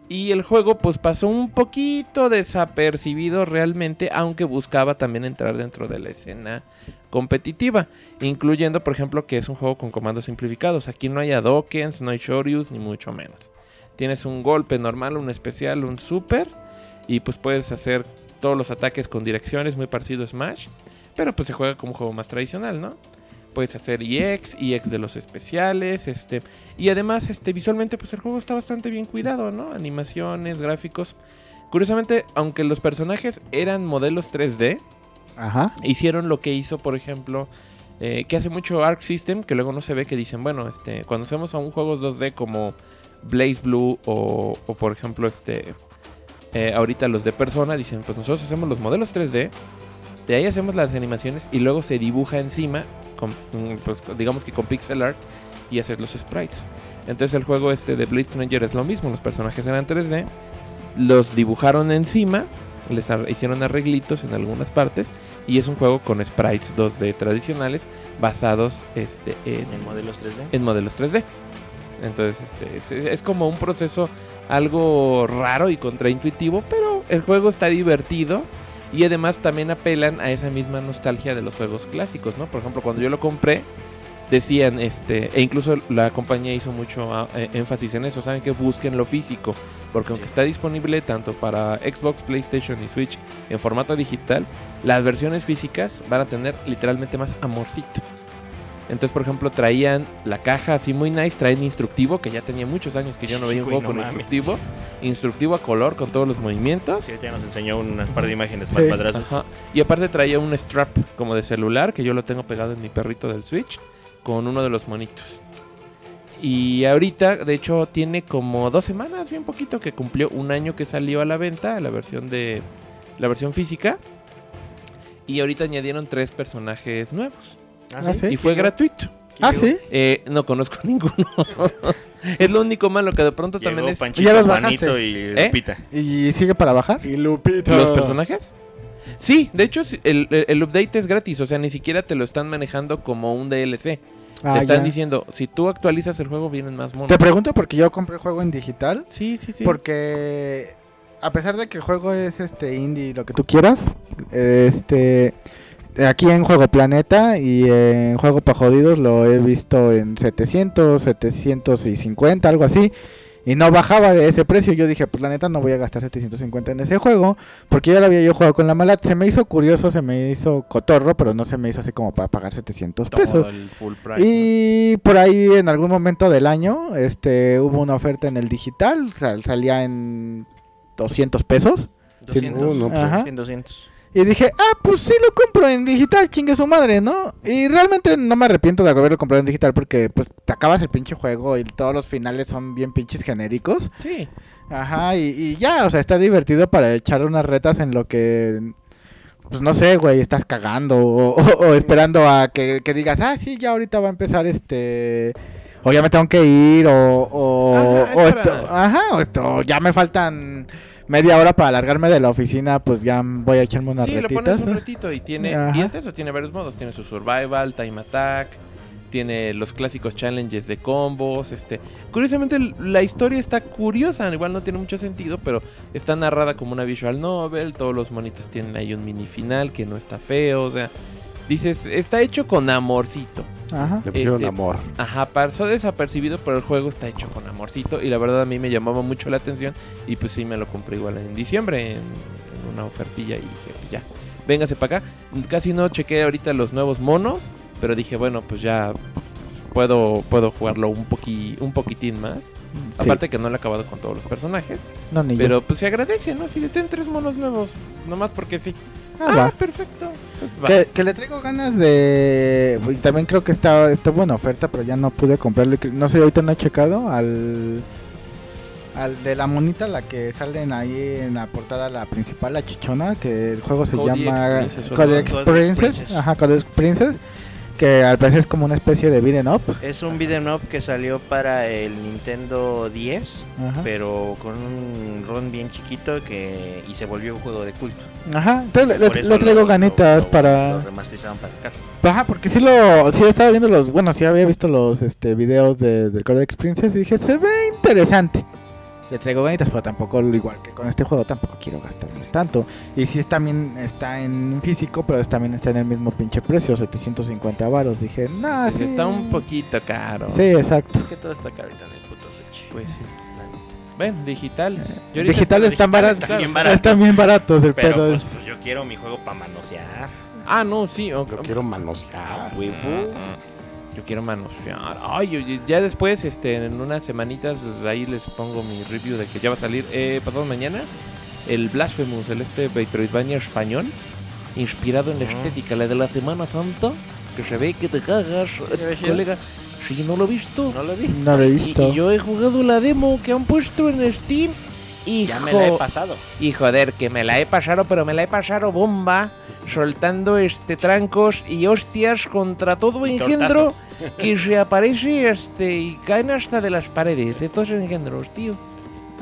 Y el juego pues pasó un poquito desapercibido realmente, aunque buscaba también entrar dentro de la escena competitiva, incluyendo por ejemplo que es un juego con comandos simplificados. Aquí no hay adokens, no hay shoryus, ni mucho menos. Tienes un golpe normal, un especial, un super, y pues puedes hacer todos los ataques con direcciones muy parecido a Smash, pero pues se juega como un juego más tradicional, ¿no? Puedes hacer EX, EX de los especiales, este, y además, este, visualmente, pues el juego está bastante bien cuidado, ¿no? Animaciones, gráficos. Curiosamente, aunque los personajes eran modelos 3D, Ajá. hicieron lo que hizo, por ejemplo, eh, que hace mucho Arc System, que luego no se ve, que dicen, bueno, este, cuando hacemos a un juego 2D como Blaze Blue o, o, por ejemplo, este, eh, ahorita los de Persona, dicen, pues nosotros hacemos los modelos 3D, de ahí hacemos las animaciones y luego se dibuja encima, con, mm, pues, digamos que con pixel art, y hacer los sprites. Entonces el juego este de Blade Stranger es lo mismo, los personajes eran 3D, los dibujaron encima, les ar- hicieron arreglitos en algunas partes y es un juego con sprites 2D tradicionales basados este, en, En modelos 3D. en modelos 3D. Entonces este, es, es como un proceso algo raro y contraintuitivo, pero el juego está divertido y además también apelan a esa misma nostalgia de los juegos clásicos, ¿no? Por ejemplo, cuando yo lo compré, decían, este, e incluso la compañía hizo mucho ah, eh, énfasis en eso, saben que busquen lo físico, porque aunque está disponible tanto para Xbox, PlayStation y Switch en formato digital, las versiones físicas van a tener literalmente más amorcito. Entonces, por ejemplo, traían la caja así muy nice, traen instructivo, que ya tenía muchos años que yo no veía un juego no con mames. instructivo, instructivo a color con todos los movimientos. Sí, ya nos enseñó unas par de imágenes Sí. más. Ajá. Y aparte traía un strap como de celular que yo lo tengo pegado en mi perrito del Switch con uno de los monitos. Y ahorita, de hecho, tiene como dos semanas, bien poquito, que cumplió un año que salió a la venta, la versión de la versión física. Y ahorita añadieron tres personajes nuevos. Ah, ¿sí? Y fue gratuito. Ah, sí. Eh, no conozco ninguno. es lo único malo que de pronto Llegó también es Panchito, Ya los Juanito bajaste. y ¿Eh? Lupita. ¿Y sigue para bajar? Y Lupita. los personajes. Sí, de hecho el, el- el update es gratis, o sea, ni siquiera te lo están manejando como un DLC. Ah, te están ya. diciendo, si tú actualizas el juego, vienen más monos. Te pregunto porque yo compré el juego en digital. Sí, sí, sí. Porque a pesar de que el juego es este indie, lo que tú quieras, este aquí en Juego Planeta y en Juego para Jodidos lo he visto en 700, 750, algo así. Y no bajaba de ese precio. Yo dije, pues la neta no voy a gastar 750 en ese juego. Porque ya lo había yo jugado con la mala. Se me hizo curioso, se me hizo cotorro, pero no se me hizo así como para pagar 700 pesos. Todo el full price. ¿no? Y por ahí en algún momento del año este hubo una oferta en el digital, sal- salía en 200 pesos. Sí, 200. uh, no, pues, Ajá. 100, 200. Y dije, ah, pues sí lo compro en digital, chingue su madre, ¿no? Y realmente no me arrepiento de haberlo comprado en digital porque pues te acabas el pinche juego y todos los finales son bien pinches genéricos. Sí. Ajá, y, y ya, o sea, está divertido para echar unas retas en lo que, pues no sé, güey, estás cagando o, o- o esperando a que, que digas, ah, sí, ya ahorita va a empezar este... O ya me tengo que ir, o, o, Ajá, o esto, ajá, o esto, ya me faltan media hora para alargarme de la oficina, pues ya voy a echarme unas Sí, retitas. pones un ratito y tiene. Ajá. Y es eso, tiene varios modos. Tiene su survival, time attack. Tiene los clásicos challenges de combos. Este. Curiosamente, la historia está curiosa. Igual no tiene mucho sentido, pero está narrada como una visual novel. Todos los monitos tienen ahí un mini final que no está feo. O sea, dices, está hecho con amorcito. Ajá. Le pusieron Este- amor. Ajá, pasó desapercibido, pero el juego está hecho con amorcito. Y la verdad a mí me llamaba mucho la atención. Y pues sí, me lo compré igual en diciembre en, en una ofertilla. Y dije, pues ya, véngase para acá. Casi no chequé ahorita los nuevos monos. Pero dije, bueno, pues ya puedo, puedo jugarlo un, poqui, un poquitín más. Sí. Aparte que no lo he acabado con todos los personajes. No, ni yo. Pero pues se agradece, ¿no? Si le ten tres monos nuevos. Nomás porque sí. Ah, Ah, va. perfecto. Que, que le traigo ganas de. y también creo que está, está buena oferta, pero ya no pude comprarlo. No sé, ahorita no he checado al. Al de la monita, la que salen ahí en la portada, la principal, la chichona, que el juego se llama. Princess. Codex Princess. Ajá, Codex Princess. Que al parecer es como una especie de beat'em up. Es un beat'em up que salió para el Nintendo 10, Ajá. pero con un ron bien chiquito que y se volvió un juego de culto. Ajá, entonces le, traigo lo- ganitas lo- lo- para. Lo remasterizaron para sacarlo. Ajá, porque sí lo, sí estaba viendo los, bueno, sí había visto los este videos de, del Codex Princess y dije, se ve interesante. Le traigo ganitas, pero tampoco, lo igual que con este juego, tampoco quiero gastarme tanto. Y sí es también está en físico, pero es- también está en el mismo pinche precio, 750 varos. Dije, no, Pues sí. Está un poquito caro. Sí, exacto. Es que todo está caro ahorita en el puto Switch. Pues sí. Bueno, digitales. Yo ahorita Digitales están baratos. están baratos. Están bien baratos, el Pero pedo pues, es. pues, yo quiero mi juego para manosear. Ah, no, sí. o- Lo quiero manosear. Huevo. Yo quiero manosear. Ay, oye, ya después, este, en unas semanitas, pues, ahí les pongo mi review de que ya va a salir eh, pasado mañana. El Blasphemous, el este Metroidvania español, inspirado en la Ah. estética, la de la Semana Santa, que se ve que te cagas, ¿Se ve chido? colega. Si no lo he visto. No lo vi. No lo he visto. y yo he jugado la demo que han puesto en Steam. Y Ya me la he pasado. y joder, que me la he pasado, pero me la he pasado bomba, soltando este trancos y hostias contra todo Y engendro que se aparece este y caen hasta de las paredes, estos engendros, tío.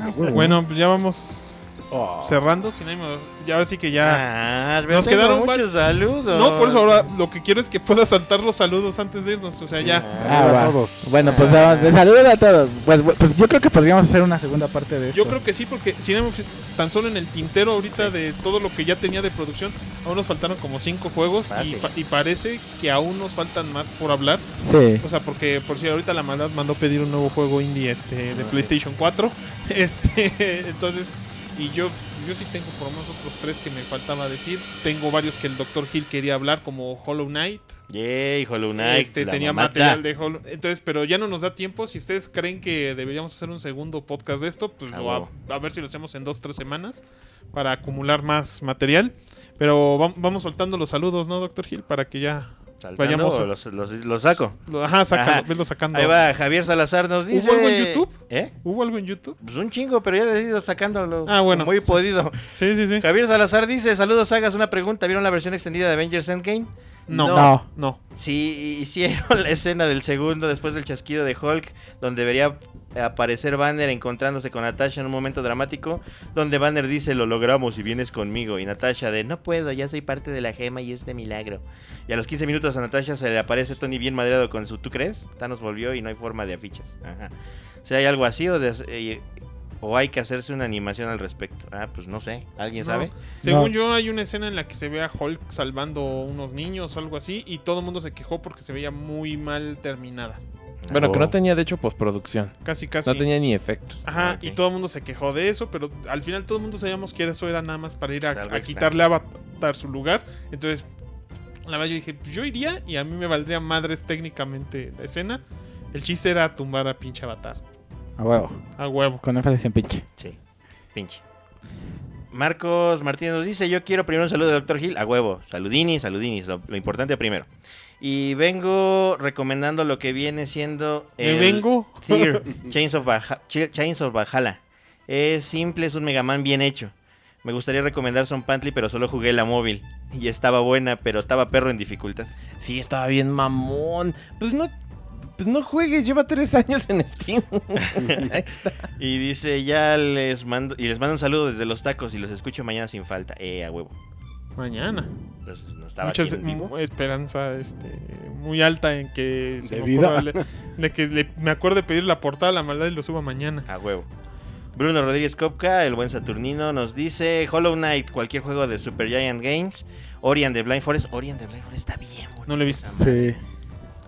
Ah. Bueno, pues ya vamos Oh. cerrando. Sin ánimo- ya ahora sí que ya. Ah, Nos quedaron muchos saludos. No, por eso ahora lo que quiero es que puedas saltar los saludos antes de irnos. O sea, ya. Ah, a todos. Bueno, pues vamos, de saludos a todos. Pues, pues yo creo que podríamos hacer una segunda parte de esto. Yo creo que sí, porque si no, tan solo en el tintero ahorita de todo lo que ya tenía de producción, aún nos faltaron como cinco juegos y, pa- y parece que aún nos faltan más por hablar. Sí. O sea, porque por si ahorita la maldad mandó pedir un nuevo juego indie este, de PlayStation 4. Este, entonces, y yo, yo sí tengo por lo menos otros tres que me faltaba decir. Tengo varios que el Dr. Hill quería hablar, como Hollow Knight. Yay, Hollow Knight. este, tenía mamata. material de Hollow Entonces, pero ya no nos da tiempo. Si ustedes creen que deberíamos hacer un segundo podcast de esto, pues lo a, a ver si lo hacemos en dos, tres semanas para acumular más material. Pero vam- vamos soltando los saludos, ¿no, Dr. Hill? Para que ya... Saltando, los, los- los saco. Ajá, sácalo, Ajá. velo sacando. Ahí va Javier Salazar nos dice. algo en YouTube? ¿Eh? ¿Hubo algo en YouTube? Pues un chingo, pero ya le he ido sacándolo. Ah, bueno. Muy podido. Sí, sí, sí. Javier Salazar dice, saludos, hagas una pregunta. ¿Vieron la versión extendida de Avengers Endgame? No. No. No. Sí, hicieron la escena del segundo después del chasquido de Hulk, donde debería aparecer Banner encontrándose con Natasha en un momento dramático, donde Banner dice, lo logramos y vienes conmigo, y Natasha de, no puedo, ya soy parte de la gema y es de milagro. Y a los 15 minutos a Natasha se le aparece Tony bien madreado con su, ¿tú crees? Thanos volvió y no hay forma de afiches. Ajá. O sea, ¿hay algo así o, de- eh, o hay que hacerse una animación al respecto? Ah, pues no sé, ¿alguien No. sabe? Según No. yo, hay una escena en la que se ve a Hulk salvando unos niños o algo así. Y todo el mundo se quejó porque se veía muy mal terminada. Bueno, que Oh. no tenía de hecho postproducción. Casi, casi. No tenía ni efectos. Ajá, Ok. y todo el mundo se quejó de eso, pero al final todo el mundo sabíamos que eso era nada más para ir a, Algo a quitarle a Avatar su lugar. Entonces, la verdad yo dije, pues yo iría y a mí me valdría madres técnicamente la escena. El chiste era tumbar a pinche Avatar. A huevo. A huevo. Con énfasis en pinche. Sí, pinche. Marcos Martínez nos dice, yo quiero primero un saludo de Doctor Gil, a huevo, saludini, saludini, lo, lo importante primero. Y vengo recomendando lo que viene siendo ¿Me vengo? Fear, Chains of, Ch- Chains of Valhalla. Es simple, es un Mega Man bien hecho. Me gustaría recomendar Son Pantley, pero solo jugué la móvil. Y estaba buena, pero estaba perro en dificultad. Sí, estaba bien mamón. Pues no, pues no juegues, lleva tres años en Steam. Y dice, ya les mando, y les mando un saludo desde los tacos y los escucho mañana sin falta. Eh, a huevo. Mañana. Pues no estaba Mucha aquí en vivo. mu- esperanza este, muy alta en que se De me vida. ocurra de que le- me acuerde pedir la portada a la maldad y lo suba mañana. A huevo. Bruno Rodríguez Kopka, el buen Saturnino, nos dice Hollow Knight, cualquier juego de Super Giant Games. Ori and the Blind Forest. Ori and the Blind Forest está bien, bonito No lo he visto. Sí.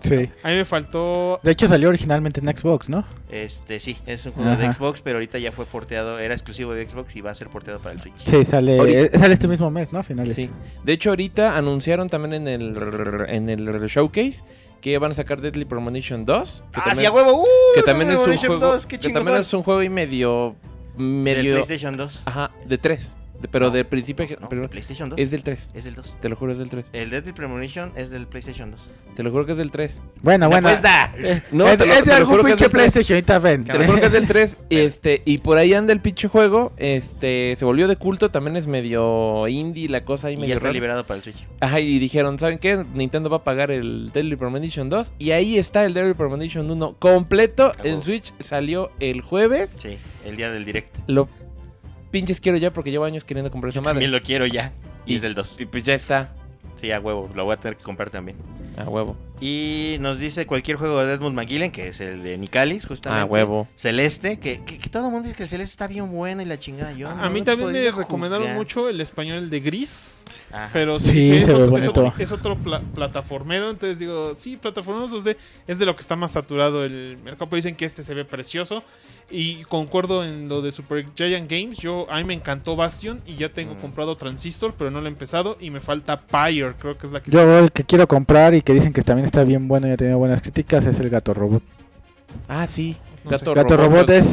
Sí. A mí me faltó De hecho salió originalmente en Xbox, ¿no? Este, sí, es un juego de. Xbox, pero ahorita ya fue porteado, era exclusivo de Xbox y va a ser porteado para el Switch. Sí, sale, Ahorita- eh, sale este mismo mes, ¿no? A finales. Sí. De hecho, ahorita anunciaron también en el, en el showcase que van a sacar Deadly Premonition 2. Que ¡Ah, también, sí, a huevo! ¡Uh! que también es un juego. 2, qué que también es un juego y medio. Medio PlayStation 2. ajá, de 3. Pero No, del principio. No, pero de PlayStation 2. es del 3. Es del 2. Te lo juro, es del 3. El Deadly Premonition es del PlayStation 2. Te lo juro que es del 3. Bueno, bueno. Pues da. eh, No, es, te lo- es te de lo algún juro que es pinche. PlayStation, ven. Te lo juro que es del 3. Este, y por ahí anda el pinche juego. Este, se volvió de culto. También es medio indie la cosa ahí Y ya medio está rara. liberado para el Switch. Ajá, y dijeron, ¿saben qué? Nintendo va a pagar el Deadly Premonition 2. Y ahí está el Deadly Premonition 1 completo. Ah, En. Switch salió el jueves. Sí, el día del direct. Lo pinches quiero ya porque llevo años queriendo comprar esa También madre. lo quiero ya. Y, Y- es del 2. Y pues ya está. Sí, a huevo. Lo voy a tener que comprar también. A huevo. Y nos dice cualquier juego de Edmund McGillen, que es el de Nicalis, justamente. A huevo. Celeste, que, que, que todo el mundo dice que el Celeste está bien bueno y la chingada. Yo no A mí también me recomendaron jugar. mucho el español de Gris. Ajá. Pero Sí, sí, es, otro, es otro- es otro pla- plataformero. Entonces digo, sí, plataformeros o sea, es de lo que está más saturado el mercado. Pero dicen que este se ve precioso. Y concuerdo en lo de Super Giant Games. Yo, a mí me encantó Bastion y ya tengo Mm. comprado Transistor, pero no lo he empezado. Y me falta Pyre, creo que es la que Yo el que quiero comprar y que dicen que también está bien bueno y ha tenido buenas críticas es el Gato Robot. Ah, sí. No Gato, Gato Robot es-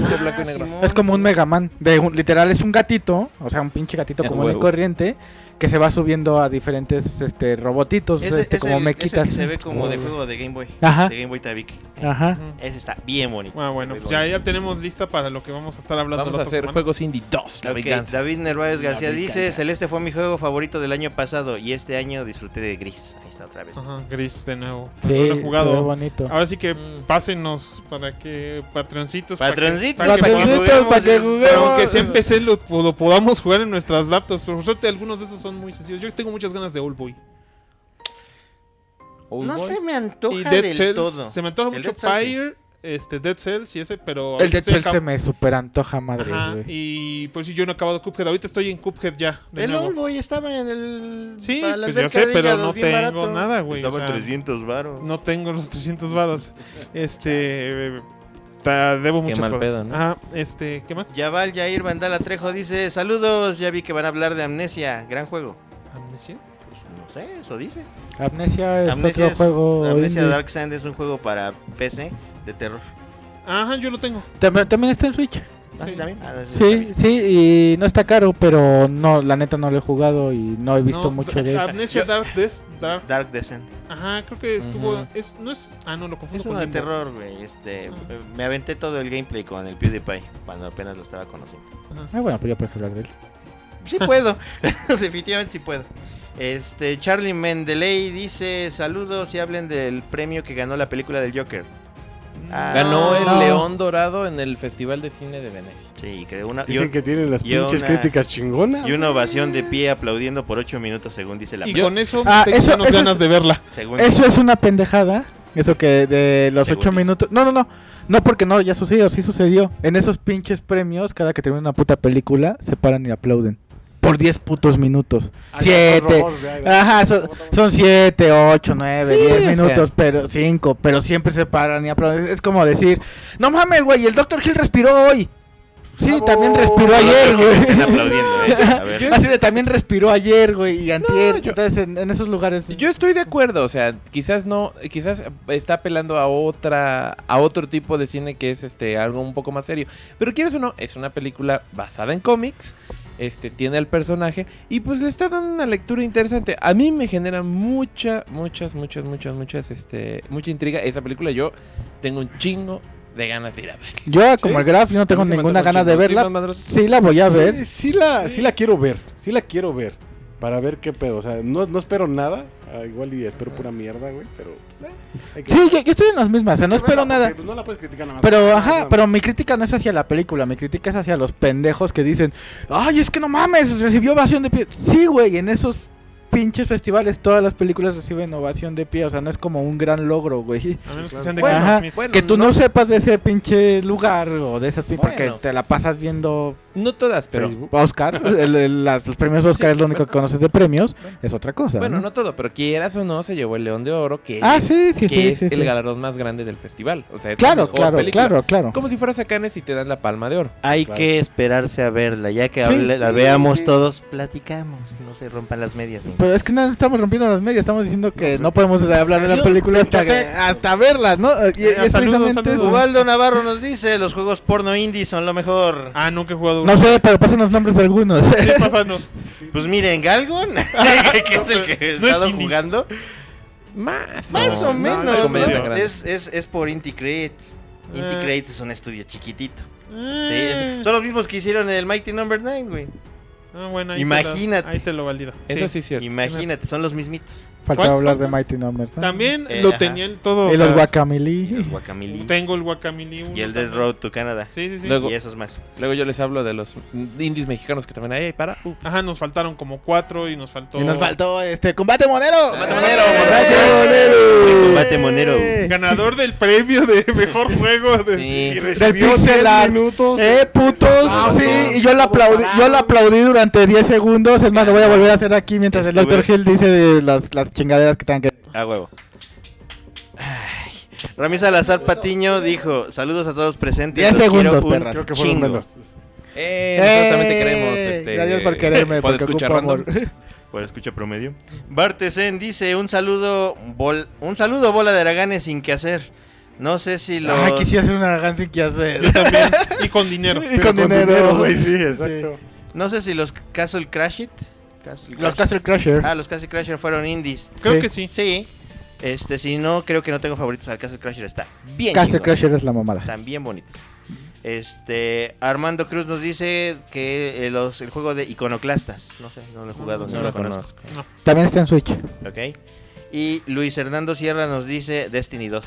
Es como un sí. Mega Man. De un- literal es un gatito, o sea, un pinche gatito Ya, común y corriente que se va subiendo a diferentes este robotitos, Ese- este es como el- mequitas. ese que se ve como de juego de Game Boy. Ajá. De Game Boy Tabic. Ajá. Ese está bien bonito. Ah, bueno, pues ya, ya tenemos lista para lo que vamos a estar hablando Vamos la a hacer semana. juegos indie 2. La Ok, venganza. David Nerváez García La dice. Celeste fue mi juego favorito del año pasado y este año disfruté de Gris. Está otra vez. Ajá, Gris de nuevo. Sí, no lo he jugado. bonito. Ahora sí que Mm. pásenos para que patroncitos. para que- Patroncitos, para que para que podamos- juguemos para que juguemos. Pero aunque sea en PC lo, lo podamos jugar en nuestras laptops. Por suerte algunos de esos son muy sencillos. Yo tengo muchas ganas de Old Boy. Old No Boy. se me antoja Y Dead del Cells. todo. Se me antoja El mucho. Fire, este, Dead Cells y ese, pero... el de estoy Cells se me super antoja madre, Ajá, güey. y por si yo no he acabado Cuphead. Ahorita estoy en Cuphead ya. De El nuevo. Old Boy estaba en el... Sí, pues alberca sé, pero no tengo barato. nada, güey, Estaba o en sea, 300 varos. No tengo los 300 varos. Este... ta- debo Qué muchas mal cosas. pedo, ¿no? Ajá, este... ¿Qué más? Yaval Yair Vandala Trejo dice, saludos, ya vi que van a hablar de Amnesia, gran juego. ¿Amnesia? Pues no sé, eso dice. Amnesia es Amnesia otro es- juego. Amnesia indie. Dark Sand es un juego para PC de terror. Ajá, yo lo tengo. También, también está en Switch. ¿Ah, sí, también? Ah, Sí, sí, y no está caro, pero no, la neta no lo he jugado y no he visto No, mucho de él. Amnesia Dark, Des- Dark. Dark Descent. Ajá, creo que estuvo. Ujú. es, no es. Ah, no, lo confundo Es con uno de Limbo. terror, güey. Este, Ah. me aventé todo el gameplay con el PewDiePie cuando apenas lo estaba conociendo. Ajá. Ah, bueno, pues ya puedes hablar de él. Sí puedo, definitivamente sí puedo. Este, Charlie Mendeley dice, saludos y hablen del premio que ganó la película del Joker. Ah, Ganó el No. León Dorado en el Festival de Cine de Venecia. Sí, que una, y, Dicen que tienen las pinches una- críticas chingonas. y una ovación de pie aplaudiendo por 8 minutos según dice la Y prensa. con eso Ah, tengo eso- menos eso ganas es- de verla. Según Eso es una pendejada. Eso que de los Según ocho dice. minutos. No, no, no. No porque no, ya sucedió, sí sucedió. En esos pinches premios, cada que termina una puta película, se paran y aplauden. Por 10 putos minutos. Ah, ya, 7. los robots, ya, ya. Ajá, son, son 7, 8, 9, Sí, 10 o sea. minutos, pero 5, pero siempre se paran y aplauden. Es como decir, no mames, güey, el Dr. Hill respiró hoy. Sí, Bravo. también respiró No ayer, güey. aplaudiendo, ¿eh? A ver. Así de también respiró ayer, güey, y antier. yo- Entonces, en, en esos lugares. Yo estoy de acuerdo, o sea, quizás no, quizás está apelando a otra, a otro tipo de cine que es este algo un poco más serio. Pero quieres o no, es una película basada en cómics, este tiene al personaje y pues le está dando una lectura interesante. A mí me genera mucha, muchas, muchas, muchas, muchas, este, mucha intriga esa película. Yo tengo un chingo de ganas de ir a ver. Yo, como Sí. el Graf, no tengo ninguna ganas de verla. Sí, la voy a ver. Sí, sí la, sí la quiero ver. Sí la quiero ver. Para ver qué pedo. O sea, no, no espero nada. ah, igual y espero pura mierda, güey. Pero, pues, eh, hay que- Sí, yo, yo estoy en las mismas, o sea, no espero verla, nada. pues, no la puedes criticar nada más. Pero, ajá, pero mi crítica no es hacia la película, mi crítica es hacia los pendejos que dicen, ay, es que no mames, recibió ovación de pie. Sí, güey, en esos pinches festivales todas las películas reciben ovación de pie, o sea, no es como un gran logro, güey. A menos que sean de Bueno, Ajá, bueno, que tú no, no- sepas de ese pinche lugar o de esas pi- porque Bueno. te la pasas viendo No todas, pero Facebook. Oscar, el- el- las- los premios Oscar Sí, es lo único que conoces de premios, es otra cosa. bueno, ¿no? no todo, pero quieras o no se llevó el León de Oro, que Ah, es, sí, sí, que sí, es sí, el sí. galardón más grande del festival. O sea, es Claro, claro, película. claro, claro. Como si fueras a Cannes y te dan la palma de oro. Hay Claro. que esperarse a verla. Ya que Sí, hable- la veamos sí. todos, platicamos. No se rompan las medias. Pero es que no estamos rompiendo las medias, estamos diciendo que no podemos hablar de la película hasta, que- hasta verla, ¿no? Y, y Ya, es saludos, precisamente saludos. eso. Ubaldo Navarro nos dice, los juegos porno indie son lo mejor. Ah, nunca he jugado No sé, pero pasen los nombres de algunos. Sí, pásanos. Pues miren, Galgon, que es el que he No estado indie. jugando. Más. Más No, o no, menos, no, ¿no? Es, es, es por Inti Creates. Inti Ah. Creates es un estudio chiquitito. Sí, Eh. es- son los mismos que hicieron el Mighty Number 9, güey. Ah, bueno, ahí Imagínate. Te lo, ahí te lo valido. Eso sí es cierto. Imagínate, son los mismitos. Faltaba ¿Cuál? hablar de Mighty Numbers. ¿no? También Eh, lo ajá. tenía el todo. Y o los sea, Guacamili. Los Guacamili. Tengo el Guacamili 1. Y el Dead Road to Canada. Sí, sí, sí. Luego- Y esos más. Luego yo les hablo de los indies mexicanos que también hay ahí para. Uh, Ajá, nos faltaron como cuatro y nos faltó. Y nos faltó este Combate Monero. Combate Monero, Combate El Monero. combate monero. Ganador del premio de mejor juego. De... Y sí. recibió pixel 10 art. minutos. Eh, putos. Ah, sí, no. y yo la aplaudí, yo la aplaudí durante 10 segundos. Es más, lo voy a volver a hacer aquí mientras el Dr. Hill dice de las, las chingaderas que tengan que. A huevo. Ay. Rami Salazar Patiño dijo: Saludos a todos presentes. 10 los quiero segundos, un perras. Creo que fueron chingo". menos. Eh, nosotros también te queremos. Este, Gracias por quererme, por porque escuchar random. amor. Por escucha promedio. Bartesen dice: Un saludo, bol- un saludo, bola de Araganes sin que hacer. No sé si los. Ay, quisiera hacer una gran sin que hacer. Yo también. Y con dinero. Y con dinero. güey, sí, exacto. No sé si los Castle Crash It. Castle Los Castle Crusher. Ah, los Castle Crasher fueron indies. Creo Sí. que sí. Sí. Este, si no, creo que no tengo favoritos al Castle Crasher. Está bien. Castle chingón. Crusher es la mamada. Están bien bonitos. Este, Armando Cruz nos dice que eh, los, el juego de Iconoclastas. No sé, no lo he jugado, no, No lo lo conozco. conozco. También está en Switch. Ok. Y Luis Hernando Sierra nos dice Destiny 2.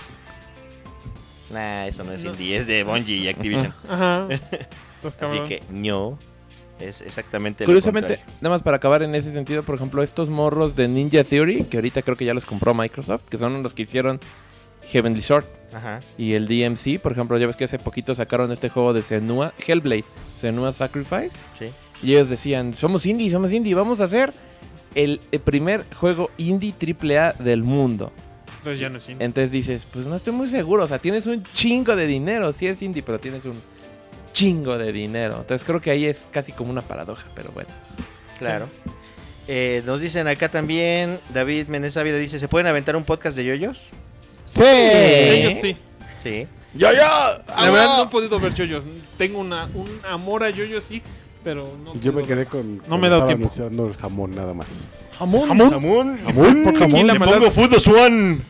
Nah, eso no es No. indie, es de Bungie y Activision. Ajá. Así cabrón. que no. Es exactamente lo Curiosamente, nada más para acabar en ese sentido, por ejemplo, estos morros de Ninja Theory, que ahorita creo que ya los compró Microsoft, que son los que hicieron Heavenly Sword Ajá. y el DMC, por ejemplo, ya ves que hace poquito sacaron este juego de Senua, Hellblade, Senua Sacrifice, Sí. y ellos decían, somos indie, somos indie, vamos a hacer el, el primer juego indie AAA del mundo. Entonces ya no es indie. Entonces dices, pues no estoy muy seguro, o sea, tienes un chingo de dinero, sí es indie, pero tienes un chingo de dinero. Entonces creo que ahí es casi como una paradoja, pero bueno. Claro. Eh, nos dicen acá también, David Menez Ávila dice, ¿se pueden aventar un podcast de yoyos? Sí. Ellos sí. Sí. Yo, yo. La verdad no he podido ver yoyos. Tengo una, un amor a yoyos, sí, pero no. Yo me quedé con. No me he dado tiempo. anunciando el jamón nada más. Jamón. Jamón. Por jamón. Aquí la maldad, Food Swan.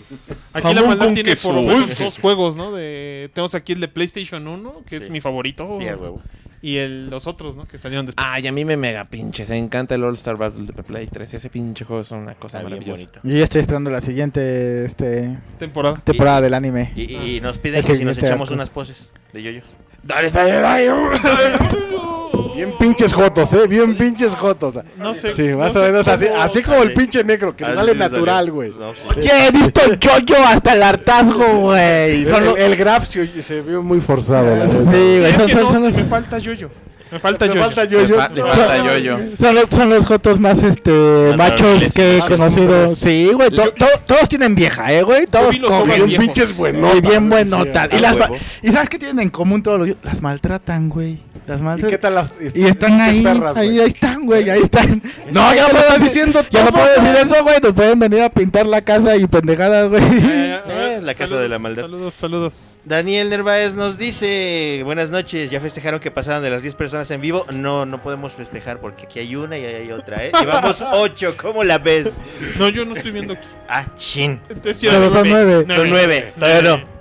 aquí la jamón maldad con tiene queso. por dos juegos, ¿no? De, tenemos aquí el de PlayStation 1, que es mi favorito. Sí, a huevo. y el, los otros, ¿no? Que salieron después. Ay, a mí me mega pinche. Se encanta el All Star Battle de Play 3. Ese pinche juego es una cosa Está bien maravillosa. bonito. Yo ya estoy esperando la siguiente este, Temporada. temporada del anime. Y, y- y nos piden El que si nos echamos arco. unas poses de yoyos. Dale, dale, dale. Bien pinches jotos, eh. Bien pinches jotos. No sé. Sí, no más sé o menos así, cómo- así como el pinche negro, que le Ah, sale sí, natural, güey. No, sí. ¿Qué? He visto yo-yo hasta el hartazgo, güey. El, los- el graph se, oye- se vio muy forzado, la Sí, güey. Es que no, son los- me falta yoyo. Me falta yo. falta Le, yo-yo. fa- le falta yo-yo. Son los, son los jotos más este Más machos que he conocido. Sí, güey. to- to- todos tienen vieja, eh, güey. Todos hombres Bien pinches buenotas. Y bien güey, buenotas. sí, Y, las. ¿Y sabes qué tienen en común todos los Las maltratan, güey. Las ¿Y maltratan. qué tal las Y están ahí, perras, ahí, güey? ahí están, güey, ahí están. No, ya no ya lo estás diciendo ya no puedo decir eso, güey. Nos pueden venir a pintar la casa y pendejadas, güey. Eh, la casa de la maldad. Saludos, saludos. Daniel Nerváez nos dice, buenas noches, ¿ya festejaron que pasaron de las 10 personas en vivo? No, no podemos festejar porque aquí hay una y ahí hay otra, ¿eh? Llevamos 8, ¿cómo la ves? No, yo no estoy viendo aquí. Ah, chin, Entonces, sí, Pero son nueve. son 9, todavía no.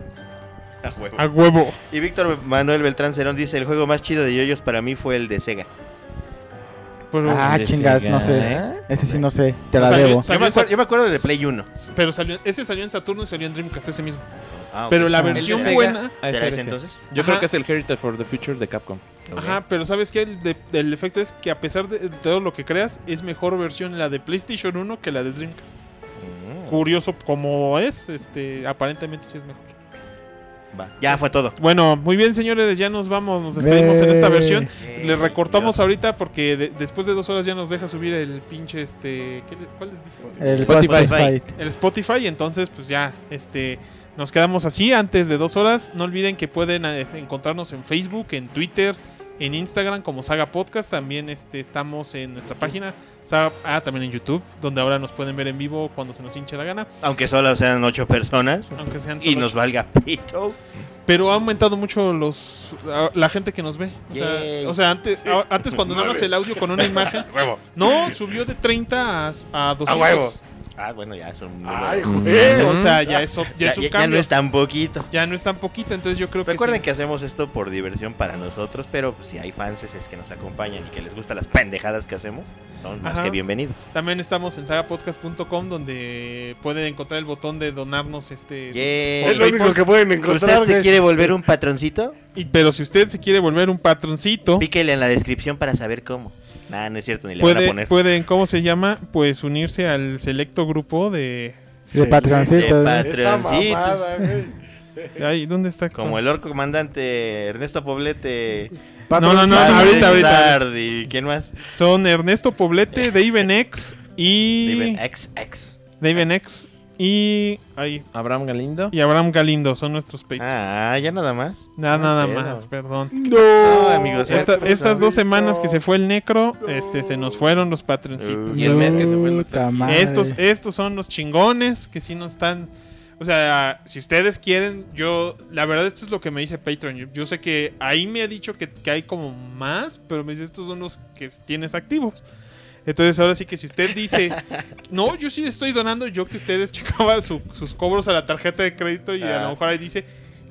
A huevo. A huevo. Y Víctor Manuel Beltrán Cerón dice, el juego más chido de yoyos para mí fue el de Sega. Pero, Ah, chingas, no sé. Sega. Ese sí no sé, te la Salió- debo. Yo me, acuerdo, yo me acuerdo de Play 1. pero salió, ese salió en Saturno y salió en Dreamcast ese mismo. Ah. Pero la Ah. versión El buena. ah, ¿Será ese ese entonces? Yo Ajá. creo que es el Heritage for the Future de Capcom. Ajá, pero ¿sabes qué? El, de- el efecto es que a pesar de todo lo que creas, es mejor versión la de PlayStation 1 que la de Dreamcast. Mm, Curioso como es, este, aparentemente sí es mejor. Va. Ya fue todo. Bueno, muy bien, señores, ya nos vamos, nos despedimos en esta Eh. versión. Le recortamos Dios. ahorita porque de- después de dos horas ya nos deja subir el pinche este. ¿qué le- ¿Cuál les dije? El Spotify. Spotify. El Spotify. Entonces, pues ya, este. Nos quedamos así antes de dos horas. No olviden que pueden eh, encontrarnos en Facebook, en Twitter, en Instagram como Saga Podcast. También este, estamos en nuestra página. Saga- ah, también en YouTube, donde ahora nos pueden ver en vivo cuando se nos hinche la gana. Aunque solo sean 8 personas. Aunque sean Y solo nos valga pito. Pero ha aumentado mucho los a- la gente que nos ve. O sea, Yay. o sea, antes, a- antes cuando nada más el audio con una imagen. Huevo. No, subió de 30 a, a 200. A huevo. Ah, bueno, ya son. Ay, güey. O sea, ya es, ya ya, es un ya- ya cambio. no es tan poquito. Ya no es tan poquito, entonces yo creo que Recuerden sí. que hacemos esto por diversión para nosotros, pero si hay fans es que nos acompañan y que les gustan las pendejadas que hacemos, son más Ajá. que bienvenidos. También estamos en sagapodcast.com donde pueden encontrar el botón de donarnos este. Yeah. Es lo único que pueden encontrar, ¿Usted se quiere volver un patroncito? Y- pero si usted se quiere volver un patroncito, Píquele en la descripción para saber cómo. Nah, no es cierto, ni le van a puede, poner. pueden, ¿cómo se llama? Pues unirse al selecto grupo de. De patroncitos. De ¿eh? Esa patroncitos. mamada, güey. Ay, ¿dónde está? Como el orco comandante Ernesto Poblete. No, no, no, ahorita, ahorita. ¿Quién más? Son Ernesto Poblete, Daven X y. David XX. Daven X y. Ay, Abraham Galindo. y Abraham Galindo son nuestros Patreons. Ah, ya nada más. nada, no nada pedo. más, perdón. No, amigos. Esta- estas dos semanas que se fue el necro, este, se nos fueron los patroncitos. Uh, Y el mes que se fue el Puta doctor. madre. Estos, estos son los chingones que sí nos están. O sea, si ustedes quieren, yo. La verdad, esto es lo que me dice Patreon. Yo, yo sé que ahí me ha dicho que, que hay como más, pero me dice estos son los que tienes activos. Entonces, ahora sí que si usted dice, no, yo sí le estoy donando, yo que ustedes checaban su- sus cobros a la tarjeta de crédito y a Ah. lo mejor ahí dice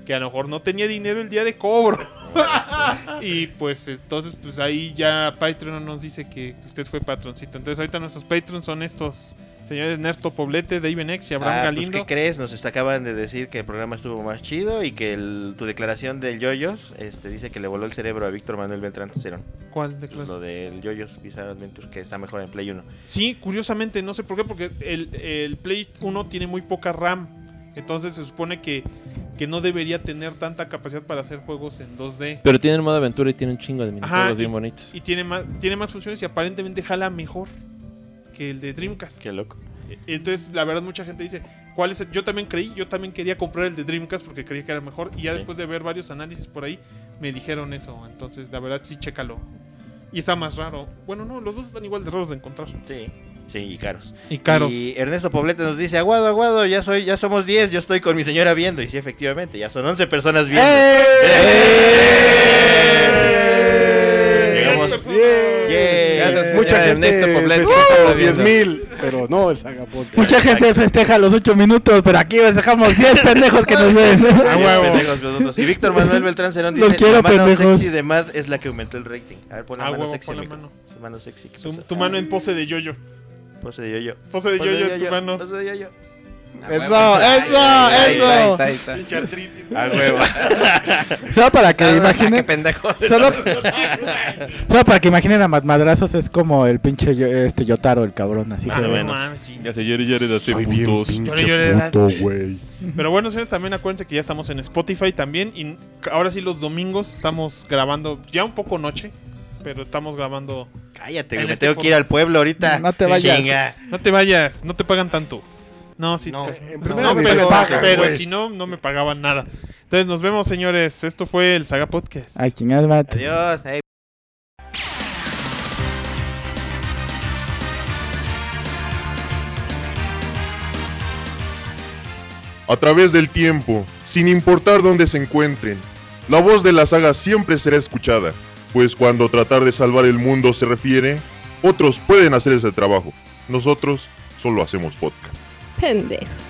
que a lo mejor no tenía dinero el día de cobro. y pues entonces, pues ahí ya Patreon nos dice que usted fue patroncito. Entonces, ahorita nuestros patrons son estos señores Ernesto Poblete, David X y Abraham Ah, pues, Galindo. ¿qué crees? Nos está- acaban de decir que el programa estuvo más chido y que el- tu declaración del Yoyos este, dice que le voló el cerebro a Víctor Manuel Beltrán Cerón. ¿Cuál de clase? Lo del Yoyos Bizarre Adventure, que está mejor en Play 1. Sí, curiosamente, no sé por qué, porque el, el Play 1 tiene muy poca RAM. Entonces se supone que, que no debería tener tanta capacidad para hacer juegos en 2D. Pero tienen modo aventura y tienen un chingo de minijuegos bien bonitos. Y tiene más, tiene más funciones y aparentemente jala mejor que el de Dreamcast. Qué loco. Entonces, la verdad, mucha gente dice, ¿cuál es el? Yo también creí, yo también quería comprar el de Dreamcast porque creía que era mejor. Y ya después de ver varios análisis por ahí, me dijeron eso. Entonces, la verdad, sí, chécalo. Y está más raro. Bueno, no, los dos están igual de raros de encontrar. Sí, sí, y caros. Y caros. Y Ernesto Poblete nos dice, aguado, aguado, ya soy, ya somos 10, yo estoy con mi señora viendo. Y sí, efectivamente, ya son 11 personas viendo. Llegamos. Gracias, Mucha gente Ernesto festeja los 10 viendo. mil, pero no el Saga Podcast. Mucha gente festeja los 8 minutos, pero aquí dejamos 10 pendejos que nos ven. A huevo. Y Víctor Manuel Beltrán Cerón Los dice, quiero, la mano pendejos". sexy de Mad es la que aumentó el rating. A ver, pon la A mano huevo, sexy. pon la amigo. mano. Su mano sexy. ¿qué Su- tu mano en pose de yoyo. Pose de yo-yo. Pose de yoyo, tu mano. Pose de yo-yo. Eso, eso, eso. A huevo. Solo para que qué imaginen. pendejo. Solo, solo para que imaginen a Mad- madrazos es como el pinche yo- este Yotaro, el cabrón, así Ah, se ve. mames, sí. Ya Soy bien putos. pinche Llore, llore. puto, güey. Pero bueno, señores, también acuérdense que ya estamos en Spotify también. Y ahora sí, los domingos estamos grabando ya un poco noche. pero estamos grabando. Cállate, En. Me este tengo que ir al pueblo ahorita. No te vayas. Chinga. No te vayas, no te pagan tanto. No, sí. No. pero, pagan, si no, no me pagaban nada. Entonces nos vemos, señores. Esto fue el Saga Podcast. Ay. Adiós. A través del tiempo, sin importar dónde se encuentren. La voz de la saga siempre será escuchada, pues cuando tratar de salvar el mundo se refiere, otros pueden hacer ese trabajo. Nosotros solo hacemos podcast. Pendejo.